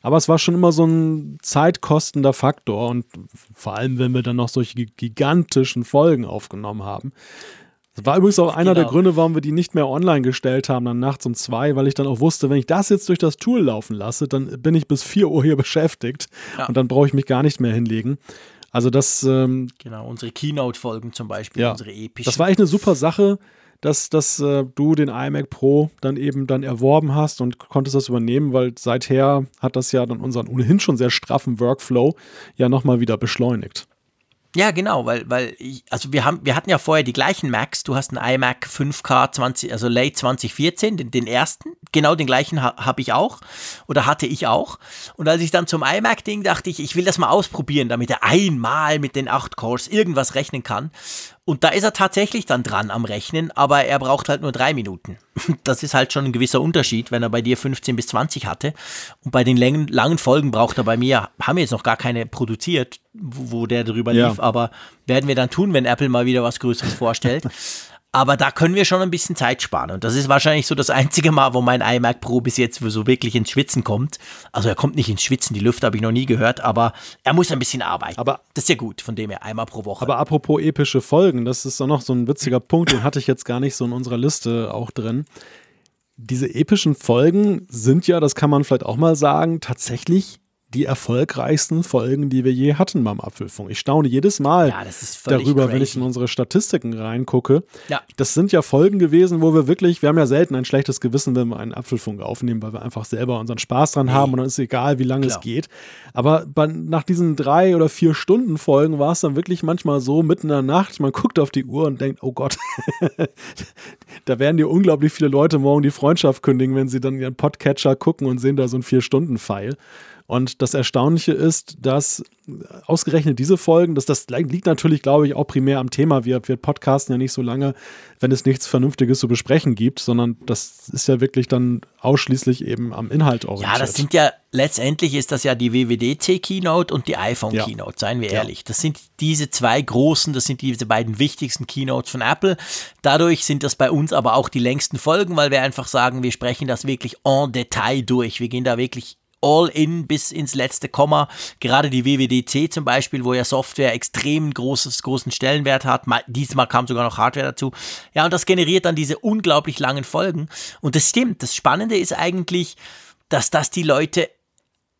Aber es war schon immer so ein zeitkostender Faktor. Und vor allem, wenn wir dann noch solche gigantischen Folgen aufgenommen haben, das war übrigens auch einer genau. der Gründe, warum wir die nicht mehr online gestellt haben, dann nachts um zwei, weil ich dann auch wusste, wenn ich das jetzt durch das Tool laufen lasse, dann bin ich bis vier Uhr hier beschäftigt ja. und dann brauche ich mich gar nicht mehr hinlegen. Also das. Ähm, genau, unsere Keynote-Folgen zum Beispiel, ja, unsere epischen. Das war echt eine super Sache, dass, dass äh, du den iMac Pro dann eben dann erworben hast und konntest das übernehmen, weil seither hat das ja dann unseren ohnehin schon sehr straffen Workflow ja nochmal wieder beschleunigt. Ja, genau, weil, weil ich, also wir haben, wir hatten ja vorher die gleichen Macs. Du hast einen iMac 5K 20, also Late 2014, den, den ersten. Genau den gleichen ha, habe ich auch oder hatte ich auch. Und als ich dann zum iMac-Ding dachte ich, ich will das mal ausprobieren, damit er einmal mit den 8 Cores irgendwas rechnen kann. Und da ist er tatsächlich dann dran am Rechnen, aber er braucht halt nur drei Minuten. Das ist halt schon ein gewisser Unterschied, wenn er bei dir 15 bis 20 hatte. Und bei den langen, langen Folgen braucht er bei mir, haben wir jetzt noch gar keine produziert, wo, wo der drüber ja. lief, aber werden wir dann tun, wenn Apple mal wieder was Größeres vorstellt. Aber da können wir schon ein bisschen Zeit sparen. Und das ist wahrscheinlich so das einzige Mal, wo mein iMac Pro bis jetzt so wirklich ins Schwitzen kommt. Also er kommt nicht ins Schwitzen, die Lüfte habe ich noch nie gehört, aber er muss ein bisschen arbeiten. Aber das ist ja gut, von dem her einmal pro Woche. Aber apropos epische Folgen, das ist auch noch so ein witziger Punkt, den hatte ich jetzt gar nicht so in unserer Liste auch drin. Diese epischen Folgen sind ja, das kann man vielleicht auch mal sagen, tatsächlich die erfolgreichsten Folgen, die wir je hatten beim Apfelfunk. Ich staune jedes Mal ja, darüber, crazy. wenn ich in unsere Statistiken reingucke. Ja. Das sind ja Folgen gewesen, wo wir wirklich, wir haben ja selten ein schlechtes Gewissen, wenn wir einen Apfelfunk aufnehmen, weil wir einfach selber unseren Spaß dran nee. haben und dann ist egal, wie lange Klar. es geht. Aber bei, nach diesen drei oder vier Stunden Folgen war es dann wirklich manchmal so, mitten in der Nacht, man guckt auf die Uhr und denkt, oh Gott, da werden dir unglaublich viele Leute morgen die Freundschaft kündigen, wenn sie dann ihren Podcatcher gucken und sehen da so ein Vier-Stunden-Pfeil. Und das Erstaunliche ist, dass ausgerechnet diese Folgen, das, das liegt natürlich, glaube ich, auch primär am Thema. Wir, wir podcasten ja nicht so lange, wenn es nichts Vernünftiges zu besprechen gibt, sondern das ist ja wirklich dann ausschließlich eben am Inhalt orientiert. Ja, das sind ja, letztendlich ist das ja die WWDC Keynote und die iPhone ja. Keynote, seien wir ja. ehrlich. Das sind diese zwei großen, das sind diese beiden wichtigsten Keynotes von Apple. Dadurch sind das bei uns aber auch die längsten Folgen, weil wir einfach sagen, wir sprechen das wirklich en Detail durch. Wir gehen da wirklich all in bis ins letzte Komma. Gerade die WWDC zum Beispiel, wo ja Software extrem großes, großen Stellenwert hat. Diesmal kam sogar noch Hardware dazu. Ja, und das generiert dann diese unglaublich langen Folgen. Und das stimmt. Das Spannende ist eigentlich, dass das die Leute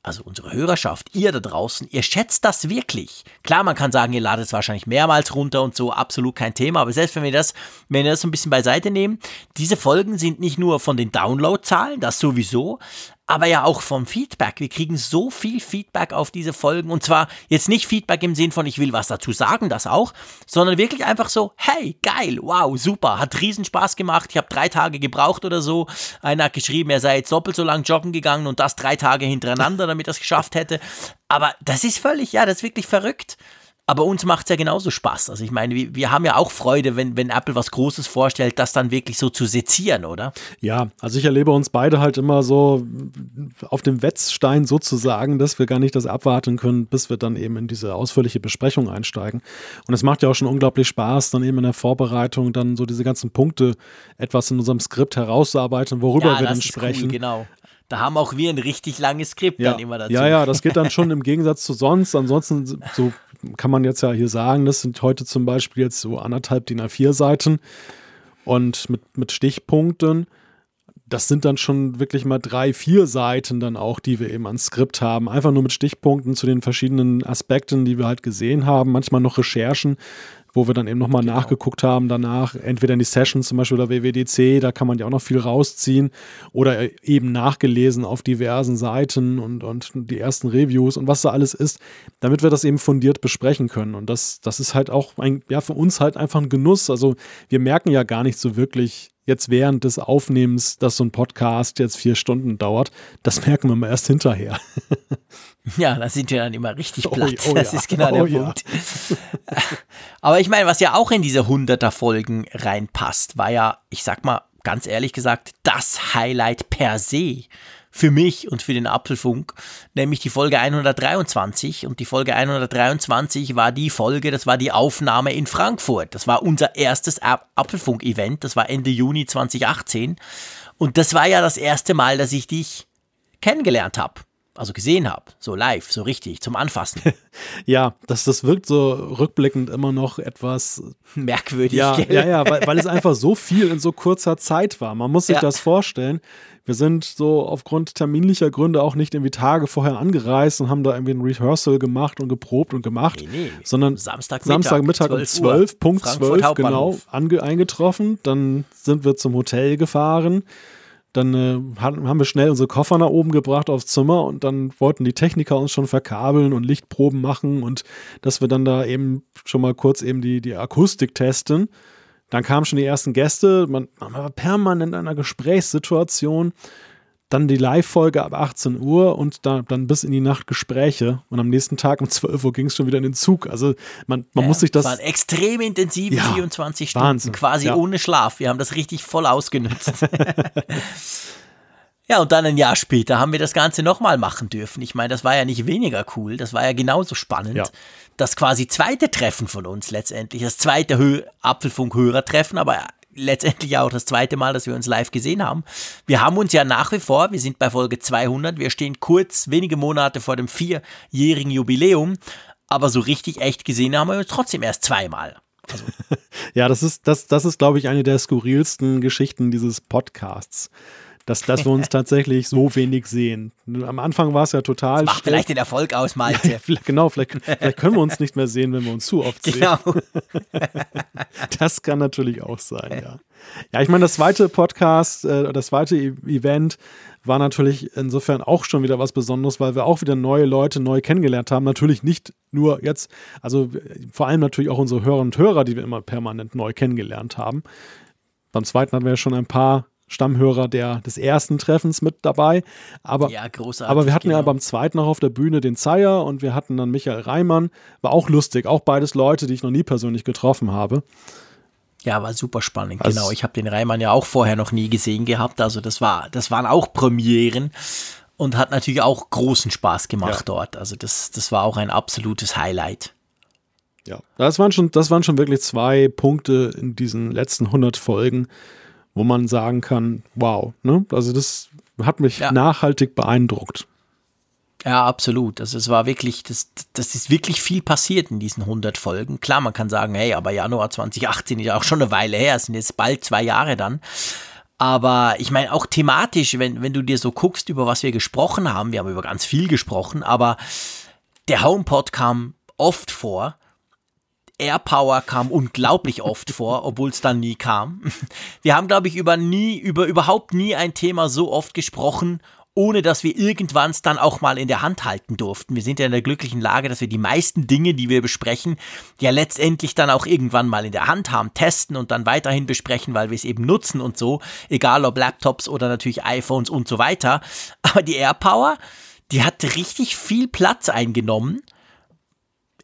also unsere Hörerschaft, ihr da draußen, ihr schätzt das wirklich. Klar, man kann sagen, ihr ladet es wahrscheinlich mehrmals runter und so, absolut kein Thema, aber selbst wenn wir das, wenn wir das so ein bisschen beiseite nehmen, diese Folgen sind nicht nur von den Downloadzahlen, das sowieso, aber ja auch vom Feedback. Wir kriegen so viel Feedback auf diese Folgen und zwar jetzt nicht Feedback im Sinn von ich will was dazu sagen, das auch, sondern wirklich einfach so, hey, geil, wow, super, hat riesen Spaß gemacht, ich habe drei Tage gebraucht oder so. Einer hat geschrieben, er sei jetzt doppelt so lang joggen gegangen und das drei Tage hintereinander, damit er es geschafft hätte. Aber das ist völlig, ja, das ist wirklich verrückt. Aber uns macht es ja genauso Spaß. Also ich meine, wir, wir, haben ja auch Freude, wenn, wenn Apple was Großes vorstellt, das dann wirklich so zu sezieren, oder? Ja, also ich erlebe uns beide halt immer so auf dem Wetzstein sozusagen, dass wir gar nicht das abwarten können, bis wir dann eben in diese ausführliche Besprechung einsteigen. Und es macht ja auch schon unglaublich Spaß, dann eben in der Vorbereitung dann so diese ganzen Punkte etwas in unserem Skript herauszuarbeiten, worüber ja, wir dann sprechen. Cool, genau. Da haben auch wir ein richtig langes Skript ja. dann immer dazu. Ja, ja, das geht dann schon im Gegensatz zu sonst. Ansonsten so kann man jetzt ja hier sagen, das sind heute zum Beispiel jetzt so anderthalb DIN A4 Seiten und mit, mit Stichpunkten. Das sind dann schon wirklich mal drei, vier Seiten dann auch, die wir eben ans Skript haben. Einfach nur mit Stichpunkten zu den verschiedenen Aspekten, die wir halt gesehen haben. Manchmal noch Recherchen, wo wir dann eben nochmal genau. nachgeguckt haben danach, entweder in die Sessions zum Beispiel oder WWDC, da kann man ja auch noch viel rausziehen oder eben nachgelesen auf diversen Seiten und, und die ersten Reviews und was da alles ist, damit wir das eben fundiert besprechen können. Und das, das ist halt auch ein, ja, für uns halt einfach ein Genuss. Also wir merken ja gar nicht so wirklich, jetzt während des Aufnehmens, dass so ein Podcast jetzt vier Stunden dauert. Das merken wir mal erst hinterher. Ja, da sind wir dann immer richtig oh platt. Oh, oh, das ja. ist genau der oh, Punkt. Ja. Aber ich meine, was ja auch in diese 100er Folgen reinpasst, war ja, ich sag mal ganz ehrlich gesagt, das Highlight per se für mich und für den Apfelfunk, nämlich die Folge 123. Und die Folge 123 war die Folge, das war die Aufnahme in Frankfurt. Das war unser erstes Apfelfunk-Event, das war Ende Juni 2018. Und das war ja das erste Mal, dass ich dich kennengelernt habe also gesehen habe, so live, so richtig, zum Anfassen. ja, das, das wirkt so rückblickend immer noch etwas merkwürdig. Ja, ja, ja, weil, weil es einfach so viel in so kurzer Zeit war. Man muss sich ja. das vorstellen. Wir sind so aufgrund terminlicher Gründe auch nicht irgendwie Tage vorher angereist und haben da irgendwie ein Rehearsal gemacht und geprobt und gemacht, nee, nee. sondern Samstagmittag, Samstagmittag um 12, Punkt 12, genau, eingetroffen. Dann sind wir zum Hotel gefahren dann äh, haben wir schnell unsere Koffer nach oben gebracht aufs Zimmer und dann wollten die Techniker uns schon verkabeln und Lichtproben machen und dass wir dann da eben schon mal kurz eben die, die Akustik testen. Dann kamen schon die ersten Gäste, man, man war permanent in einer Gesprächssituation dann die Live-Folge ab 18 Uhr und da, dann bis in die Nacht Gespräche. Und am nächsten Tag um 12 Uhr ging es schon wieder in den Zug. Also man, man ja, muss sich das. Es waren extrem intensive ja, 24 Stunden, Wahnsinn. quasi ja. ohne Schlaf. Wir haben das richtig voll ausgenutzt. ja, und dann ein Jahr später haben wir das Ganze nochmal machen dürfen. Ich meine, das war ja nicht weniger cool, das war ja genauso spannend. Ja. Das quasi zweite Treffen von uns letztendlich, das zweite Hö Apfelfunk-Hörertreffen, aber letztendlich auch das zweite Mal, dass wir uns live gesehen haben. Wir haben uns ja nach wie vor, wir sind bei Folge 200, wir stehen kurz wenige Monate vor dem vierjährigen Jubiläum, aber so richtig echt gesehen haben wir uns trotzdem erst zweimal. Also. ja, das ist, das, das ist, glaube ich, eine der skurrilsten Geschichten dieses Podcasts dass, dass wir uns tatsächlich so wenig sehen. Am Anfang war es ja total. Das macht vielleicht den Erfolg aus, Malte. genau, vielleicht, vielleicht, können wir uns nicht mehr sehen, wenn wir uns zu oft sehen. Genau. das kann natürlich auch sein, ja. Ja, ich meine, das zweite Podcast, äh, das zweite e Event war natürlich insofern auch schon wieder was Besonderes, weil wir auch wieder neue Leute neu kennengelernt haben. Natürlich nicht nur jetzt, also vor allem natürlich auch unsere Hörerinnen und Hörer, die wir immer permanent neu kennengelernt haben. Beim zweiten hatten wir ja schon ein paar Stammhörer der, des ersten Treffens mit dabei. Aber, ja, großartig. Aber wir hatten genau. ja beim zweiten auch auf der Bühne den Zeier und wir hatten dann Michael Reimann. War auch lustig. Auch beides Leute, die ich noch nie persönlich getroffen habe. Ja, war super spannend. Also, genau. Ich habe den Reimann ja auch vorher noch nie gesehen gehabt. Also das war, das waren auch Premieren und hat natürlich auch großen Spaß gemacht ja. dort. Also das, das war auch ein absolutes Highlight. Ja, das waren schon, das waren schon wirklich zwei Punkte in diesen letzten 100 Folgen, wo man sagen kann, wow, ne? Also das hat mich ja. nachhaltig beeindruckt. Ja, absolut. Also es war wirklich, das, das ist wirklich viel passiert in diesen 100 Folgen. Klar, man kann sagen, hey, aber Januar 2018 ist ja auch schon eine Weile her, es sind jetzt bald zwei Jahre dann. Aber ich meine auch thematisch, wenn, wenn du dir so guckst, über was wir gesprochen haben, wir haben über ganz viel gesprochen, aber der HomePod kam oft vor. AirPower kam unglaublich oft vor, obwohl es dann nie kam. Wir haben, glaube ich, über nie, über überhaupt nie ein Thema so oft gesprochen ohne dass wir irgendwann es dann auch mal in der Hand halten durften. Wir sind ja in der glücklichen Lage, dass wir die meisten Dinge, die wir besprechen, ja letztendlich dann auch irgendwann mal in der Hand haben, testen und dann weiterhin besprechen, weil wir es eben nutzen und so, egal ob Laptops oder natürlich iPhones und so weiter. Aber die AirPower, die hat richtig viel Platz eingenommen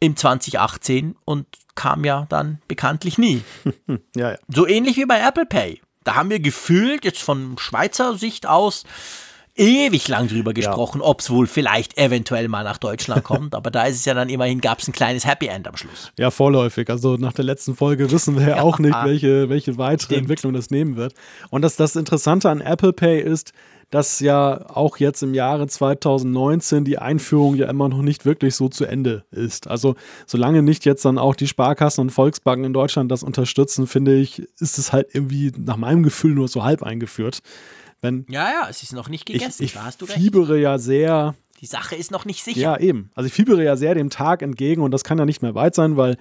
im 2018 und kam ja dann bekanntlich nie. ja, ja. So ähnlich wie bei Apple Pay. Da haben wir gefühlt, jetzt von Schweizer Sicht aus, ewig lang drüber gesprochen, ja. ob es wohl vielleicht eventuell mal nach Deutschland kommt. Aber da ist es ja dann immerhin, gab es ein kleines Happy End am Schluss. Ja, vorläufig. Also nach der letzten Folge wissen wir ja auch nicht, welche, welche weitere Stimmt. Entwicklung das nehmen wird. Und das, das Interessante an Apple Pay ist, dass ja auch jetzt im Jahre 2019 die Einführung ja immer noch nicht wirklich so zu Ende ist. Also solange nicht jetzt dann auch die Sparkassen und Volksbanken in Deutschland das unterstützen, finde ich, ist es halt irgendwie nach meinem Gefühl nur so halb eingeführt. Wenn ja, ja, es ist noch nicht gegessen. Ich, ich da hast du recht. fiebere ja sehr. Die Sache ist noch nicht sicher. Ja, eben. Also ich fiebere ja sehr dem Tag entgegen und das kann ja nicht mehr weit sein, weil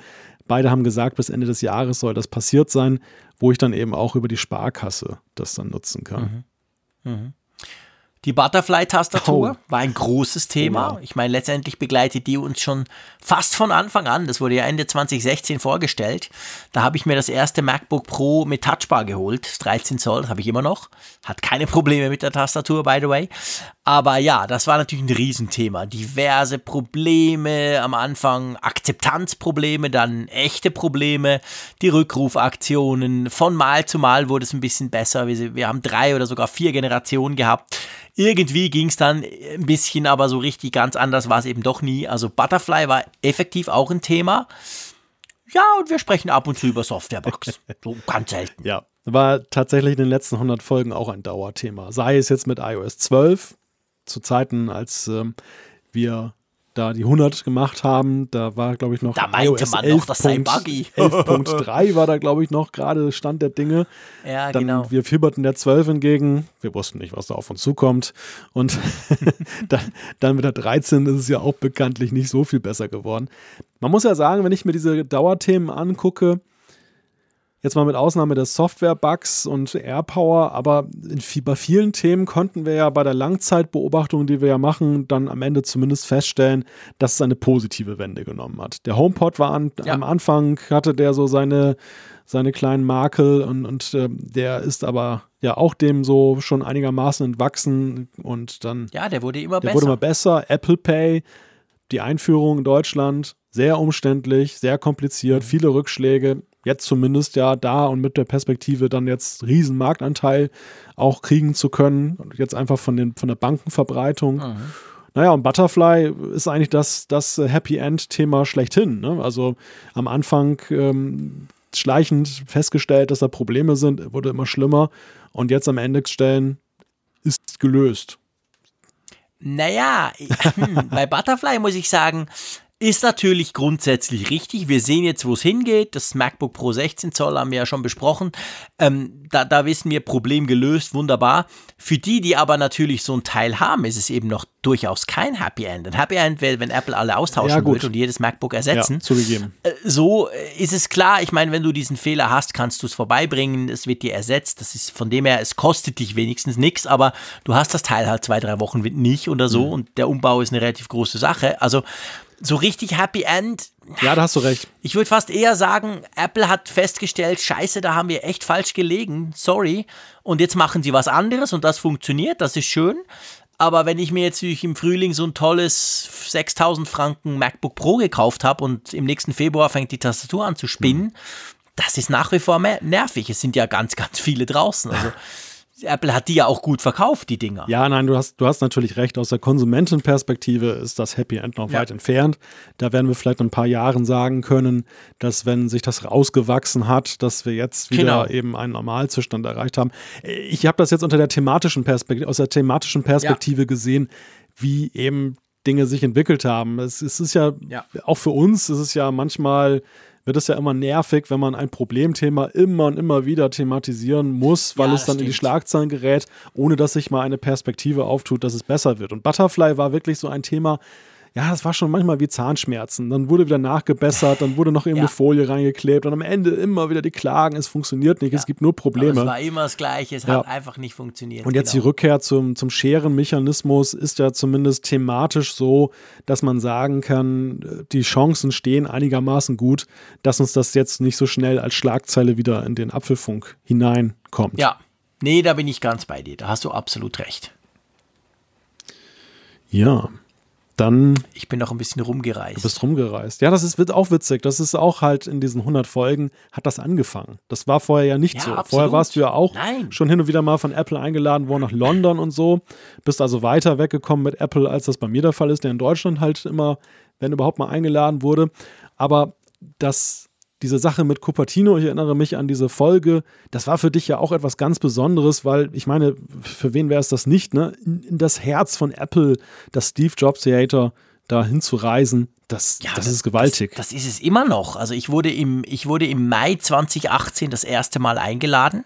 beide haben gesagt, bis Ende des Jahres soll das passiert sein, wo ich dann eben auch über die Sparkasse das dann nutzen kann. Mhm. Mhm. Die Butterfly-Tastatur oh. war ein großes Thema. Genau. Ich meine, letztendlich begleitet die uns schon fast von Anfang an. Das wurde ja Ende 2016 vorgestellt. Da habe ich mir das erste MacBook Pro mit Touchbar geholt. 13 Zoll, das habe ich immer noch. Hat keine Probleme mit der Tastatur, by the way. Aber ja, das war natürlich ein Riesenthema. Diverse Probleme, am Anfang Akzeptanzprobleme, dann echte Probleme, die Rückrufaktionen. Von Mal zu Mal wurde es ein bisschen besser. Wir, wir haben drei oder sogar vier Generationen gehabt irgendwie ging es dann ein bisschen, aber so richtig ganz anders war es eben doch nie. Also Butterfly war effektiv auch ein Thema. Ja, und wir sprechen ab und zu über Softwarebugs. so ganz selten. Ja, war tatsächlich in den letzten 100 Folgen auch ein Dauerthema. Sei es jetzt mit iOS 12, zu Zeiten, als ähm, wir da die 100 gemacht haben, da war, glaube ich, noch da meinte iOS man 11. noch, das sei buggy. 11.3 war da, glaube ich, noch gerade Stand der Dinge. Ja, Dann, genau. Wir fieberten der 12 entgegen. Wir wussten nicht, was da auf uns zukommt. Und dann, dann mit der 13 ist es ja auch bekanntlich nicht so viel besser geworden. Man muss ja sagen, wenn ich mir diese Dauerthemen angucke, Jetzt mal mit Ausnahme des Software-Bugs und AirPower, aber in, bei vielen Themen konnten wir ja bei der Langzeitbeobachtung, die wir ja machen, dann am Ende zumindest feststellen, dass es eine positive Wende genommen hat. Der HomePod war an, ja. am Anfang, hatte der so seine, seine kleinen Makel und, und äh, der ist aber ja auch dem so schon einigermaßen entwachsen und dann. Ja, der wurde immer der besser. wurde immer besser. Apple Pay, die Einführung in Deutschland, sehr umständlich, sehr kompliziert, mhm. viele Rückschläge jetzt zumindest ja da und mit der Perspektive dann jetzt riesen Marktanteil auch kriegen zu können. Jetzt einfach von, den, von der Bankenverbreitung. Mhm. Naja, und Butterfly ist eigentlich das, das Happy End-Thema schlechthin. Ne? Also am Anfang ähm, schleichend festgestellt, dass da Probleme sind, wurde immer schlimmer. Und jetzt am Ende stellen, ist gelöst. Naja, bei Butterfly muss ich sagen, ist natürlich grundsätzlich richtig. Wir sehen jetzt, wo es hingeht. Das MacBook Pro 16 Zoll haben wir ja schon besprochen. Ähm, da, da wissen wir, Problem gelöst, wunderbar. Für die, die aber natürlich so ein Teil haben, ist es eben noch durchaus kein Happy End. Ein Happy End wäre, wenn Apple alle austauschen ja, würde und jedes MacBook ersetzen. Ja, zugegeben. Äh, so ist es klar. Ich meine, wenn du diesen Fehler hast, kannst du es vorbeibringen. Es wird dir ersetzt. Das ist von dem her, es kostet dich wenigstens nichts, aber du hast das Teil halt zwei, drei Wochen nicht oder so mhm. und der Umbau ist eine relativ große Sache. Also so richtig Happy End. Ja, da hast du recht. Ich würde fast eher sagen, Apple hat festgestellt, scheiße, da haben wir echt falsch gelegen, sorry. Und jetzt machen sie was anderes und das funktioniert, das ist schön. Aber wenn ich mir jetzt im Frühling so ein tolles 6000 Franken MacBook Pro gekauft habe und im nächsten Februar fängt die Tastatur an zu spinnen, mhm. das ist nach wie vor nervig. Es sind ja ganz, ganz viele draußen. Also Apple hat die ja auch gut verkauft, die Dinger. Ja, nein, du hast, du hast natürlich recht. Aus der Konsumentenperspektive ist das Happy End noch ja. weit entfernt. Da werden wir vielleicht in ein paar Jahren sagen können, dass wenn sich das rausgewachsen hat, dass wir jetzt wieder genau. eben einen Normalzustand erreicht haben. Ich habe das jetzt unter der thematischen Perspektive, aus der thematischen Perspektive ja. gesehen, wie eben Dinge sich entwickelt haben. Es, es ist ja, ja, auch für uns, es ist ja manchmal wird es ja immer nervig, wenn man ein Problemthema immer und immer wieder thematisieren muss, weil Ja, es dann in die stimmt. Schlagzeilen gerät, ohne dass sich mal eine Perspektive auftut, dass es besser wird. Und Butterfly war wirklich so ein Thema, ja, das war schon manchmal wie Zahnschmerzen. Dann wurde wieder nachgebessert, dann wurde noch irgendeine Ja. Folie reingeklebt und am Ende immer wieder die Klagen, es funktioniert nicht, es gibt nur Aber Probleme. es war immer das Gleiche, es Ja. hat einfach nicht funktioniert. Und jetzt die genau. Rückkehr zum, zum Scherenmechanismus ist ja zumindest thematisch so, dass man sagen kann, die Chancen stehen einigermaßen gut, dass uns das jetzt nicht so schnell als Schlagzeile wieder in den Apfelfunk hineinkommt. Ja, nee, da bin ich ganz bei dir. Da hast du absolut recht. Ja. Dann Ich bin noch ein bisschen rumgereist. Du bist rumgereist. Ja, das ist, wird auch witzig. Das ist auch halt in diesen 100 Folgen hat das angefangen. Das war vorher ja nicht Ja, so. absolut. Vorher warst du ja auch Nein. schon hin und wieder mal von Apple eingeladen worden nach London und so. Bist also weiter weggekommen mit Apple, als das bei mir der Fall ist, der in Deutschland halt immer, wenn überhaupt mal eingeladen wurde. Aber das diese Sache mit Cupertino, ich erinnere mich an diese Folge, das war für dich ja auch etwas ganz Besonderes, weil ich meine, für wen wäre es das nicht, ne? In, das Herz von Apple, das Steve Jobs Theater, da hinzureisen, das, Ja, das ist gewaltig. Das, das ist es immer noch. Also ich wurde im, ich wurde im Mai 2018 das erste Mal eingeladen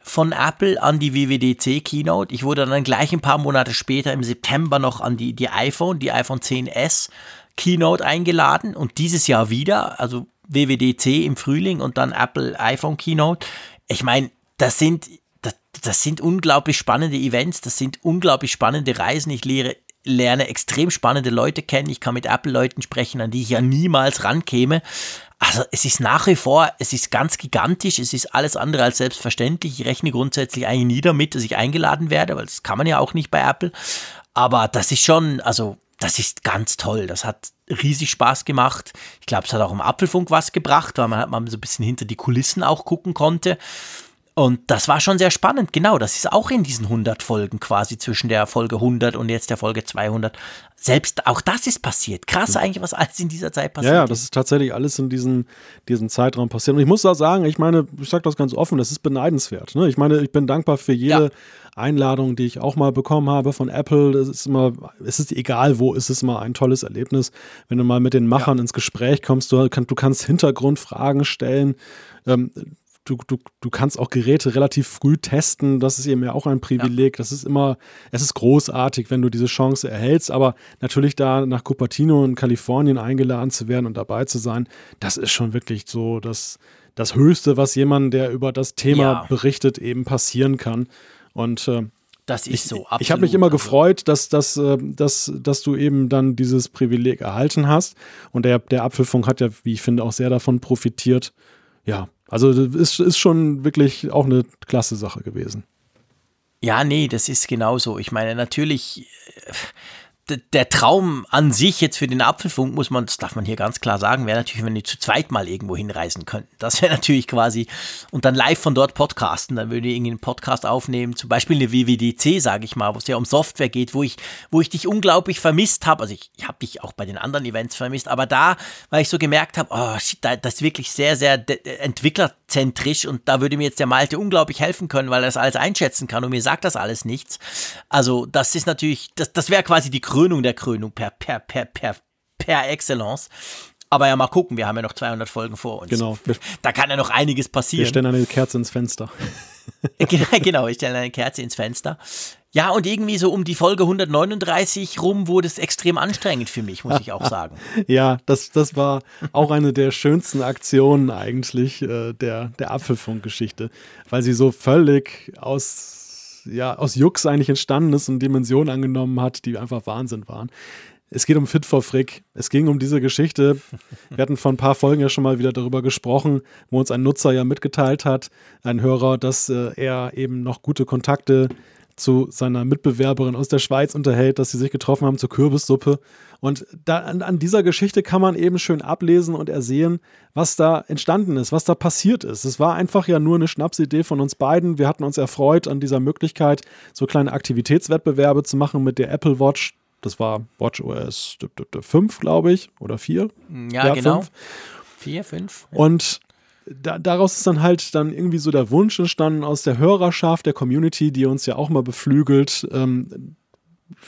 von Apple an die WWDC Keynote. Ich wurde dann gleich ein paar Monate später im September noch an die, die iPhone, die iPhone 10s Keynote eingeladen und dieses Jahr wieder, also WWDC im Frühling und dann Apple iPhone Keynote. Ich meine, das sind, das, das sind unglaublich spannende Events, das sind unglaublich spannende Reisen. Ich lehre, lerne extrem spannende Leute kennen. Ich kann mit Apple-Leuten sprechen, an die ich ja niemals rankäme. Also es ist nach wie vor, es ist ganz gigantisch, es ist alles andere als selbstverständlich. Ich rechne grundsätzlich eigentlich nie damit, dass ich eingeladen werde, weil das kann man ja auch nicht bei Apple. Aber das ist schon, also das ist ganz toll. Das hat riesig Spaß gemacht. Ich glaube, es hat auch im Apfelfunk was gebracht, weil man mal so ein bisschen hinter die Kulissen auch gucken konnte. Und das war schon sehr spannend, genau. Das ist auch in diesen 100 Folgen quasi zwischen der Folge 100 und jetzt der Folge 200. Selbst auch das ist passiert. Krass eigentlich, was alles in dieser Zeit passiert Ja, ja, das ist tatsächlich alles in diesem, diesem Zeitraum passiert. Und ich muss auch sagen, ich meine, ich sage das ganz offen, das ist beneidenswert. Ne? Ich meine, ich bin dankbar für jede Ja. Einladung, die ich auch mal bekommen habe von Apple. Das ist immer, es ist egal wo, es ist immer ein tolles Erlebnis, wenn du mal mit den Machern ins Gespräch kommst. Du, du kannst Hintergrundfragen stellen. Ähm, Du, du, du kannst auch Geräte relativ früh testen. Das ist eben ja auch ein Privileg. Das ist immer, es ist großartig, wenn du diese Chance erhältst. Aber natürlich da nach Cupertino in Kalifornien eingeladen zu werden und dabei zu sein, das ist schon wirklich so das, das Höchste, was jemand, der über das Thema Ja. berichtet, eben passieren kann. Und äh, Das ist so. ich habe mich immer absolut. Also, gefreut, dass, dass, äh, dass, dass du eben dann dieses Privileg erhalten hast. Und der, der Apfelfunk hat ja, wie ich finde, auch sehr davon profitiert. Ja, also das ist, schon wirklich auch eine klasse Sache gewesen. Ja, nee, das ist genauso. Ich meine, natürlich, äh, der Traum an sich jetzt für den Apfelfunk, muss man, das darf man hier ganz klar sagen, wäre natürlich, wenn die zu zweit mal irgendwo hinreisen könnten. Das wäre natürlich quasi, und dann live von dort podcasten, dann würde ich irgendwie einen Podcast aufnehmen, zum Beispiel eine WWDC, sage ich mal, wo es ja um Software geht, wo ich, wo ich dich unglaublich vermisst habe. Also ich, ich habe dich auch bei den anderen Events vermisst, aber da, weil ich so gemerkt habe, oh shit, da- das ist wirklich sehr, sehr de- entwicklerzentrisch und da würde mir jetzt der Malte unglaublich helfen können, weil er das alles einschätzen kann und mir sagt das alles nichts. Also das ist natürlich, das, das wäre quasi die Krönung der Krönung per, per, per, per, per Excellence. Aber ja, mal gucken, wir haben ja noch 200 Folgen vor uns. Genau. Wir, Da kann ja noch einiges wir passieren. stellen eine Kerze ins Fenster. Genau, genau, ich stelle eine Kerze ins Fenster. Ja, und irgendwie so um die Folge 139 rum wurde es extrem anstrengend für mich, muss ich auch sagen. Ja, das, das war auch eine der schönsten Aktionen eigentlich äh, der, der Apfelfunk-Geschichte, weil sie so völlig aus, ja, aus Jux eigentlich entstanden ist und Dimensionen angenommen hat, die einfach Wahnsinn waren. Es geht um Fit for Frick. Es ging um diese Geschichte. Wir hatten vor ein paar Folgen ja schon mal wieder darüber gesprochen, wo uns ein Nutzer ja mitgeteilt hat, ein Hörer, dass äh, er eben noch gute Kontakte zu seiner Mitbewerberin aus der Schweiz unterhält, dass sie sich getroffen haben zur Kürbissuppe. Und da, an, an dieser Geschichte kann man eben schön ablesen und ersehen, was da entstanden ist, was da passiert ist. Es war einfach ja nur eine Schnapsidee von uns beiden. Wir hatten uns erfreut an dieser Möglichkeit, so kleine Aktivitätswettbewerbe zu machen mit der Apple Watch. Das war Watch OS 5, glaube ich, oder 4. Ja, genau. fünf. Vier, fünf. Und da, daraus ist dann halt dann irgendwie so der Wunsch entstanden aus der Hörerschaft, der Community, die uns ja auch mal beflügelt, ähm,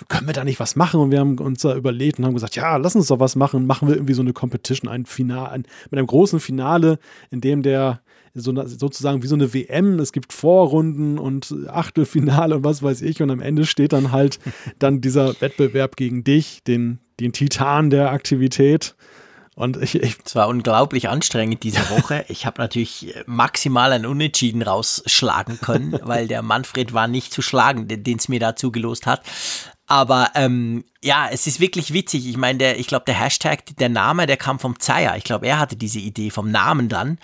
können wir da nicht was machen? Und wir haben uns da überlegt und haben gesagt, ja, lass uns doch was machen. Machen wir irgendwie so eine Competition, ein Finale, ein, mit einem großen Finale, in dem der so, sozusagen wie so eine WM, es gibt Vorrunden und Achtelfinale und was weiß ich und am Ende steht dann halt dann dieser Wettbewerb gegen dich, den, den Titan der Aktivität. Und ich, ich es war unglaublich anstrengend diese Woche. Ich habe natürlich maximal ein Unentschieden rausschlagen können, weil der Manfred war nicht zu schlagen, den es mir da zugelost hat. Aber ähm, ja, es ist wirklich witzig. Ich meine, der, ich glaube, der Hashtag, der Name, der kam vom Zeier. Ich glaube, er hatte diese Idee vom Namen dann.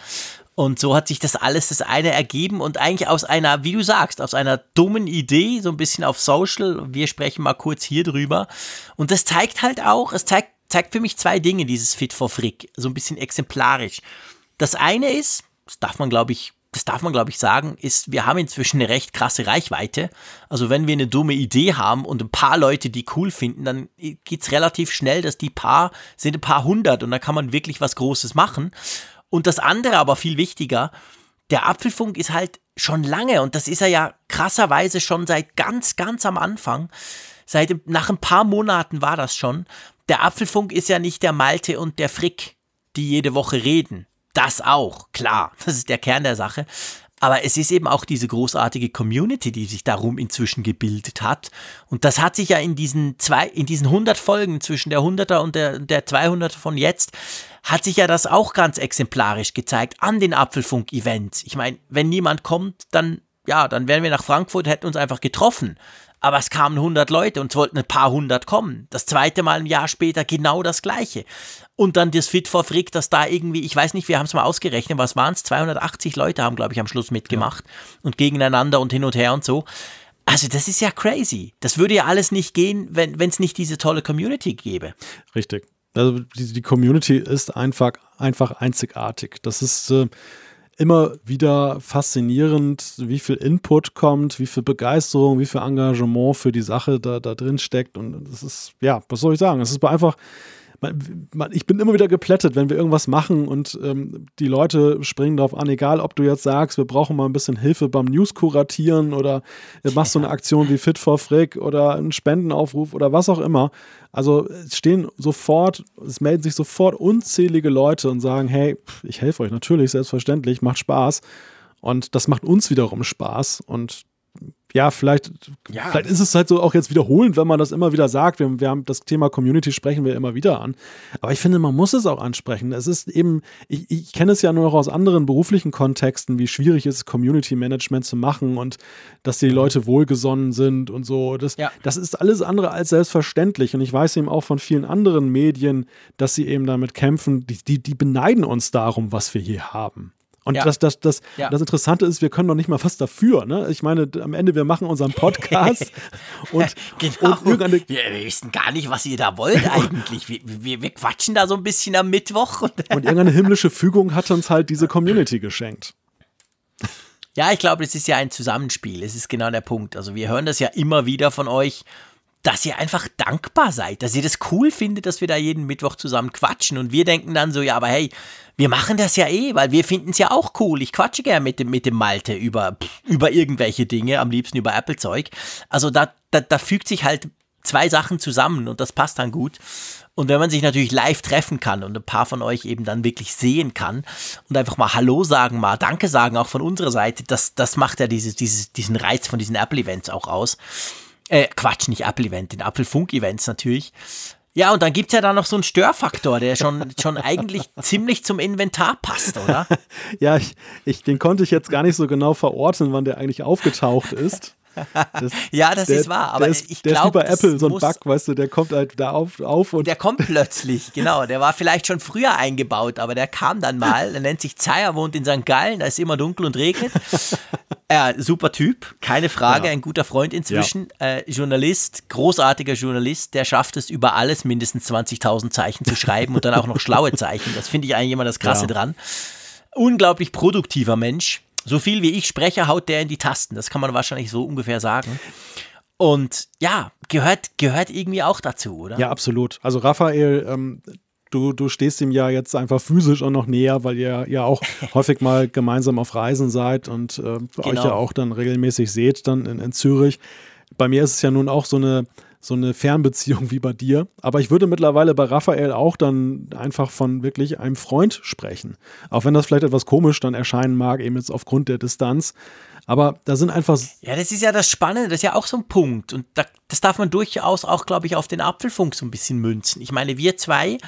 Und so hat sich das alles das eine ergeben und eigentlich aus einer, wie du sagst, aus einer dummen Idee, so ein bisschen auf Social. Wir sprechen mal kurz hier drüber. Und das zeigt halt auch, es zeigt, zeigt für mich zwei Dinge, dieses Fit for Frick, so ein bisschen exemplarisch. Das eine ist, das darf man, glaube ich, das darf man, glaube ich, sagen, ist, wir haben inzwischen eine recht krasse Reichweite. Also wenn wir eine dumme Idee haben und ein paar Leute die cool finden, dann geht es relativ schnell, dass die paar sind ein paar hundert und da kann man wirklich was Großes machen. Und das andere, aber viel wichtiger, der Apfelfunk ist halt schon lange und das ist er ja krasserweise schon seit ganz, ganz am Anfang. Seit nach ein paar Monaten war das schon. Der Apfelfunk ist ja nicht der Malte und der Frick, die jede Woche reden. Das auch, klar, das ist der Kern der Sache. Aber es ist eben auch diese großartige Community, die sich darum inzwischen gebildet hat. Und das hat sich ja in diesen zwei, in diesen 100 Folgen zwischen der 100er und der, der 200 von jetzt, hat sich ja das auch ganz exemplarisch gezeigt an den Apfelfunk-Events. Ich meine, wenn niemand kommt, dann, ja, dann wären wir nach Frankfurt, hätten uns einfach getroffen aber es kamen 100 Leute und es wollten ein paar hundert kommen. Das zweite Mal ein Jahr später genau das gleiche. Und dann das Fit for Frick, dass da irgendwie, ich weiß nicht, wir haben es mal ausgerechnet, was waren es? 280 Leute haben, glaube ich, am Schluss mitgemacht ja. und gegeneinander und hin und her und so. Also das ist ja crazy. Das würde ja alles nicht gehen, wenn es nicht diese tolle Community gäbe. Richtig. Also die, die Community ist einfach, einfach einzigartig. Das ist... Äh immer wieder faszinierend, wie viel Input kommt, wie viel Begeisterung, wie viel Engagement für die Sache da, da drin steckt. Und es ist, ja, was soll ich sagen? Es ist einfach ich bin immer wieder geplättet, wenn wir irgendwas machen und ähm, die Leute springen darauf an, egal ob du jetzt sagst, wir brauchen mal ein bisschen Hilfe beim News kuratieren oder machst so eine Aktion wie Fit for Frick oder einen Spendenaufruf oder was auch immer. Also es stehen sofort, es melden sich sofort unzählige Leute und sagen, hey, ich helfe euch natürlich, selbstverständlich, macht Spaß. Und das macht uns wiederum Spaß. Und ja, vielleicht, ja, vielleicht ist es halt so auch jetzt wiederholend, wenn man das immer wieder sagt. Wir, wir, haben das Thema Community sprechen wir immer wieder an. Aber ich finde, man muss es auch ansprechen. Es ist eben, ich, ich kenne es ja nur noch aus anderen beruflichen Kontexten, wie schwierig es ist, Community Management zu machen und dass die Leute wohlgesonnen sind und so. Das, ja. das ist alles andere als selbstverständlich. Und ich weiß eben auch von vielen anderen Medien, dass sie eben damit kämpfen, die, die, die beneiden uns darum, was wir hier haben. Und ja. das, das, das, ja. das Interessante ist, wir können noch nicht mal was dafür. Ne? Ich meine, am Ende, wir machen unseren Podcast und, genau. und wir, wir, wissen gar nicht, was ihr da wollt eigentlich. Wir, wir, wir quatschen da so ein bisschen am Mittwoch. Und, und irgendeine himmlische Fügung hat uns halt diese Community geschenkt. Ja, ich glaube, es ist ja ein Zusammenspiel. Es ist genau der Punkt. Also wir hören das ja immer wieder von euch dass ihr einfach dankbar seid, dass ihr das cool findet, dass wir da jeden Mittwoch zusammen quatschen. Und wir denken dann so, ja, aber hey, wir machen das ja eh, weil wir finden es ja auch cool. Ich quatsche gerne mit dem, mit dem Malte über, über irgendwelche Dinge, am liebsten über Apple-Zeug. Also da, da, da fügt sich halt zwei Sachen zusammen und das passt dann gut. Und wenn man sich natürlich live treffen kann und ein paar von euch eben dann wirklich sehen kann und einfach mal Hallo sagen, mal Danke sagen, auch von unserer Seite, das, das macht ja dieses, dieses, diesen Reiz von diesen Apple-Events auch aus. Äh, Quatsch, nicht Apple-Event, den Apfelfunk-Events natürlich. Ja, und dann gibt es ja da noch so einen Störfaktor, der schon, schon eigentlich ziemlich zum Inventar passt, oder? ja, ich, ich, den konnte ich jetzt gar nicht so genau verorten, wann der eigentlich aufgetaucht ist. Das, ja, das der, ist wahr, aber ist, ich glaube. bei Apple so ein Bug, weißt du, der kommt halt da auf, auf und. Der kommt plötzlich, genau. Der war vielleicht schon früher eingebaut, aber der kam dann mal. Er nennt sich Zeier, wohnt in St. Gallen, da ist immer dunkel und regnet. Ja, super Typ, keine Frage, ja. ein guter Freund inzwischen. Ja. Äh, Journalist, großartiger Journalist, der schafft es, über alles mindestens 20.000 Zeichen zu schreiben und dann auch noch schlaue Zeichen. Das finde ich eigentlich immer das Krasse dran. Unglaublich produktiver Mensch so viel wie ich spreche, haut der in die Tasten. Das kann man wahrscheinlich so ungefähr sagen. Und ja, gehört, gehört irgendwie auch dazu, oder? Ja, absolut. Also Raphael, ähm, du, du stehst ihm ja jetzt einfach physisch auch noch näher, weil ihr ja auch häufig mal gemeinsam auf Reisen seid und äh, genau. euch ja auch dann regelmäßig seht, dann in, in Zürich. Bei mir ist es ja nun auch so eine so eine Fernbeziehung wie bei dir. Aber ich würde mittlerweile bei Raphael auch dann einfach von wirklich einem Freund sprechen. Auch wenn das vielleicht etwas komisch dann erscheinen mag, eben jetzt aufgrund der Distanz. Aber da sind einfach. Ja, das ist ja das Spannende, das ist ja auch so ein Punkt. Und da, das darf man durchaus auch, glaube ich, auf den Apfelfunk so ein bisschen münzen. Ich meine, wir zwei,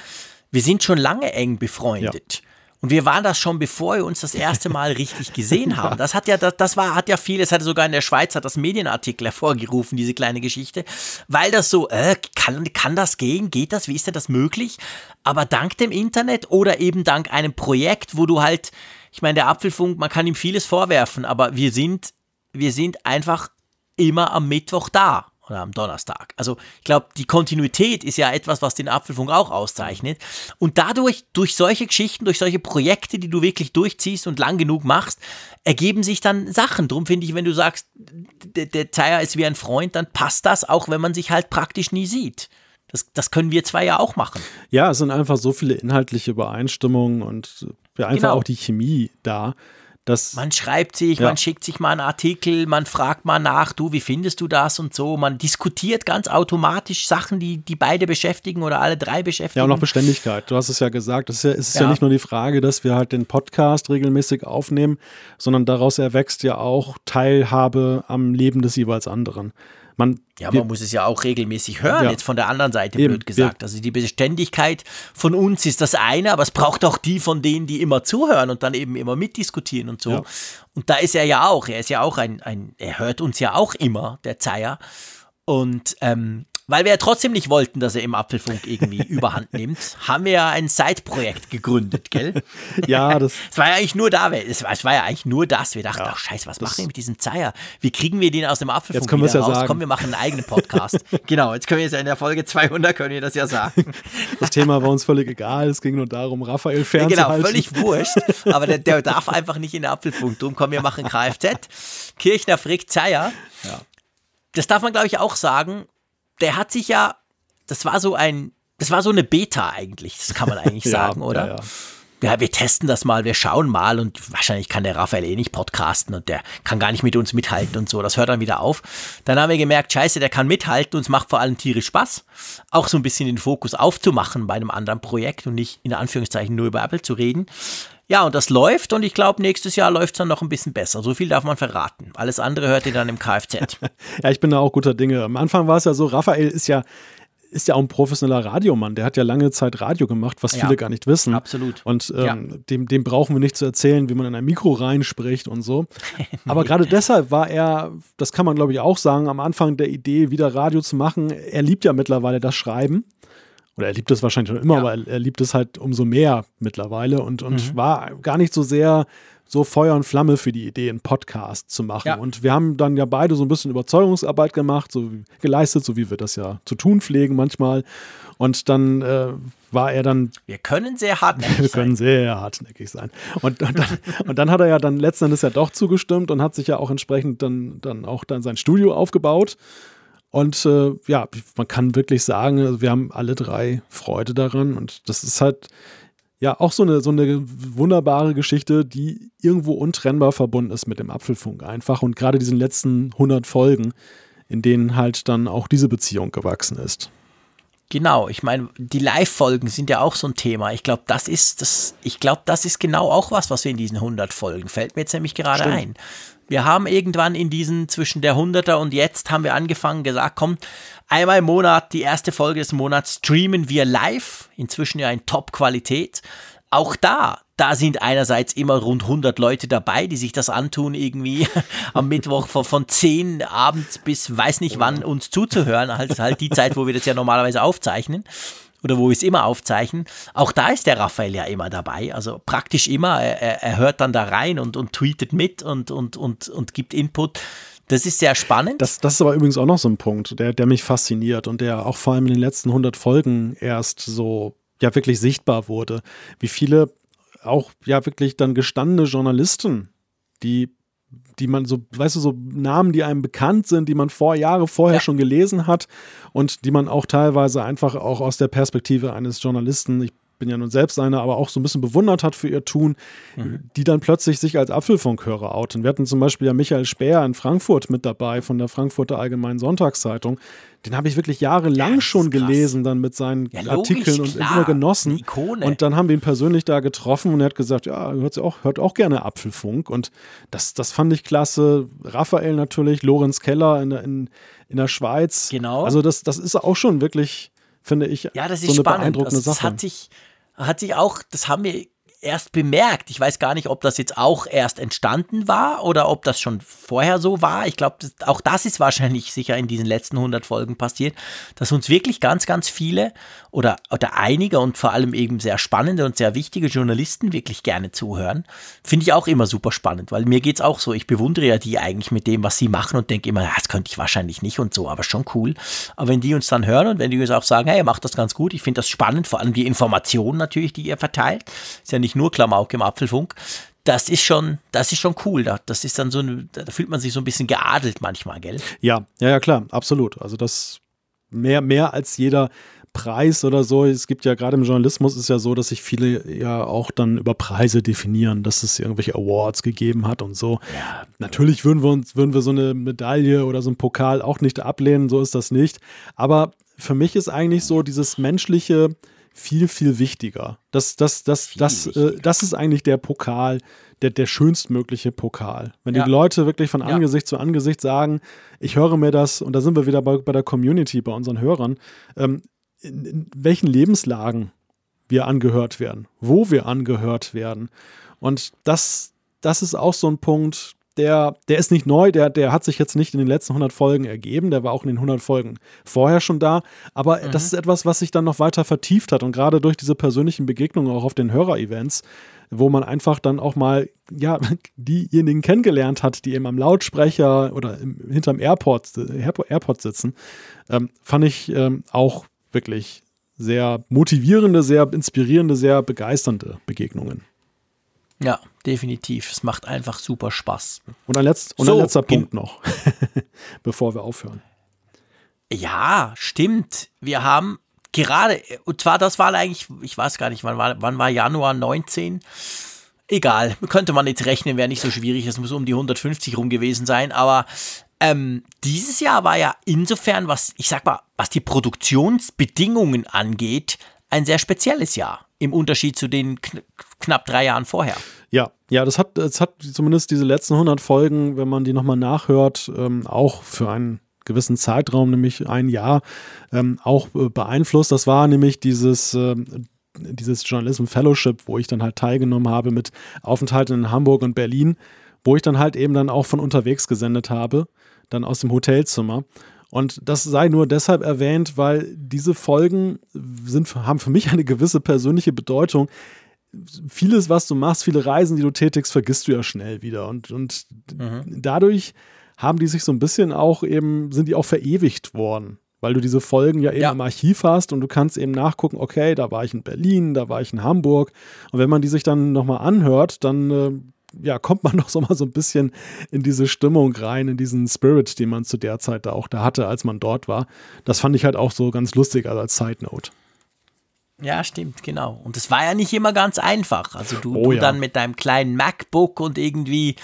wir sind schon lange eng befreundet. Ja. Und wir waren das schon, bevor wir uns das erste Mal richtig gesehen haben. Das hat ja, das, das war, hat ja viel, es hatte sogar in der Schweiz, hat das Medienartikel hervorgerufen, diese kleine Geschichte, weil das so, äh, kann, kann das gehen? Geht das? Wie ist denn das möglich? Aber dank dem Internet oder eben dank einem Projekt, wo du halt, ich meine, der Apfelfunk, man kann ihm vieles vorwerfen, aber wir sind, wir sind einfach immer am Mittwoch da oder am Donnerstag. Also ich glaube, die Kontinuität ist ja etwas, was den Apfelfunk auch auszeichnet. Und dadurch, durch solche Geschichten, durch solche Projekte, die du wirklich durchziehst und lang genug machst, ergeben sich dann Sachen. Drum finde ich, wenn du sagst, der, der Zeier ist wie ein Freund, dann passt das, auch wenn man sich halt praktisch nie sieht. Das, das können wir zwei ja auch machen. Ja, es sind einfach so viele inhaltliche Übereinstimmungen und einfach genau. auch die Chemie da. Das, man schreibt sich, ja. man schickt sich mal einen Artikel, man fragt mal nach, du, wie findest du das und so. Man diskutiert ganz automatisch Sachen, die, die beide beschäftigen oder alle drei beschäftigen. Ja, und auch Beständigkeit. Du hast es ja gesagt. Es ist ja, es ist ja. ja nicht nur die Frage, dass wir halt den Podcast regelmäßig aufnehmen, sondern daraus erwächst ja auch Teilhabe am Leben des jeweils anderen. Man, ja, man muss es ja auch regelmäßig hören, ja. jetzt von der anderen Seite, Eben, blöd gesagt. Also die Beständigkeit von uns ist das eine, aber es braucht auch die von denen, die immer zuhören und dann eben immer mitdiskutieren und so. Ja. Und da ist er ja auch, er ist ja auch ein, ein er hört uns ja auch immer, der Zeier. Und ähm, weil wir ja trotzdem nicht wollten, dass er im Apfelfunk irgendwie überhand nimmt, haben wir ja ein Side-Projekt gegründet, gell? ja, das. es war ja eigentlich nur da, es war, es war ja eigentlich nur das. Wir dachten, ach scheiße, was machen wir mit diesem Zeier? Wie kriegen wir den aus dem Apfelfunk jetzt können wieder raus? Ja sagen. Komm, wir machen einen eigenen Podcast. genau, jetzt können wir jetzt in der Folge 200 können wir das ja sagen. das Thema war uns völlig egal. Es ging nur darum, Raphael fernzuhalten. Ja, genau, völlig wurscht. Aber der, der darf einfach nicht in den Apfelfunk. Drum, komm, wir machen Kfz. Kirchner Frick Zeier. Ja. Das darf man, glaube ich, auch sagen. Der hat sich ja das war so ein, das war so eine Beta eigentlich, das kann man eigentlich sagen, ja, oder? Ja, ja. ja, wir testen das mal, wir schauen mal und wahrscheinlich kann der Raphael eh nicht podcasten und der kann gar nicht mit uns mithalten und so. Das hört dann wieder auf. Dann haben wir gemerkt, scheiße, der kann mithalten und es macht vor allem tierisch Spaß, auch so ein bisschen den Fokus aufzumachen bei einem anderen Projekt und nicht in Anführungszeichen nur über Apple zu reden. Ja, und das läuft und ich glaube, nächstes Jahr läuft es dann noch ein bisschen besser. So viel darf man verraten. Alles andere hört ihr dann im Kfz. ja, ich bin da auch guter Dinge. Am Anfang war es ja so, Raphael ist ja ist ja auch ein professioneller Radiomann. Der hat ja lange Zeit Radio gemacht, was ja, viele gar nicht wissen. Absolut. Und ähm, ja. dem, dem brauchen wir nicht zu erzählen, wie man in ein Mikro reinspricht und so. Aber gerade deshalb war er, das kann man glaube ich auch sagen, am Anfang der Idee, wieder Radio zu machen. Er liebt ja mittlerweile das Schreiben. Oder er liebt es wahrscheinlich schon immer, ja. aber er, er, liebt es halt umso mehr mittlerweile und, und mhm. war gar nicht so sehr so Feuer und Flamme für die Idee, einen Podcast zu machen. Ja. Und wir haben dann ja beide so ein bisschen Überzeugungsarbeit gemacht, so geleistet, so wie wir das ja zu tun pflegen manchmal. Und dann äh, war er dann. Wir können sehr hartnäckig sein. Wir können sehr hartnäckig sein. Und, und, dann, und dann hat er ja dann letzten Endes ja doch zugestimmt und hat sich ja auch entsprechend dann, dann auch dann sein Studio aufgebaut. Und äh, ja, man kann wirklich sagen, also wir haben alle drei Freude daran. Und das ist halt ja auch so eine, so eine wunderbare Geschichte, die irgendwo untrennbar verbunden ist mit dem Apfelfunk einfach und gerade diesen letzten 100 Folgen, in denen halt dann auch diese Beziehung gewachsen ist. Genau, ich meine, die Live-Folgen sind ja auch so ein Thema. Ich glaube, das ist das, ich glaube, das ist genau auch was, was wir in diesen 100 Folgen fällt mir jetzt nämlich gerade Stimmt. ein. Wir haben irgendwann in diesen zwischen der 100er und jetzt haben wir angefangen gesagt, komm, einmal im Monat, die erste Folge des Monats streamen wir live, inzwischen ja in Top-Qualität. Auch da, da sind einerseits immer rund 100 Leute dabei, die sich das antun, irgendwie am Mittwoch von, von 10 abends bis weiß nicht wann uns zuzuhören. Halt, halt die Zeit, wo wir das ja normalerweise aufzeichnen oder wo wir es immer aufzeichnen. Auch da ist der Raphael ja immer dabei, also praktisch immer. Er, er hört dann da rein und, und tweetet mit und, und, und, und gibt Input. Das ist sehr spannend. Das, das ist aber übrigens auch noch so ein Punkt, der, der mich fasziniert und der auch vor allem in den letzten 100 Folgen erst so ja wirklich sichtbar wurde. Wie viele auch ja wirklich dann gestandene Journalisten, die die man so, weißt du, so Namen, die einem bekannt sind, die man vor Jahre vorher ja. schon gelesen hat und die man auch teilweise einfach auch aus der Perspektive eines Journalisten, ich bin ja nun selbst einer, aber auch so ein bisschen bewundert hat für ihr Tun, mhm. die dann plötzlich sich als Apfelfunkhörer outen. Wir hatten zum Beispiel ja Michael Speer in Frankfurt mit dabei von der Frankfurter Allgemeinen Sonntagszeitung. Den habe ich wirklich jahrelang ja, schon gelesen, dann mit seinen ja, Artikeln und klar. immer genossen. Und dann haben wir ihn persönlich da getroffen und er hat gesagt, ja, hört auch, hört auch gerne Apfelfunk. Und das, das fand ich klasse. Raphael natürlich, Lorenz Keller in der, in, in der Schweiz. Genau. Also das, das ist auch schon wirklich finde ich, ja, das ist so eine spannend. beeindruckende also, das Sache. Hat sich, hat sich auch, das haben wir erst bemerkt. Ich weiß gar nicht, ob das jetzt auch erst entstanden war oder ob das schon vorher so war. Ich glaube, auch das ist wahrscheinlich sicher in diesen letzten 100 Folgen passiert, dass uns wirklich ganz, ganz viele oder, oder einige und vor allem eben sehr spannende und sehr wichtige Journalisten wirklich gerne zuhören. Finde ich auch immer super spannend, weil mir geht es auch so. Ich bewundere ja die eigentlich mit dem, was sie machen und denke immer, ja, das könnte ich wahrscheinlich nicht und so, aber schon cool. Aber wenn die uns dann hören und wenn die uns auch sagen, hey, ihr macht das ganz gut, ich finde das spannend, vor allem die Informationen natürlich, die ihr verteilt. Ist ja nicht nicht nur Klamauk im Apfelfunk. Das ist schon, das ist schon cool. Das ist dann so, da fühlt man sich so ein bisschen geadelt manchmal, gell? Ja, ja, ja, klar, absolut. Also das mehr, mehr als jeder Preis oder so. Es gibt ja gerade im Journalismus ist ja so, dass sich viele ja auch dann über Preise definieren, dass es irgendwelche Awards gegeben hat und so. Ja. Natürlich würden wir uns, würden wir so eine Medaille oder so einen Pokal auch nicht ablehnen, so ist das nicht. Aber für mich ist eigentlich so dieses menschliche, viel, viel wichtiger. Das, das, das, das, äh, das ist eigentlich der Pokal, der, der schönstmögliche Pokal. Wenn ja. die Leute wirklich von Angesicht ja. zu Angesicht sagen, ich höre mir das, und da sind wir wieder bei, bei der Community, bei unseren Hörern, ähm, in, in welchen Lebenslagen wir angehört werden, wo wir angehört werden. Und das, das ist auch so ein Punkt, der, der ist nicht neu, der, der hat sich jetzt nicht in den letzten 100 Folgen ergeben, der war auch in den 100 Folgen vorher schon da, aber mhm. das ist etwas, was sich dann noch weiter vertieft hat und gerade durch diese persönlichen Begegnungen auch auf den Hörer-Events, wo man einfach dann auch mal, ja, diejenigen kennengelernt hat, die eben am Lautsprecher oder im, hinterm Airport, Airport sitzen, ähm, fand ich ähm, auch wirklich sehr motivierende, sehr inspirierende, sehr begeisternde Begegnungen. Ja, definitiv. Es macht einfach super Spaß. Und ein, letzt, und so, ein letzter Punkt noch, bevor wir aufhören. Ja, stimmt. Wir haben gerade, und zwar das war eigentlich, ich weiß gar nicht, wann war, wann war Januar 19? Egal, könnte man jetzt rechnen, wäre nicht so schwierig, es muss um die 150 rum gewesen sein, aber ähm, dieses Jahr war ja insofern, was, ich sag mal, was die Produktionsbedingungen angeht, ein sehr spezielles Jahr im Unterschied zu den kn knapp drei Jahren vorher. Ja, ja, das hat, das hat zumindest diese letzten 100 Folgen, wenn man die nochmal nachhört, ähm, auch für einen gewissen Zeitraum, nämlich ein Jahr, ähm, auch äh, beeinflusst. Das war nämlich dieses, äh, dieses Journalism Fellowship, wo ich dann halt teilgenommen habe mit Aufenthalten in Hamburg und Berlin, wo ich dann halt eben dann auch von unterwegs gesendet habe, dann aus dem Hotelzimmer. Und das sei nur deshalb erwähnt, weil diese Folgen sind, haben für mich eine gewisse persönliche Bedeutung. Vieles, was du machst, viele Reisen, die du tätigst, vergisst du ja schnell wieder. Und, und mhm. dadurch haben die sich so ein bisschen auch eben, sind die auch verewigt worden weil du diese Folgen ja eben ja. im Archiv hast und du kannst eben nachgucken, okay, da war ich in Berlin, da war ich in Hamburg. Und wenn man die sich dann nochmal anhört, dann äh, ja, kommt man doch so mal so ein bisschen in diese Stimmung rein, in diesen Spirit, den man zu der Zeit da auch da hatte, als man dort war. Das fand ich halt auch so ganz lustig also als Side Note. Ja, stimmt, genau. Und es war ja nicht immer ganz einfach. Also du, oh, du ja. dann mit deinem kleinen MacBook und irgendwie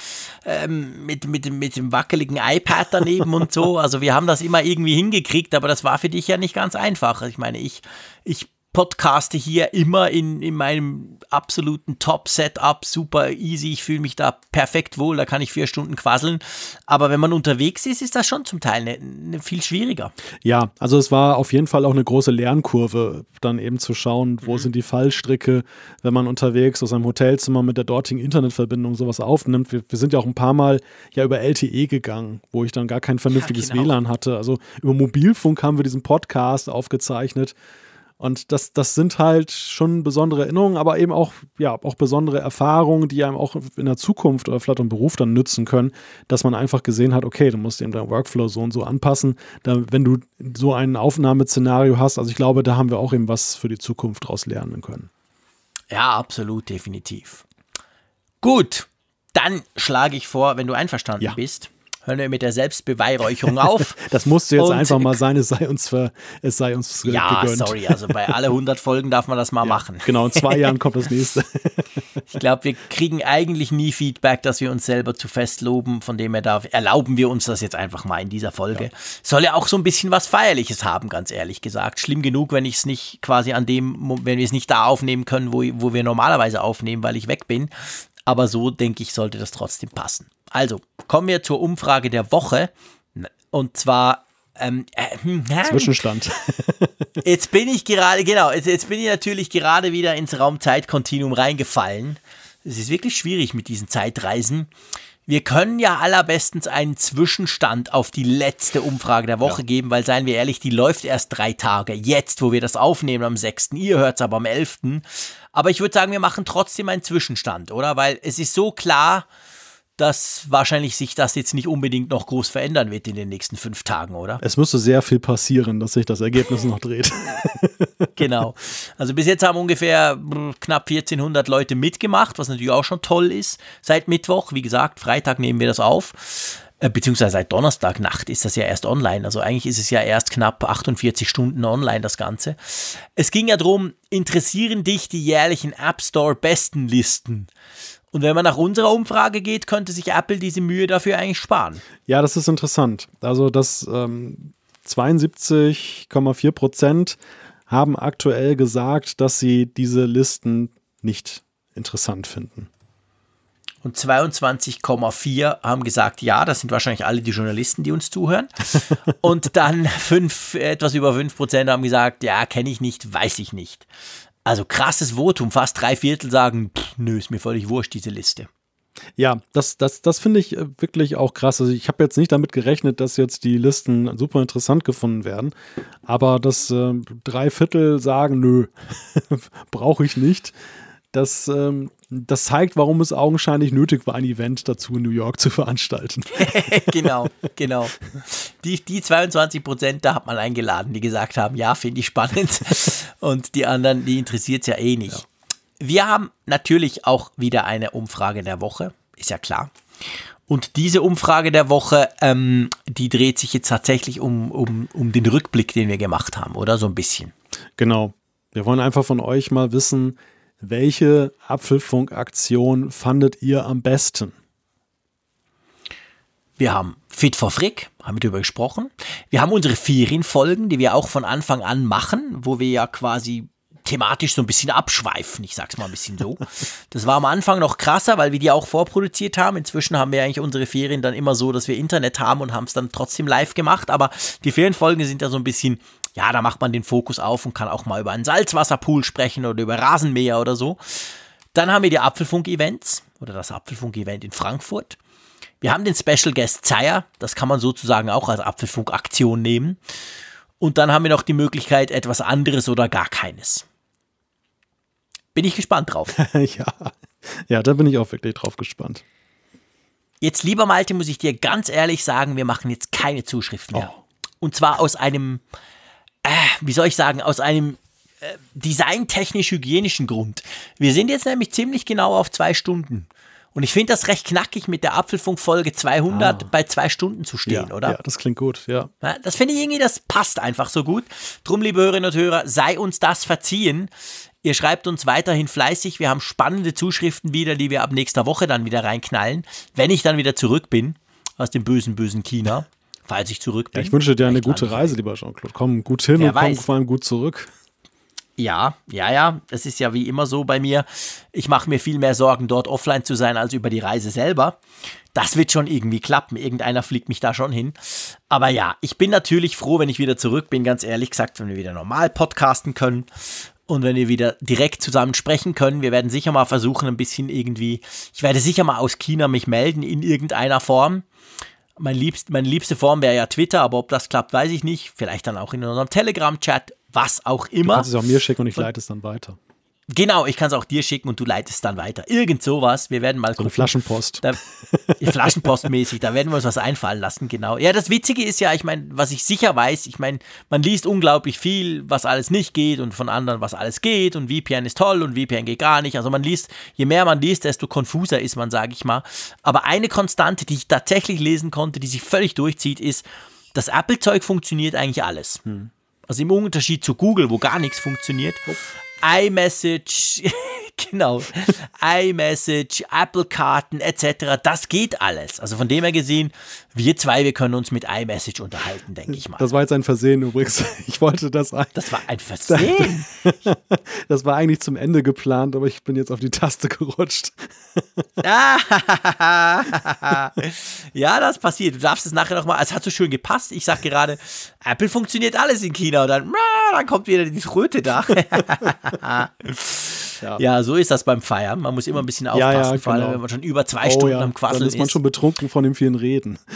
ähm, mit, mit, mit dem wackeligen iPad daneben und so. Also wir haben das immer irgendwie hingekriegt, aber das war für dich ja nicht ganz einfach. Ich meine, ich, ich podcaste hier immer in, in meinem absoluten Top-Setup, super easy, ich fühle mich da perfekt wohl, da kann ich vier Stunden quasseln. Aber wenn man unterwegs ist, ist das schon zum Teil ne, ne viel schwieriger. Ja, also es war auf jeden Fall auch eine große Lernkurve, dann eben zu schauen, wo mhm. sind die Fallstricke, wenn man unterwegs aus einem Hotelzimmer mit der dortigen Internetverbindung sowas aufnimmt. Wir, wir sind ja auch ein paar Mal ja über LTE gegangen, wo ich dann gar kein vernünftiges ja, genau. WLAN hatte. Also über Mobilfunk haben wir diesen Podcast aufgezeichnet. Und das, das sind halt schon besondere Erinnerungen, aber eben auch, ja, auch besondere Erfahrungen, die einem auch in der Zukunft oder vielleicht im Beruf dann nützen können, dass man einfach gesehen hat, okay, du musst eben deinen Workflow so und so anpassen, da, wenn du so ein Aufnahmeszenario hast. Also ich glaube, da haben wir auch eben was für die Zukunft daraus lernen können. Ja, absolut, definitiv. Gut, dann schlage ich vor, wenn du einverstanden ja. bist, hören wir mit der Selbstbeweihräucherung auf. das musste jetzt und einfach mal sein, es sei uns, ver, es sei uns ja, gegönnt. Ja, sorry, also bei alle 100 Folgen darf man das mal ja, machen. Genau, in zwei Jahren kommt das nächste. ich glaube, wir kriegen eigentlich nie Feedback, dass wir uns selber zu fest loben, von dem her darf, erlauben wir uns das jetzt einfach mal in dieser Folge. Ja. Soll ja auch so ein bisschen was Feierliches haben, ganz ehrlich gesagt. Schlimm genug, wenn ich es nicht quasi an dem, wenn wir es nicht da aufnehmen können, wo, wo wir normalerweise aufnehmen, weil ich weg bin. Aber so, denke ich, sollte das trotzdem passen. Also, kommen wir zur Umfrage der Woche. Und zwar ähm, äh, hm, Zwischenstand. jetzt bin ich gerade, genau, jetzt, jetzt, bin ich natürlich gerade wieder ins Raumzeitkontinuum reingefallen. Es ist wirklich schwierig mit diesen Zeitreisen. Wir können ja allerbestens einen Zwischenstand auf die letzte Umfrage der Woche ja. geben, weil, seien wir ehrlich, die läuft erst drei Tage. Jetzt, wo wir das aufnehmen am 6. Ihr hört es aber am 11. Aber ich würde sagen, wir machen trotzdem einen Zwischenstand, oder? Weil es ist so klar, dass wahrscheinlich sich das jetzt nicht unbedingt noch groß verändern wird in den nächsten fünf Tagen, oder? Es müsste sehr viel passieren, dass sich das Ergebnis noch dreht. genau. Also bis jetzt haben ungefähr knapp 1400 Leute mitgemacht, was natürlich auch schon toll ist. Seit Mittwoch, wie gesagt, Freitag nehmen wir das auf. Äh, beziehungsweise seit Donnerstagnacht ist das ja erst online. Also eigentlich ist es ja erst knapp 48 Stunden online, das Ganze. Es ging ja darum, interessieren dich die jährlichen App Store Bestenlisten? Und wenn man nach unserer Umfrage geht, könnte sich Apple diese Mühe dafür eigentlich sparen. Ja, das ist interessant. Also das ähm, 72,4 Prozent haben aktuell gesagt, dass sie diese Listen nicht interessant finden. Und 22,4 haben gesagt, ja, das sind wahrscheinlich alle die Journalisten, die uns zuhören. Und dann fünf, etwas über 5 Prozent haben gesagt, ja, kenne ich nicht, weiß ich nicht. Also krasses Votum, fast drei Viertel sagen, pff, nö, ist mir völlig wurscht, diese Liste. Ja, das, das, das finde ich äh, wirklich auch krass. Also ich habe jetzt nicht damit gerechnet, dass jetzt die Listen super interessant gefunden werden, aber dass äh, drei Viertel sagen, nö, brauche ich nicht. Das, ähm, das zeigt, warum es augenscheinlich nötig war, ein Event dazu in New York zu veranstalten. genau, genau. Die, die 22 Prozent, da hat man eingeladen, die gesagt haben, ja, finde ich spannend. Und die anderen, die interessiert es ja eh nicht. Ja. Wir haben natürlich auch wieder eine Umfrage der Woche, ist ja klar. Und diese Umfrage der Woche, ähm, die dreht sich jetzt tatsächlich um, um, um den Rückblick, den wir gemacht haben, oder? So ein bisschen. Genau. Wir wollen einfach von euch mal wissen, welche Apfelfunk-Aktion fandet ihr am besten? Wir haben Fit for Frick, haben wir darüber gesprochen. Wir haben unsere Ferienfolgen, die wir auch von Anfang an machen, wo wir ja quasi thematisch so ein bisschen abschweifen. Ich sag's mal ein bisschen so. Das war am Anfang noch krasser, weil wir die auch vorproduziert haben. Inzwischen haben wir eigentlich unsere Ferien dann immer so, dass wir Internet haben und haben es dann trotzdem live gemacht. Aber die Ferienfolgen sind ja so ein bisschen ja, da macht man den Fokus auf und kann auch mal über einen Salzwasserpool sprechen oder über Rasenmäher oder so. Dann haben wir die Apfelfunk-Events oder das Apfelfunk-Event in Frankfurt. Wir haben den Special Guest Zeier, das kann man sozusagen auch als Apfelfunk-Aktion nehmen. Und dann haben wir noch die Möglichkeit, etwas anderes oder gar keines. Bin ich gespannt drauf. ja. ja, da bin ich auch wirklich drauf gespannt. Jetzt, lieber Malte, muss ich dir ganz ehrlich sagen, wir machen jetzt keine Zuschriften mehr. Oh. Und zwar aus einem äh, wie soll ich sagen, aus einem äh, designtechnisch-hygienischen Grund. Wir sind jetzt nämlich ziemlich genau auf zwei Stunden. Und ich finde das recht knackig, mit der Apfelfunk-Folge 200 ah. bei zwei Stunden zu stehen, ja, oder? Ja, das klingt gut, ja. ja das finde ich irgendwie, das passt einfach so gut. Drum, liebe Hörerinnen und Hörer, sei uns das verziehen. Ihr schreibt uns weiterhin fleißig. Wir haben spannende Zuschriften wieder, die wir ab nächster Woche dann wieder reinknallen, wenn ich dann wieder zurück bin aus dem bösen, bösen China falls ich zurück bin. Ja, ich wünsche dir eine gute Reise, lieber Jean-Claude. Komm gut hin Wer und weiß. komm vor allem gut zurück. Ja, ja, ja. Das ist ja wie immer so bei mir. Ich mache mir viel mehr Sorgen, dort offline zu sein, als über die Reise selber. Das wird schon irgendwie klappen. Irgendeiner fliegt mich da schon hin. Aber ja, ich bin natürlich froh, wenn ich wieder zurück bin, ganz ehrlich gesagt, wenn wir wieder normal podcasten können und wenn wir wieder direkt zusammen sprechen können. Wir werden sicher mal versuchen, ein bisschen irgendwie, ich werde sicher mal aus China mich melden in irgendeiner Form mein liebst, meine liebste Form wäre ja Twitter, aber ob das klappt, weiß ich nicht. Vielleicht dann auch in unserem Telegram-Chat, was auch immer. Du kannst es auch mir schicken und ich leite es dann weiter. Genau, ich kann es auch dir schicken und du leitest es dann weiter. Irgend sowas. Wir werden mal So eine Flaschenpost. Da, Flaschenpostmäßig, da werden wir uns was einfallen lassen, genau. Ja, das Witzige ist ja, ich meine, was ich sicher weiß, ich meine, man liest unglaublich viel, was alles nicht geht und von anderen, was alles geht und VPN ist toll und VPN geht gar nicht. Also man liest, je mehr man liest, desto konfuser ist man, sage ich mal. Aber eine Konstante, die ich tatsächlich lesen konnte, die sich völlig durchzieht, ist, das Apple-Zeug funktioniert eigentlich alles. Hm. Also im Unterschied zu Google, wo gar nichts funktioniert. iMessage, genau, iMessage, Apple-Karten etc., das geht alles. Also von dem her gesehen, wir zwei, wir können uns mit iMessage unterhalten, denke ich mal. Das war jetzt ein Versehen übrigens. Ich wollte das Das war ein Versehen. Das war eigentlich zum Ende geplant, aber ich bin jetzt auf die Taste gerutscht. ja, das passiert. Du darfst es nachher nochmal, es hat so schön gepasst. Ich sag gerade, Apple funktioniert alles in China und dann, dann kommt wieder die Röte da. Ja. Ja, so ist das beim Feiern. Man muss immer ein bisschen Ja, aufpassen, ja, vor allem genau. wenn man schon über zwei Oh Stunden ja, am Quasseln dann ist man schon betrunken von dem vielen Reden.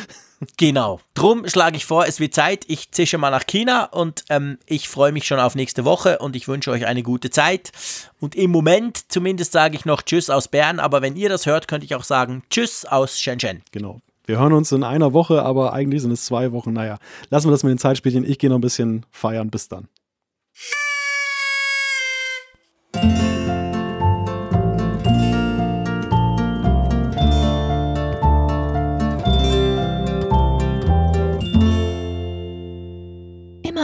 Genau. Drum schlage ich vor, es wird Zeit. Ich zische mal nach China und ähm, ich freue mich schon auf nächste Woche und ich wünsche euch eine gute Zeit. Und im Moment zumindest sage ich noch Tschüss aus Bern, aber wenn ihr das hört, könnte ich auch sagen Tschüss aus Shenzhen. Genau. Wir hören uns in einer Woche, aber eigentlich sind es zwei Wochen. Naja, lassen wir das mit den Zeitspielchen. Ich gehe noch ein bisschen feiern. Bis dann.